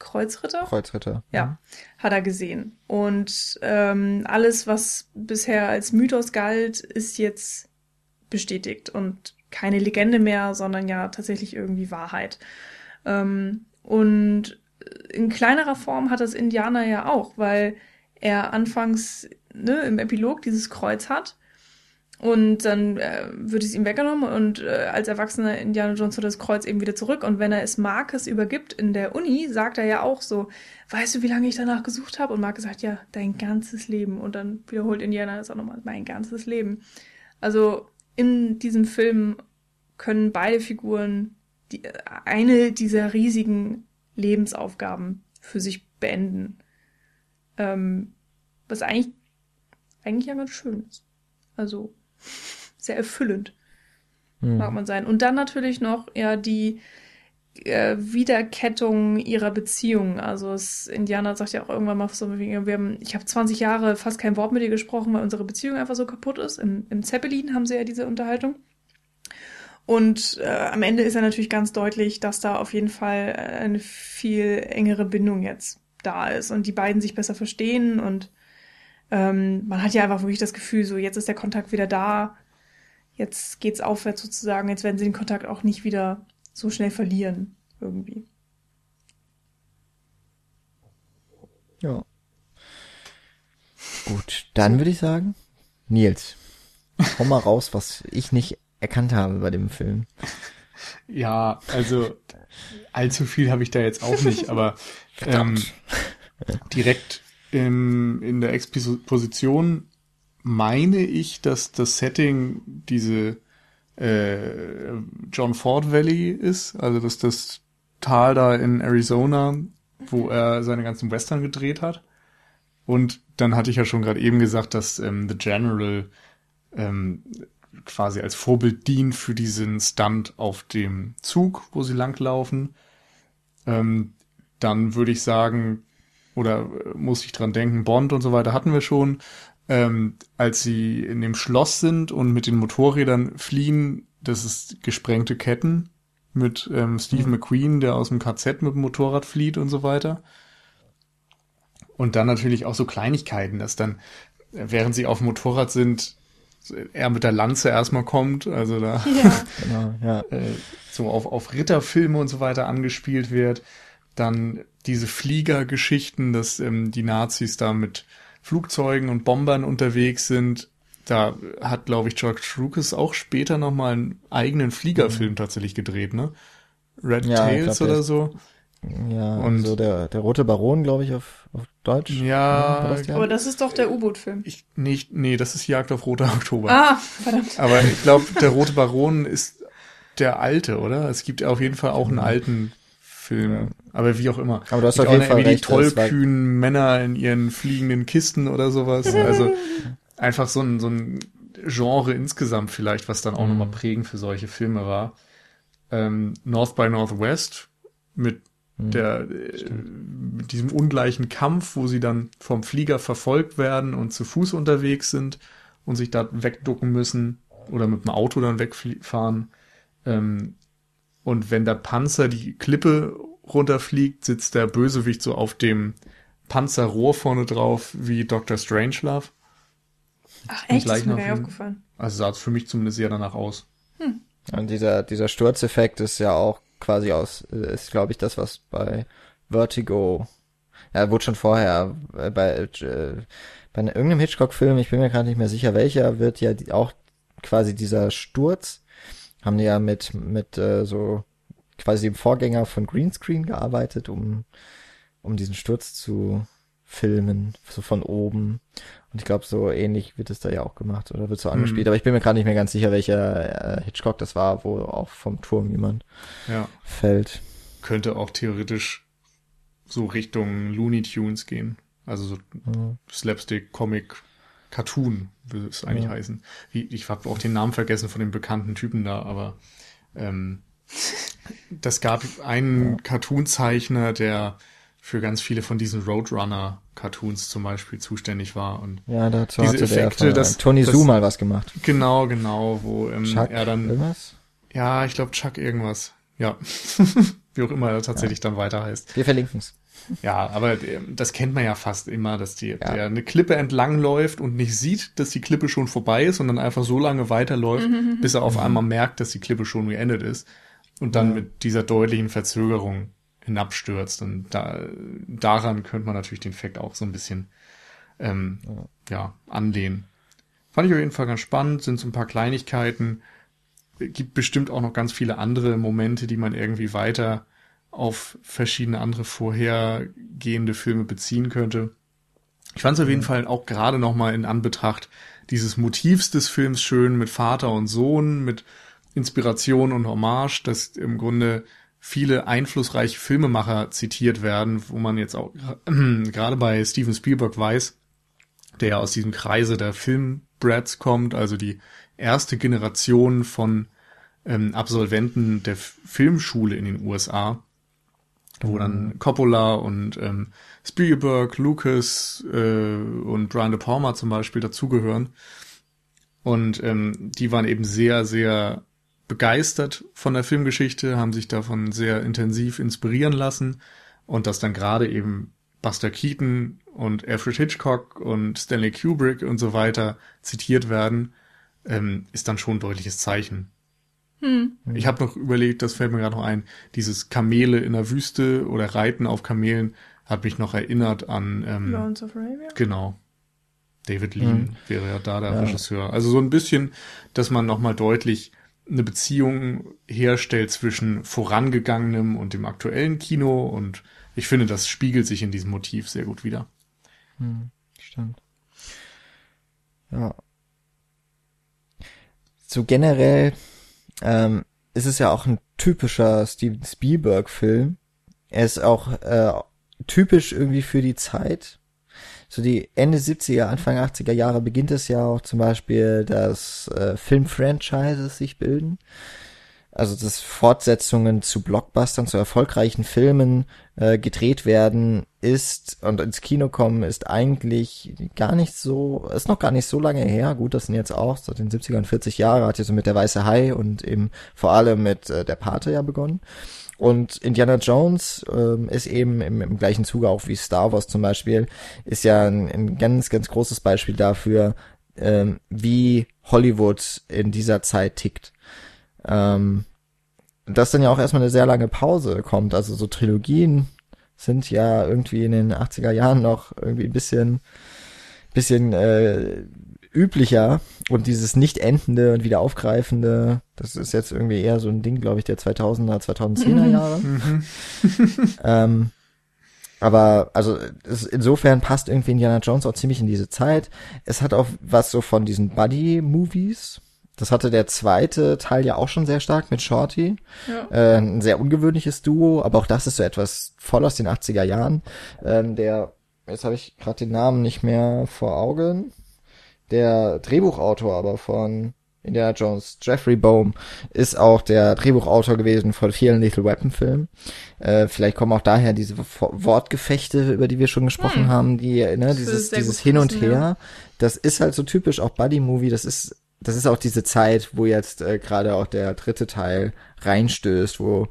Kreuzritter? Kreuzritter. Ja, mhm. hat er gesehen. Und ähm, alles, was bisher als Mythos galt, ist jetzt bestätigt und keine Legende mehr, sondern ja tatsächlich irgendwie Wahrheit. Ähm, und in kleinerer Form hat das Indianer ja auch, weil er anfangs ne, im Epilog dieses Kreuz hat und dann äh, wird es ihm weggenommen und äh, als erwachsener Indiana Jones hat das Kreuz eben wieder zurück. Und wenn er es Marcus übergibt in der Uni, sagt er ja auch so, weißt du, wie lange ich danach gesucht habe? Und Marcus sagt, ja, dein ganzes Leben. Und dann wiederholt Indiana das auch nochmal, mein ganzes Leben. Also in diesem Film können beide Figuren die, eine dieser riesigen Lebensaufgaben für sich beenden. Ähm, was eigentlich, eigentlich ja ganz schön ist. Also sehr erfüllend, hm. mag man sein. Und dann natürlich noch ja die äh, Wiederkettung ihrer Beziehung. Also es, Indianer sagt ja auch irgendwann mal so, wir haben, ich habe 20 Jahre fast kein Wort mit ihr gesprochen, weil unsere Beziehung einfach so kaputt ist. Im, im Zeppelin haben sie ja diese Unterhaltung. Und äh, am Ende ist ja natürlich ganz deutlich, dass da auf jeden Fall äh, eine viel engere Bindung jetzt da ist und die beiden sich besser verstehen und ähm, man hat ja einfach wirklich das Gefühl, so jetzt ist der Kontakt wieder da, jetzt geht's aufwärts sozusagen, jetzt werden sie den Kontakt auch nicht wieder so schnell verlieren, irgendwie. Ja. Gut, dann würde ich sagen, Nils, hau mal raus, was ich nicht erkannt habe bei dem Film. Ja, also allzu viel habe ich da jetzt auch nicht, aber ähm, direkt im, in der Exposition meine ich, dass das Setting diese äh, John Ford Valley ist, also dass das Tal da in Arizona, wo er seine ganzen Western gedreht hat. Und dann hatte ich ja schon gerade eben gesagt, dass ähm, The General ähm, quasi als Vorbild dient für diesen Stunt auf dem Zug, wo sie langlaufen. Ähm, dann würde ich sagen, oder äh, muss ich dran denken, Bond und so weiter hatten wir schon. Ähm, als sie in dem Schloss sind und mit den Motorrädern fliehen, das ist gesprengte Ketten mit ähm, Steve mhm. McQueen, der aus dem KZ mit dem Motorrad flieht und so weiter. Und dann natürlich auch so Kleinigkeiten, dass dann, während sie auf dem Motorrad sind, er mit der Lanze erstmal kommt, also da ja. <laughs> genau, ja. Äh, so auf, auf Ritterfilme und so weiter angespielt wird. Dann diese Fliegergeschichten, dass ähm, die Nazis da mit Flugzeugen und Bombern unterwegs sind. Da hat, glaube ich, George Lucas auch später nochmal einen eigenen Fliegerfilm mhm. tatsächlich gedreht, ne? Red ja, Tails glaub, oder so. Ja, und so der, der Rote Baron, glaube ich, auf, auf Deutsch. Ja, das aber das ist doch der U-Boot-Film. Ich, nicht, nee, das ist Jagd auf Roter Oktober. Ah, verdammt. Aber ich glaube, der Rote Baron ist der alte, oder? Es gibt auf jeden Fall auch einen alten Film. Ja. Aber wie auch immer. Aber du hast auf jeden Fall recht, die tollkühnen Männer in ihren fliegenden Kisten oder sowas. Also einfach so ein, so ein Genre insgesamt vielleicht, was dann auch mhm. nochmal prägend für solche Filme war. Ähm, North by Northwest mit mhm. Der, äh, mit diesem ungleichen Kampf, wo sie dann vom Flieger verfolgt werden und zu Fuß unterwegs sind und sich da wegducken müssen oder mit dem Auto dann wegfahren. Ähm, und wenn der Panzer die Klippe runterfliegt, sitzt der Bösewicht so auf dem Panzerrohr vorne drauf wie Dr. Strangelove. Ach echt, ist mir gar aufgefallen. Also sah es für mich zumindest sehr danach aus. Hm. Und dieser, dieser Sturzeffekt ist ja auch quasi aus, ist glaube ich das, was bei Vertigo, ja, wurde schon vorher, äh, bei, äh, bei irgendeinem Hitchcock-Film, ich bin mir gerade nicht mehr sicher welcher, wird ja auch quasi dieser Sturz, haben die ja mit, mit äh, so quasi dem Vorgänger von Greenscreen gearbeitet, um, um diesen Sturz zu filmen, so von oben. Und ich glaube, so ähnlich wird es da ja auch gemacht oder wird so angespielt. Mhm. Aber ich bin mir gerade nicht mehr ganz sicher, welcher äh, Hitchcock das war, wo auch vom Turm jemand ja. fällt. Könnte auch theoretisch so Richtung Looney Tunes gehen. Also so mhm. Slapstick, Comic, Cartoon würde es eigentlich ja. heißen. Ich habe auch den Namen vergessen von dem bekannten Typen da, aber ähm, <laughs> das gab einen ja. Cartoon-Zeichner, der für ganz viele von diesen Roadrunner-Cartoons zum Beispiel zuständig war. Und ja, dazu diese hatte Effekte, der das, Tony Su mal was gemacht. Genau, genau, wo ähm, Chuck er dann. Irgendwas? Ja, ich glaube Chuck irgendwas. Ja. <laughs> Wie auch immer er tatsächlich ja. dann weiter heißt. Wir verlinken es. Ja, aber ähm, das kennt man ja fast immer, dass die, ja. der eine Klippe entlang läuft und nicht sieht, dass die Klippe schon vorbei ist, sondern einfach so lange weiterläuft, mhm. <laughs> bis er auf mhm. einmal merkt, dass die Klippe schon geendet ist. Und dann ja. mit dieser deutlichen Verzögerung hinabstürzt. Und da, daran könnte man natürlich den Fact auch so ein bisschen ähm, ja. ja, anlehnen. Fand ich auf jeden Fall ganz spannend, sind so ein paar Kleinigkeiten. Gibt bestimmt auch noch ganz viele andere Momente, die man irgendwie weiter auf verschiedene andere vorhergehende Filme beziehen könnte. Ich fand es auf jeden mhm. Fall auch gerade nochmal in Anbetracht dieses Motivs des Films schön mit Vater und Sohn, mit Inspiration und Hommage, dass im Grunde viele einflussreiche Filmemacher zitiert werden, wo man jetzt auch äh, <clears throat> gerade bei Steven Spielberg weiß, der ja aus diesem Kreise der Filmbrats kommt, also die erste Generation von ähm, Absolventen der Filmschule in den USA, wo dann mhm. Coppola und ähm, Spielberg, Lucas äh, und Brian De Palma zum Beispiel dazugehören. Und ähm, die waren eben sehr, sehr begeistert von der Filmgeschichte, haben sich davon sehr intensiv inspirieren lassen und dass dann gerade eben Buster Keaton und Alfred Hitchcock und Stanley Kubrick und so weiter zitiert werden, ähm, ist dann schon ein deutliches Zeichen. Hm. Ich habe noch überlegt, das fällt mir gerade noch ein, dieses Kamele in der Wüste oder Reiten auf Kamelen hat mich noch erinnert an ähm, Lawrence of Arabia. Genau. David Lean hm. wäre ja da der ja. Regisseur. Also so ein bisschen, dass man nochmal deutlich eine Beziehung herstellt zwischen vorangegangenem und dem aktuellen Kino und ich finde, das spiegelt sich in diesem Motiv sehr gut wieder. Hm, stimmt. Ja. So generell ähm, ist es ja auch ein typischer Steven Spielberg-Film. Er ist auch äh, typisch irgendwie für die Zeit so die Ende 70er, Anfang 80er Jahre beginnt es ja auch zum Beispiel, dass äh, Filmfranchises sich bilden. Also dass Fortsetzungen zu Blockbustern, zu erfolgreichen Filmen äh, gedreht werden, ist und ins Kino kommen, ist eigentlich gar nicht so, ist noch gar nicht so lange her. Gut, das sind jetzt auch seit den 70ern 40 Jahre, hat ja so mit der Weiße Hai und eben vor allem mit äh, der Pate ja begonnen. Und Indiana Jones ähm, ist eben im, im gleichen Zuge auch wie Star Wars zum Beispiel, ist ja ein, ein ganz, ganz großes Beispiel dafür, ähm, wie Hollywood in dieser Zeit tickt. Ähm, dass dann ja auch erstmal eine sehr lange Pause kommt. Also so Trilogien sind ja irgendwie in den 80er Jahren noch irgendwie ein bisschen, bisschen äh, üblicher und dieses nicht endende und wieder aufgreifende, das ist jetzt irgendwie eher so ein Ding, glaube ich, der 2000er, 2010er Jahre. Mhm. ähm, aber also es, insofern passt irgendwie Indiana Jones auch ziemlich in diese Zeit. Es hat auch was so von diesen Buddy-Movies. Das hatte der zweite Teil ja auch schon sehr stark mit Shorty. Ja. Äh, ein sehr ungewöhnliches Duo, aber auch das ist so etwas voll aus den 80er Jahren. Ähm, der, jetzt habe ich gerade den Namen nicht mehr vor Augen der Drehbuchautor aber von Indiana Jones, Jeffrey Bohm, ist auch der Drehbuchautor gewesen von vielen Little Weapon Filmen. Äh, vielleicht kommen auch daher diese Wortgefechte, über die wir schon gesprochen hm. haben, die, ne, dieses, dieses Hin und Her. Ja. Das ist halt so typisch auch Buddy Movie. Das ist, das ist auch diese Zeit, wo jetzt äh, gerade auch der dritte Teil reinstößt, wo,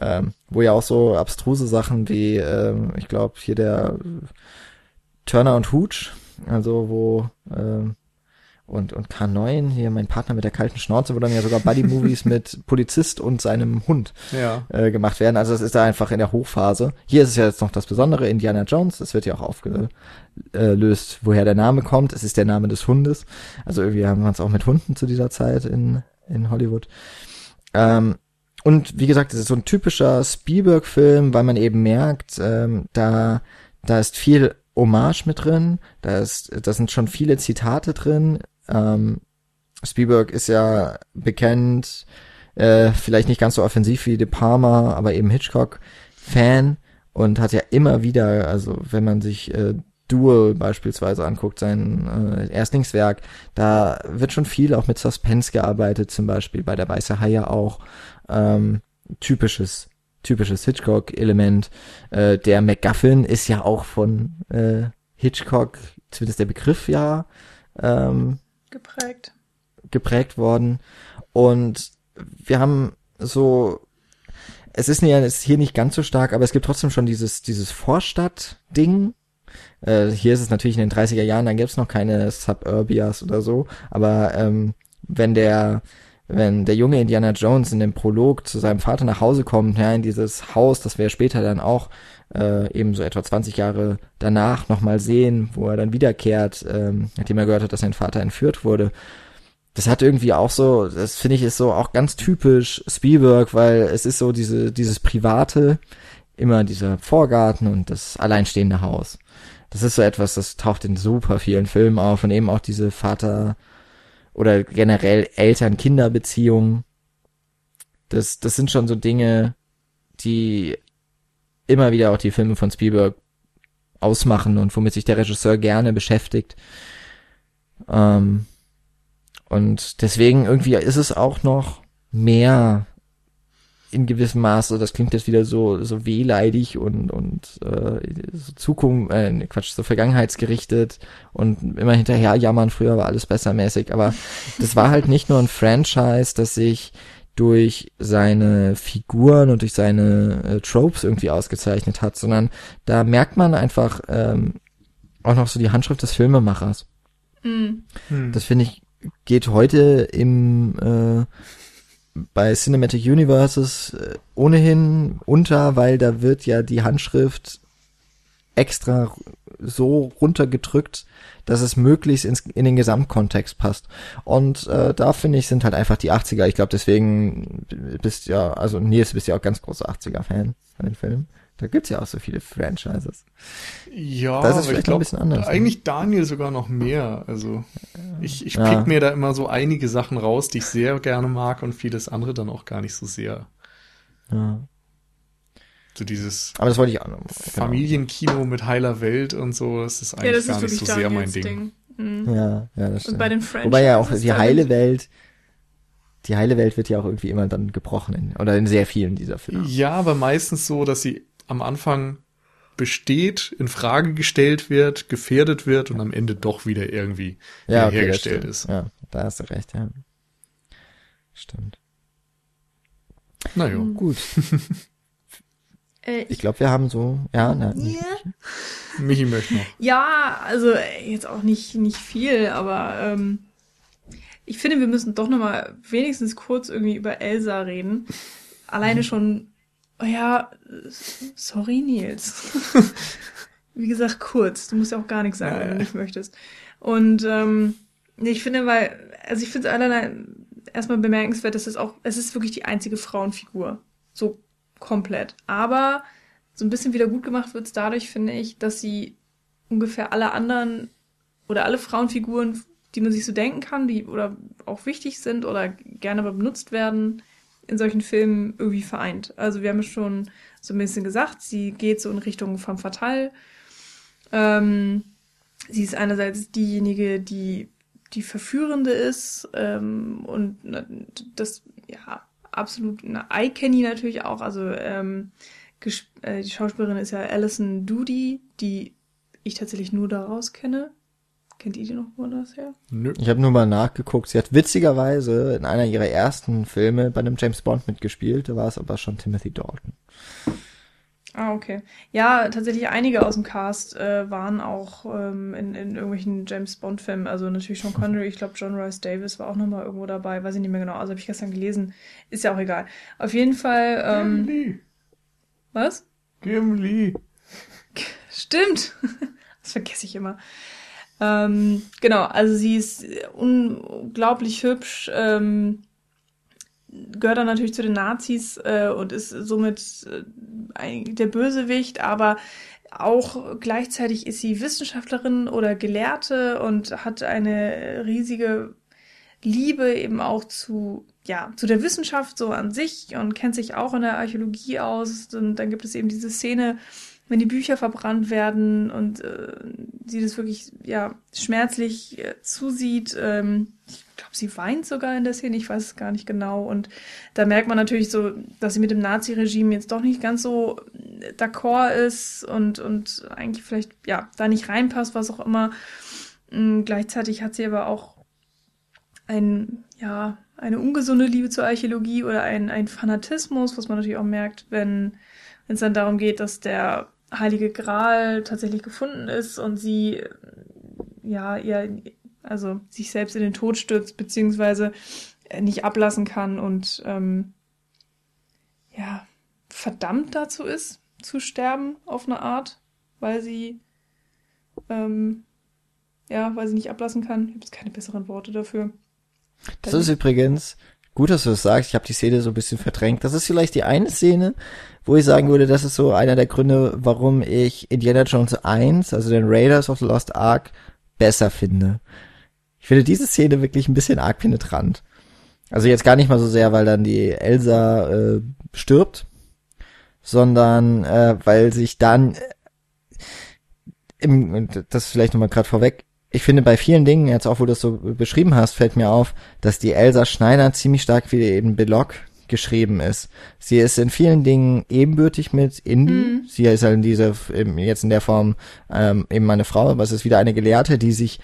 ähm, wo ja auch so abstruse Sachen wie, ähm, ich glaube, hier der Turner und Hooch, also wo ähm, und, und K9, hier mein Partner mit der kalten Schnauze, wo dann ja sogar Buddy-Movies <laughs> mit Polizist und seinem Hund ja. äh, gemacht werden. Also es ist da einfach in der Hochphase. Hier ist es ja jetzt noch das Besondere, Indiana Jones, es wird ja auch aufgelöst, woher der Name kommt. Es ist der Name des Hundes. Also irgendwie haben wir uns auch mit Hunden zu dieser Zeit in, in Hollywood. Ähm, und wie gesagt, es ist so ein typischer Spielberg-Film, weil man eben merkt, ähm, da, da ist viel Hommage mit drin, da ist, da sind schon viele Zitate drin. Ähm, Spielberg ist ja bekannt, äh, vielleicht nicht ganz so offensiv wie De Palma, aber eben Hitchcock-Fan und hat ja immer wieder, also wenn man sich äh, Duel beispielsweise anguckt, sein äh, Erstlingswerk, da wird schon viel auch mit Suspense gearbeitet, zum Beispiel bei der Weiße Hai ja auch. Ähm, typisches, typisches Hitchcock-Element. Äh, der MacGuffin ist ja auch von äh, Hitchcock, zumindest der Begriff ja, ähm, geprägt. geprägt worden. Und wir haben so, es ist ja ist hier nicht ganz so stark, aber es gibt trotzdem schon dieses, dieses Vorstadt-Ding. Äh, hier ist es natürlich in den 30er Jahren, dann gibt's noch keine Suburbias oder so, aber ähm, wenn der wenn der junge Indiana Jones in dem Prolog zu seinem Vater nach Hause kommt, ja, in dieses Haus, das wir später dann auch äh, eben so etwa 20 Jahre danach nochmal sehen, wo er dann wiederkehrt, ähm, nachdem er gehört hat, dass sein Vater entführt wurde. Das hat irgendwie auch so, das finde ich ist so auch ganz typisch Spielberg, weil es ist so diese, dieses private, immer dieser Vorgarten und das alleinstehende Haus. Das ist so etwas, das taucht in super vielen Filmen auf und eben auch diese Vater, oder generell Eltern-Kinder-Beziehungen. Das, das sind schon so Dinge, die immer wieder auch die Filme von Spielberg ausmachen und womit sich der Regisseur gerne beschäftigt. Ähm, und deswegen irgendwie ist es auch noch mehr in gewissem Maße, das klingt jetzt wieder so so wehleidig und und äh, so Zukunft, äh, Quatsch, so vergangenheitsgerichtet und immer hinterher jammern, früher war alles besser mäßig, aber <laughs> das war halt nicht nur ein Franchise, das sich durch seine Figuren und durch seine äh, Tropes irgendwie ausgezeichnet hat, sondern da merkt man einfach ähm, auch noch so die Handschrift des Filmemachers. Mhm. Das finde ich geht heute im äh, bei Cinematic Universes äh, ohnehin unter, weil da wird ja die Handschrift extra so runtergedrückt, dass es möglichst ins, in den Gesamtkontext passt. Und äh, da finde ich, sind halt einfach die 80er. Ich glaube, deswegen bist ja, also Nils, bist ja auch ganz großer 80er-Fan von den Filmen. Da gibt's ja auch so viele Franchises. Ja, das ist vielleicht glaub, ein bisschen anders. Ne? Eigentlich Daniel sogar noch mehr. Also ich, ich ja. pick mir da immer so einige Sachen raus, die ich sehr gerne mag und vieles andere dann auch gar nicht so sehr. Ja. So dieses Aber das wollte ich auch noch. Genau. Familienkino mit heiler Welt und so, das ist eigentlich ja, das gar ist nicht so sehr mein Ding. Ding. Mhm. Ja, ja, das stimmt. Und bei den Franchises Wobei ja auch die heile Welt die heile Welt wird ja auch irgendwie immer dann gebrochen in, oder in sehr vielen dieser Filme. Ja, aber meistens so, dass sie am Anfang besteht, in Frage gestellt wird, gefährdet wird und am Ende doch wieder irgendwie ja, okay, hergestellt ist. Ja, da hast du recht, ja. Stimmt. Na ja. Gut. <laughs> ich glaube, wir haben so, ja, na, ja. Michi möchte noch. Ja, also jetzt auch nicht, nicht viel, aber ähm, ich finde, wir müssen doch noch mal wenigstens kurz irgendwie über Elsa reden. Alleine schon, Oh ja, sorry Nils. <laughs> Wie gesagt, kurz. Du musst ja auch gar nichts sagen, ja, wenn du nicht möchtest. Und ähm, ich finde, weil, also ich finde es allerlei erstmal bemerkenswert, dass es auch, es ist wirklich die einzige Frauenfigur. So komplett. Aber so ein bisschen wieder gut gemacht wird es dadurch, finde ich, dass sie ungefähr alle anderen oder alle Frauenfiguren, die man sich so denken kann, die oder auch wichtig sind oder gerne benutzt werden, in solchen Filmen irgendwie vereint. Also wir haben es schon so ein bisschen gesagt, sie geht so in Richtung femme fatale. Ähm, sie ist einerseits diejenige, die die Verführende ist ähm, und das, ja, absolut eine Eye-Candy natürlich auch. Also ähm, äh, die Schauspielerin ist ja Alison Doody, die ich tatsächlich nur daraus kenne. Kennt ihr die noch woanders her? Nö. Ich habe nur mal nachgeguckt. Sie hat witzigerweise in einer ihrer ersten Filme bei einem James Bond mitgespielt. Da war es aber schon Timothy Dalton. Ah, okay. Ja, tatsächlich einige aus dem Cast äh, waren auch ähm, in, in irgendwelchen James Bond-Filmen. Also natürlich Sean Connery, ich glaube John Rice Davis war auch nochmal irgendwo dabei, weiß ich nicht mehr genau. Also habe ich gestern gelesen. Ist ja auch egal. Auf jeden Fall. Ähm, Gimli. Was? Gimli. <laughs> Stimmt. <laughs> das vergesse ich immer. Ähm, genau, also sie ist unglaublich hübsch. Ähm, gehört dann natürlich zu den Nazis äh, und ist somit äh, der Bösewicht, aber auch gleichzeitig ist sie Wissenschaftlerin oder Gelehrte und hat eine riesige Liebe eben auch zu ja zu der Wissenschaft so an sich und kennt sich auch in der Archäologie aus und dann gibt es eben diese Szene wenn die Bücher verbrannt werden und äh, sie das wirklich ja schmerzlich äh, zusieht ähm, ich glaube, sie weint sogar in der Szene, ich weiß es gar nicht genau. Und da merkt man natürlich so, dass sie mit dem Nazi-Regime jetzt doch nicht ganz so d'accord ist und, und eigentlich vielleicht, ja, da nicht reinpasst, was auch immer. Und gleichzeitig hat sie aber auch ein, ja, eine ungesunde Liebe zur Archäologie oder ein, ein Fanatismus, was man natürlich auch merkt, wenn wenn es dann darum geht, dass der Heilige Gral tatsächlich gefunden ist und sie ja ihr also sich selbst in den Tod stürzt, beziehungsweise äh, nicht ablassen kann und ähm, ja, verdammt dazu ist, zu sterben auf eine Art, weil sie ähm, ja, weil sie nicht ablassen kann. Ich habe keine besseren Worte dafür. Das ist übrigens gut, dass du das sagst. Ich habe die Szene so ein bisschen verdrängt. Das ist vielleicht die eine Szene, wo ich sagen würde, das ist so einer der Gründe, warum ich Indiana Jones 1, also den Raiders of the Lost Ark, besser finde. Ich finde diese Szene wirklich ein bisschen arg penetrant. Also jetzt gar nicht mal so sehr, weil dann die Elsa äh, stirbt, sondern äh, weil sich dann äh, im, das vielleicht nochmal gerade vorweg, ich finde bei vielen Dingen, jetzt auch wo du das so beschrieben hast, fällt mir auf, dass die Elsa Schneider ziemlich stark wie eben Belloc geschrieben ist. Sie ist in vielen Dingen ebenbürtig mit Indy. Mhm. Sie ist halt in dieser, jetzt in der Form ähm, eben meine Frau, aber es ist wieder eine Gelehrte, die sich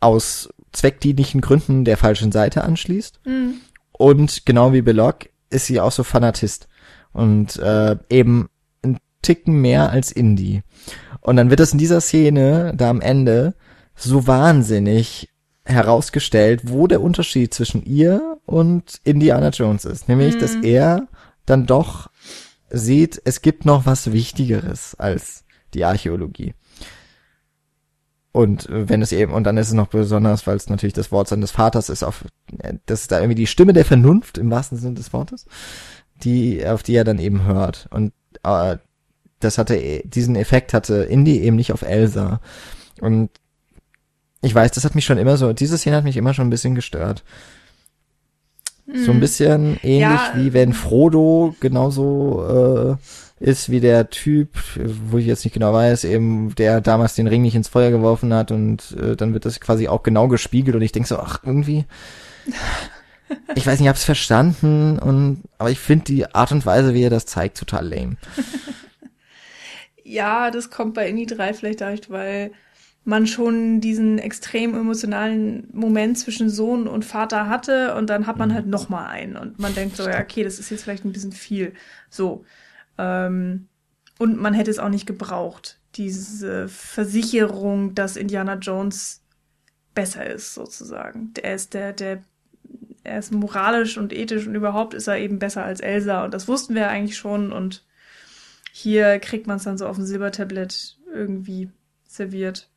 aus zweckdienlichen Gründen der falschen Seite anschließt. Mhm. Und genau wie Belloc ist sie auch so Fanatist. Und äh, eben ein Ticken mehr als Indie. Und dann wird das in dieser Szene da am Ende so wahnsinnig herausgestellt, wo der Unterschied zwischen ihr und Indiana Jones ist. Nämlich, mhm. dass er dann doch sieht, es gibt noch was Wichtigeres als die Archäologie. Und äh, wenn es eben, und dann ist es noch besonders, weil es natürlich das Wort seines Vaters ist, auf, äh, das ist da irgendwie die Stimme der Vernunft im wahrsten Sinne des Wortes, die, auf die er dann eben hört. Und äh, das hatte, diesen Effekt hatte Indy eben nicht auf Elsa. Und ich weiß, das hat mich schon immer so, diese Szene hat mich immer schon ein bisschen gestört. So ein hm. bisschen ähnlich ja. wie wenn Frodo genauso äh, ist wie der Typ, wo ich jetzt nicht genau weiß, eben der damals den Ring nicht ins Feuer geworfen hat und äh, dann wird das quasi auch genau gespiegelt und ich denk so, ach, irgendwie, <laughs> ich weiß nicht, ich hab's verstanden und aber ich finde die Art und Weise, wie er das zeigt, total lame. <laughs> ja, das kommt bei Indie 3 vielleicht dadurch, weil man schon diesen extrem emotionalen Moment zwischen Sohn und Vater hatte und dann hat man mhm. halt noch mal einen und man denkt so, ja, okay, das ist jetzt vielleicht ein bisschen viel. So. Ähm, und man hätte es auch nicht gebraucht, diese Versicherung, dass Indiana Jones besser ist, sozusagen. Er ist der, der, er ist moralisch und ethisch und überhaupt ist er eben besser als Elsa und das wussten wir eigentlich schon und hier kriegt man es dann so auf dem Silbertablett irgendwie serviert.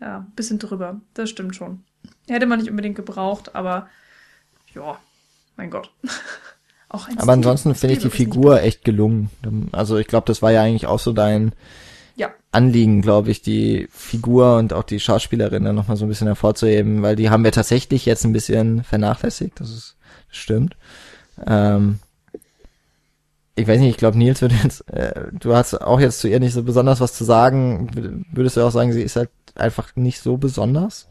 Ja, bisschen drüber. Das stimmt schon. Hätte man nicht unbedingt gebraucht, aber ja, mein Gott. <laughs> Auch ein Aber ansonsten finde ich die Figur echt gelungen. Also ich glaube, das war ja eigentlich auch so dein ja. Anliegen, glaube ich, die Figur und auch die Schauspielerin dann nochmal so ein bisschen hervorzuheben, weil die haben wir tatsächlich jetzt ein bisschen vernachlässigt, das ist das stimmt. Ähm, ich weiß nicht, ich glaube, Nils würde jetzt, äh, du hast auch jetzt zu ihr nicht so besonders was zu sagen. Würdest du auch sagen, sie ist halt einfach nicht so besonders?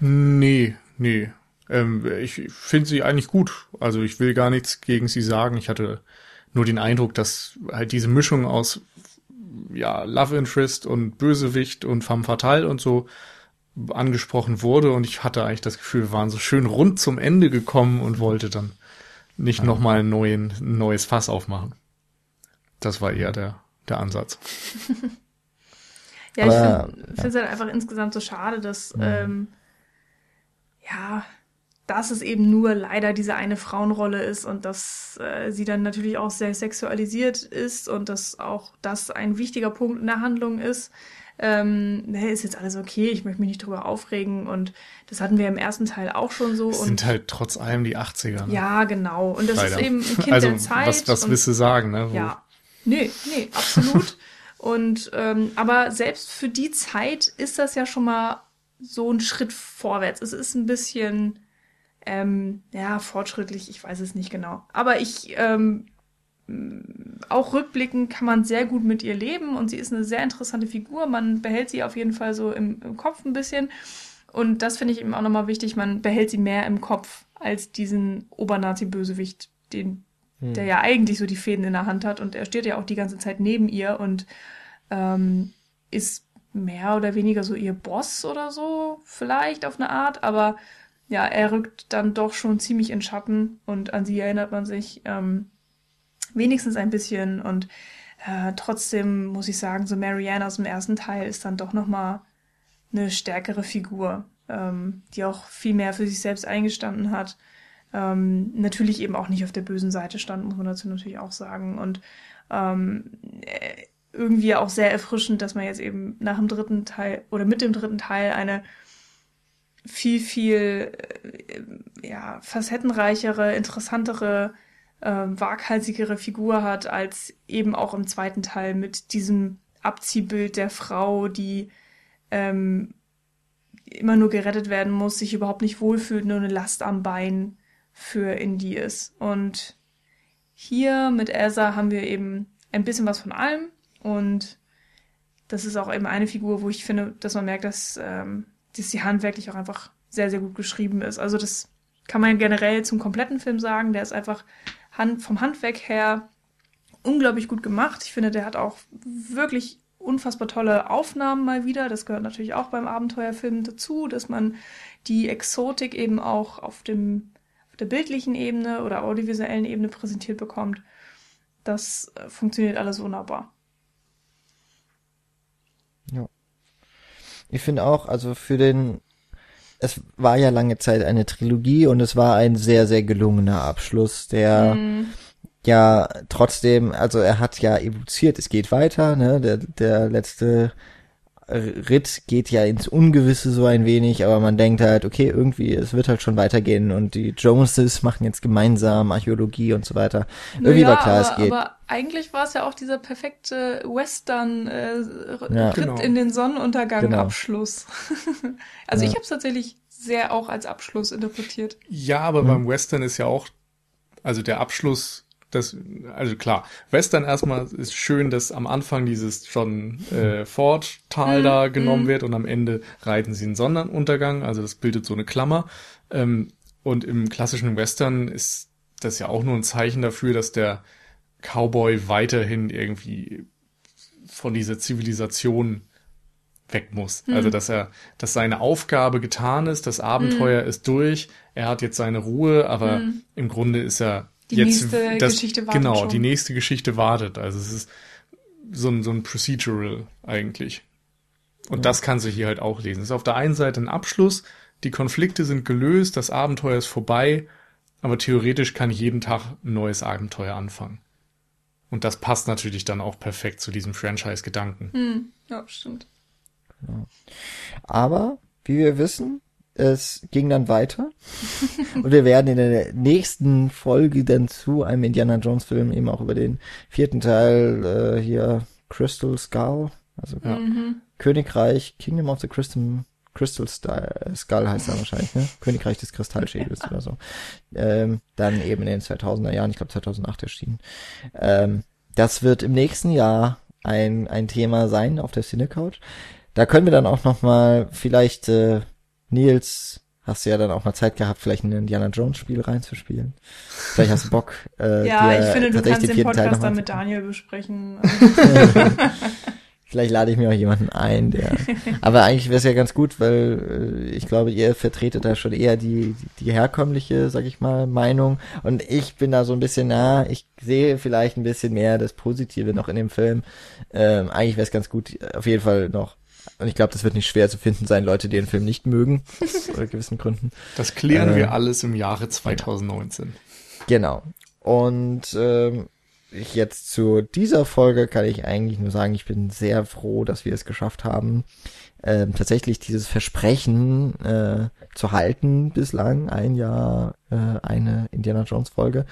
Nee, nee. Ähm, ich finde sie eigentlich gut. Also ich will gar nichts gegen sie sagen. Ich hatte nur den Eindruck, dass halt diese Mischung aus ja, Love Interest und Bösewicht und femme fatale und so angesprochen wurde und ich hatte eigentlich das Gefühl, wir waren so schön rund zum Ende gekommen und wollte dann nicht ja. nochmal ein, neuen, ein neues Fass aufmachen. Das war eher der, der Ansatz. <laughs> ja, Aber, ich finde es ja. halt einfach insgesamt so schade, dass, mhm. ähm, ja, dass es eben nur leider diese eine Frauenrolle ist und dass äh, sie dann natürlich auch sehr sexualisiert ist und dass auch das ein wichtiger Punkt in der Handlung ist. Ähm, ne, ist jetzt alles okay, ich möchte mich nicht drüber aufregen und das hatten wir im ersten Teil auch schon so. Es sind halt trotz allem die 80er. Ne? Ja, genau. Und das Leider. ist eben ein Kind also, der Zeit. Was, was willst du sagen, ne? Wo, ja. Nee, nee, absolut. Und ähm, aber selbst für die Zeit ist das ja schon mal so ein Schritt vorwärts. Es ist ein bisschen ähm, ja, fortschrittlich, ich weiß es nicht genau. Aber ich, ähm, auch rückblickend kann man sehr gut mit ihr leben und sie ist eine sehr interessante Figur. Man behält sie auf jeden Fall so im, im Kopf ein bisschen. Und das finde ich eben auch nochmal wichtig, man behält sie mehr im Kopf als diesen Obernazi-Bösewicht, den, hm. der ja eigentlich so die Fäden in der Hand hat und er steht ja auch die ganze Zeit neben ihr und ähm, ist mehr oder weniger so ihr Boss oder so, vielleicht auf eine Art, aber ja, er rückt dann doch schon ziemlich in Schatten und an sie erinnert man sich ähm, wenigstens ein bisschen und äh, trotzdem muss ich sagen, so Marianne aus dem ersten Teil ist dann doch nochmal eine stärkere Figur, ähm, die auch viel mehr für sich selbst eingestanden hat. Ähm, natürlich eben auch nicht auf der bösen Seite stand, muss man dazu natürlich auch sagen. Und ähm, äh, irgendwie auch sehr erfrischend, dass man jetzt eben nach dem dritten Teil oder mit dem dritten Teil eine viel, viel äh, ja, facettenreichere, interessantere, äh, waghalsigere Figur hat, als eben auch im zweiten Teil mit diesem Abziehbild der Frau, die ähm, immer nur gerettet werden muss, sich überhaupt nicht wohlfühlt, nur eine Last am Bein für Indie ist. Und hier mit Elsa haben wir eben ein bisschen was von allem und das ist auch eben eine Figur, wo ich finde, dass man merkt, dass ähm, dass die handwerklich auch einfach sehr, sehr gut geschrieben ist. Also das kann man generell zum kompletten Film sagen. Der ist einfach Hand, vom Handwerk her unglaublich gut gemacht. Ich finde, der hat auch wirklich unfassbar tolle Aufnahmen mal wieder. Das gehört natürlich auch beim Abenteuerfilm dazu, dass man die Exotik eben auch auf dem der bildlichen Ebene oder audiovisuellen Ebene präsentiert bekommt. Das äh, funktioniert alles wunderbar. Ja. Ich finde auch, also für den, es war ja lange Zeit eine Trilogie und es war ein sehr, sehr gelungener Abschluss, der mhm. ja trotzdem, also er hat ja evoziert, es geht weiter, ne, der, der letzte Ritt geht ja ins Ungewisse so ein wenig, aber man denkt halt, okay, irgendwie, es wird halt schon weitergehen und die Joneses machen jetzt gemeinsam Archäologie und so weiter. Irgendwie naja, war klar, aber, es geht. Aber eigentlich war es ja auch dieser perfekte Western äh, ja. Ritt genau. in den Sonnenuntergang genau. Abschluss. <laughs> also ja. ich habe es tatsächlich sehr auch als Abschluss interpretiert. Ja, aber mhm. beim Western ist ja auch, also der Abschluss das, also klar, Western erstmal ist schön, dass am Anfang dieses John äh, Ford Tal mm, da genommen mm. wird und am Ende reiten sie einen Sonnenuntergang, also das bildet so eine Klammer. Ähm, und im klassischen Western ist das ja auch nur ein Zeichen dafür, dass der Cowboy weiterhin irgendwie von dieser Zivilisation weg muss. Mm. Also dass er, dass seine Aufgabe getan ist, das Abenteuer ist durch, er hat jetzt seine Ruhe, aber im Grunde ist er die jetzt, nächste das, Geschichte wartet. Genau, schon. die nächste Geschichte wartet. Also es ist so ein, so ein Procedural eigentlich. Und ja. das kannst du hier halt auch lesen. Es ist auf der einen Seite ein Abschluss, die Konflikte sind gelöst, das Abenteuer ist vorbei, aber theoretisch kann ich jeden Tag ein neues Abenteuer anfangen. Und das passt natürlich dann auch perfekt zu diesem Franchise-Gedanken. Hm, ja, stimmt. Aber, wie wir wissen, es ging dann weiter. <laughs> und wir werden in der nächsten Folge dann zu einem Indiana Jones Film eben auch über den vierten Teil äh, hier Crystal Skull, also mhm. Königreich, Kingdom of the Crystal, Crystal Skull heißt er wahrscheinlich, ne? <laughs> Königreich des Kristallschädels oder so. Ähm, dann eben in den 2000er Jahren, ich glaube 2008 erschienen. Ähm, das wird im nächsten Jahr ein, ein Thema sein auf der Cinecouch. Da können wir dann auch noch mal vielleicht äh, Nils, hast du ja dann auch mal Zeit gehabt, vielleicht ein Indiana Jones Spiel reinzuspielen. Vielleicht hast du Bock. Äh, <laughs> ja, ich finde, du kannst den, Podcast dann mit Daniel besprechen. <laughs> <laughs> Vielleicht lade ich mir auch jemanden ein, der. Aber eigentlich wäre es ja ganz gut, weil äh, ich glaube, ihr vertretet da schon eher die, die, die herkömmliche, sag ich mal, Meinung. Und ich bin da so ein bisschen nah. Ich sehe vielleicht ein bisschen mehr das Positive noch in dem Film. Ähm, eigentlich wäre es ganz gut, auf jeden Fall noch. Und ich glaube, das wird nicht schwer zu finden sein, Leute, die den Film nicht mögen, <laughs> aus gewissen Gründen. Das klären äh, wir alles im Jahre 2019. Genau. Und ähm, jetzt zu dieser Folge kann ich eigentlich nur sagen, ich bin sehr froh, dass wir es geschafft haben, ähm, tatsächlich dieses Versprechen äh, zu halten bislang, ein Jahr äh, eine Indiana Jones Folge.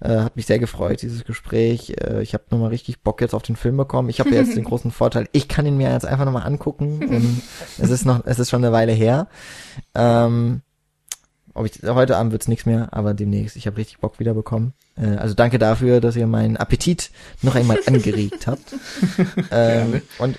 Äh, hat mich sehr gefreut, dieses Gespräch. Äh, ich habe nochmal richtig Bock jetzt auf den Film bekommen. Ich habe jetzt den <laughs> großen Vorteil, ich kann ihn mir jetzt einfach nochmal angucken. Ähm, <laughs> es ist noch, es ist schon eine Weile her. Ähm, ob ich heute Abend wird's nichts mehr, aber demnächst. Ich habe richtig Bock wieder bekommen. Äh, also danke dafür, dass ihr meinen Appetit noch einmal <laughs> angeregt habt. ähm, und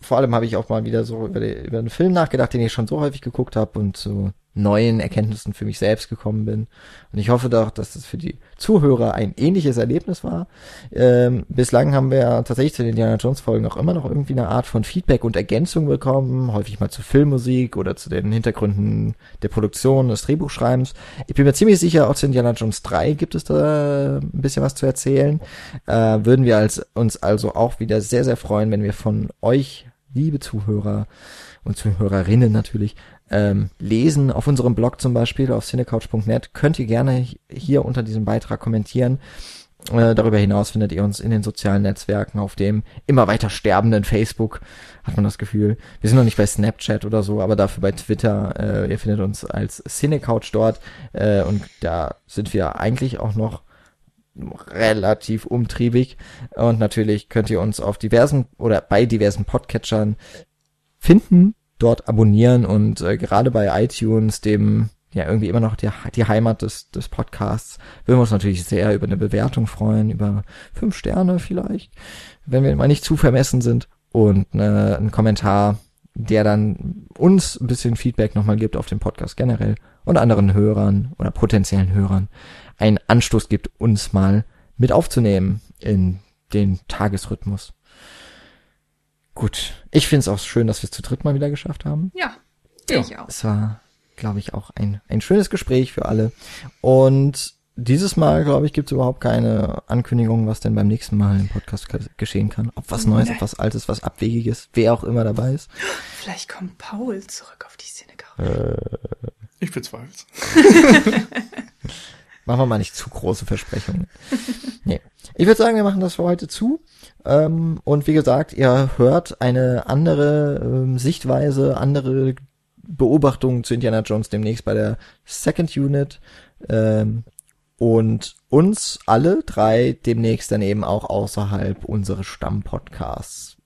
vor allem habe ich auch mal wieder so über, die, über einen Film nachgedacht, den ich schon so häufig geguckt habe und so neuen Erkenntnissen für mich selbst gekommen bin. Und ich hoffe doch, dass das für die Zuhörer ein ähnliches Erlebnis war. Ähm, bislang haben wir tatsächlich zu den Indiana Jones Folgen auch immer noch irgendwie eine Art von Feedback und Ergänzung bekommen, häufig mal zur Filmmusik oder zu den Hintergründen der Produktion, des Drehbuchschreibens. Ich bin mir ziemlich sicher, auch zu Indiana Jones 3 gibt es da ein bisschen was zu erzählen. Äh, würden wir als, uns also auch wieder sehr, sehr freuen, wenn wir von euch, liebe Zuhörer und Zuhörerinnen natürlich, ähm, lesen. Auf unserem Blog zum Beispiel auf cinecouch.net könnt ihr gerne hier unter diesem Beitrag kommentieren. Äh, darüber hinaus findet ihr uns in den sozialen Netzwerken, auf dem immer weiter sterbenden Facebook, hat man das Gefühl. Wir sind noch nicht bei Snapchat oder so, aber dafür bei Twitter. Äh, ihr findet uns als Cinecouch dort äh, und da sind wir eigentlich auch noch relativ umtriebig und natürlich könnt ihr uns auf diversen oder bei diversen Podcatchern finden dort abonnieren und äh, gerade bei iTunes, dem ja irgendwie immer noch die, die Heimat des, des Podcasts, würden wir uns natürlich sehr über eine Bewertung freuen, über fünf Sterne vielleicht, wenn wir mal nicht zu vermessen sind und äh, ein Kommentar, der dann uns ein bisschen Feedback nochmal gibt auf den Podcast generell und anderen Hörern oder potenziellen Hörern einen Anstoß gibt, uns mal mit aufzunehmen in den Tagesrhythmus. Gut. Ich finde es auch schön, dass wir es zu dritt mal wieder geschafft haben. Ja, ja. ich auch. Es war, glaube ich, auch ein, ein schönes Gespräch für alle. Und dieses Mal, glaube ich, gibt es überhaupt keine Ankündigung, was denn beim nächsten Mal im Podcast geschehen kann. Ob was Neues, ob was Altes, was Abwegiges, wer auch immer dabei ist. Vielleicht kommt Paul zurück auf die Szene. Äh, ich bezweifle es. <laughs> machen wir mal nicht zu große Versprechungen. nee. Ich würde sagen, wir machen das für heute zu. Ähm, und wie gesagt, ihr hört eine andere ähm, Sichtweise, andere Beobachtungen zu Indiana Jones demnächst bei der Second Unit. Ähm, und uns alle drei demnächst dann eben auch außerhalb unseres Stammpodcasts.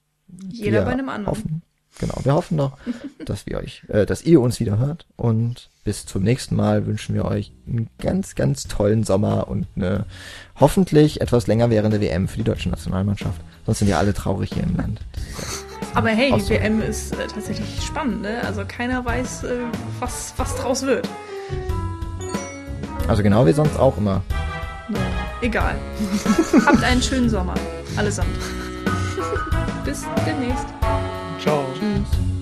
Jeder wir bei einem anderen. Hoffen, genau, wir hoffen doch, <laughs> dass wir euch, äh, dass ihr uns wieder hört und bis zum nächsten Mal wünschen wir euch einen ganz, ganz tollen Sommer und eine hoffentlich etwas länger währende WM für die deutsche Nationalmannschaft. Sonst sind ja alle traurig hier im Land. Aber hey, die WM ist äh, tatsächlich spannend, ne? Also keiner weiß, äh, was, was draus wird. Also genau wie sonst auch immer. Ja, egal. <laughs> Habt einen schönen Sommer. Allesamt. <laughs> Bis demnächst. Ciao. Tschüss.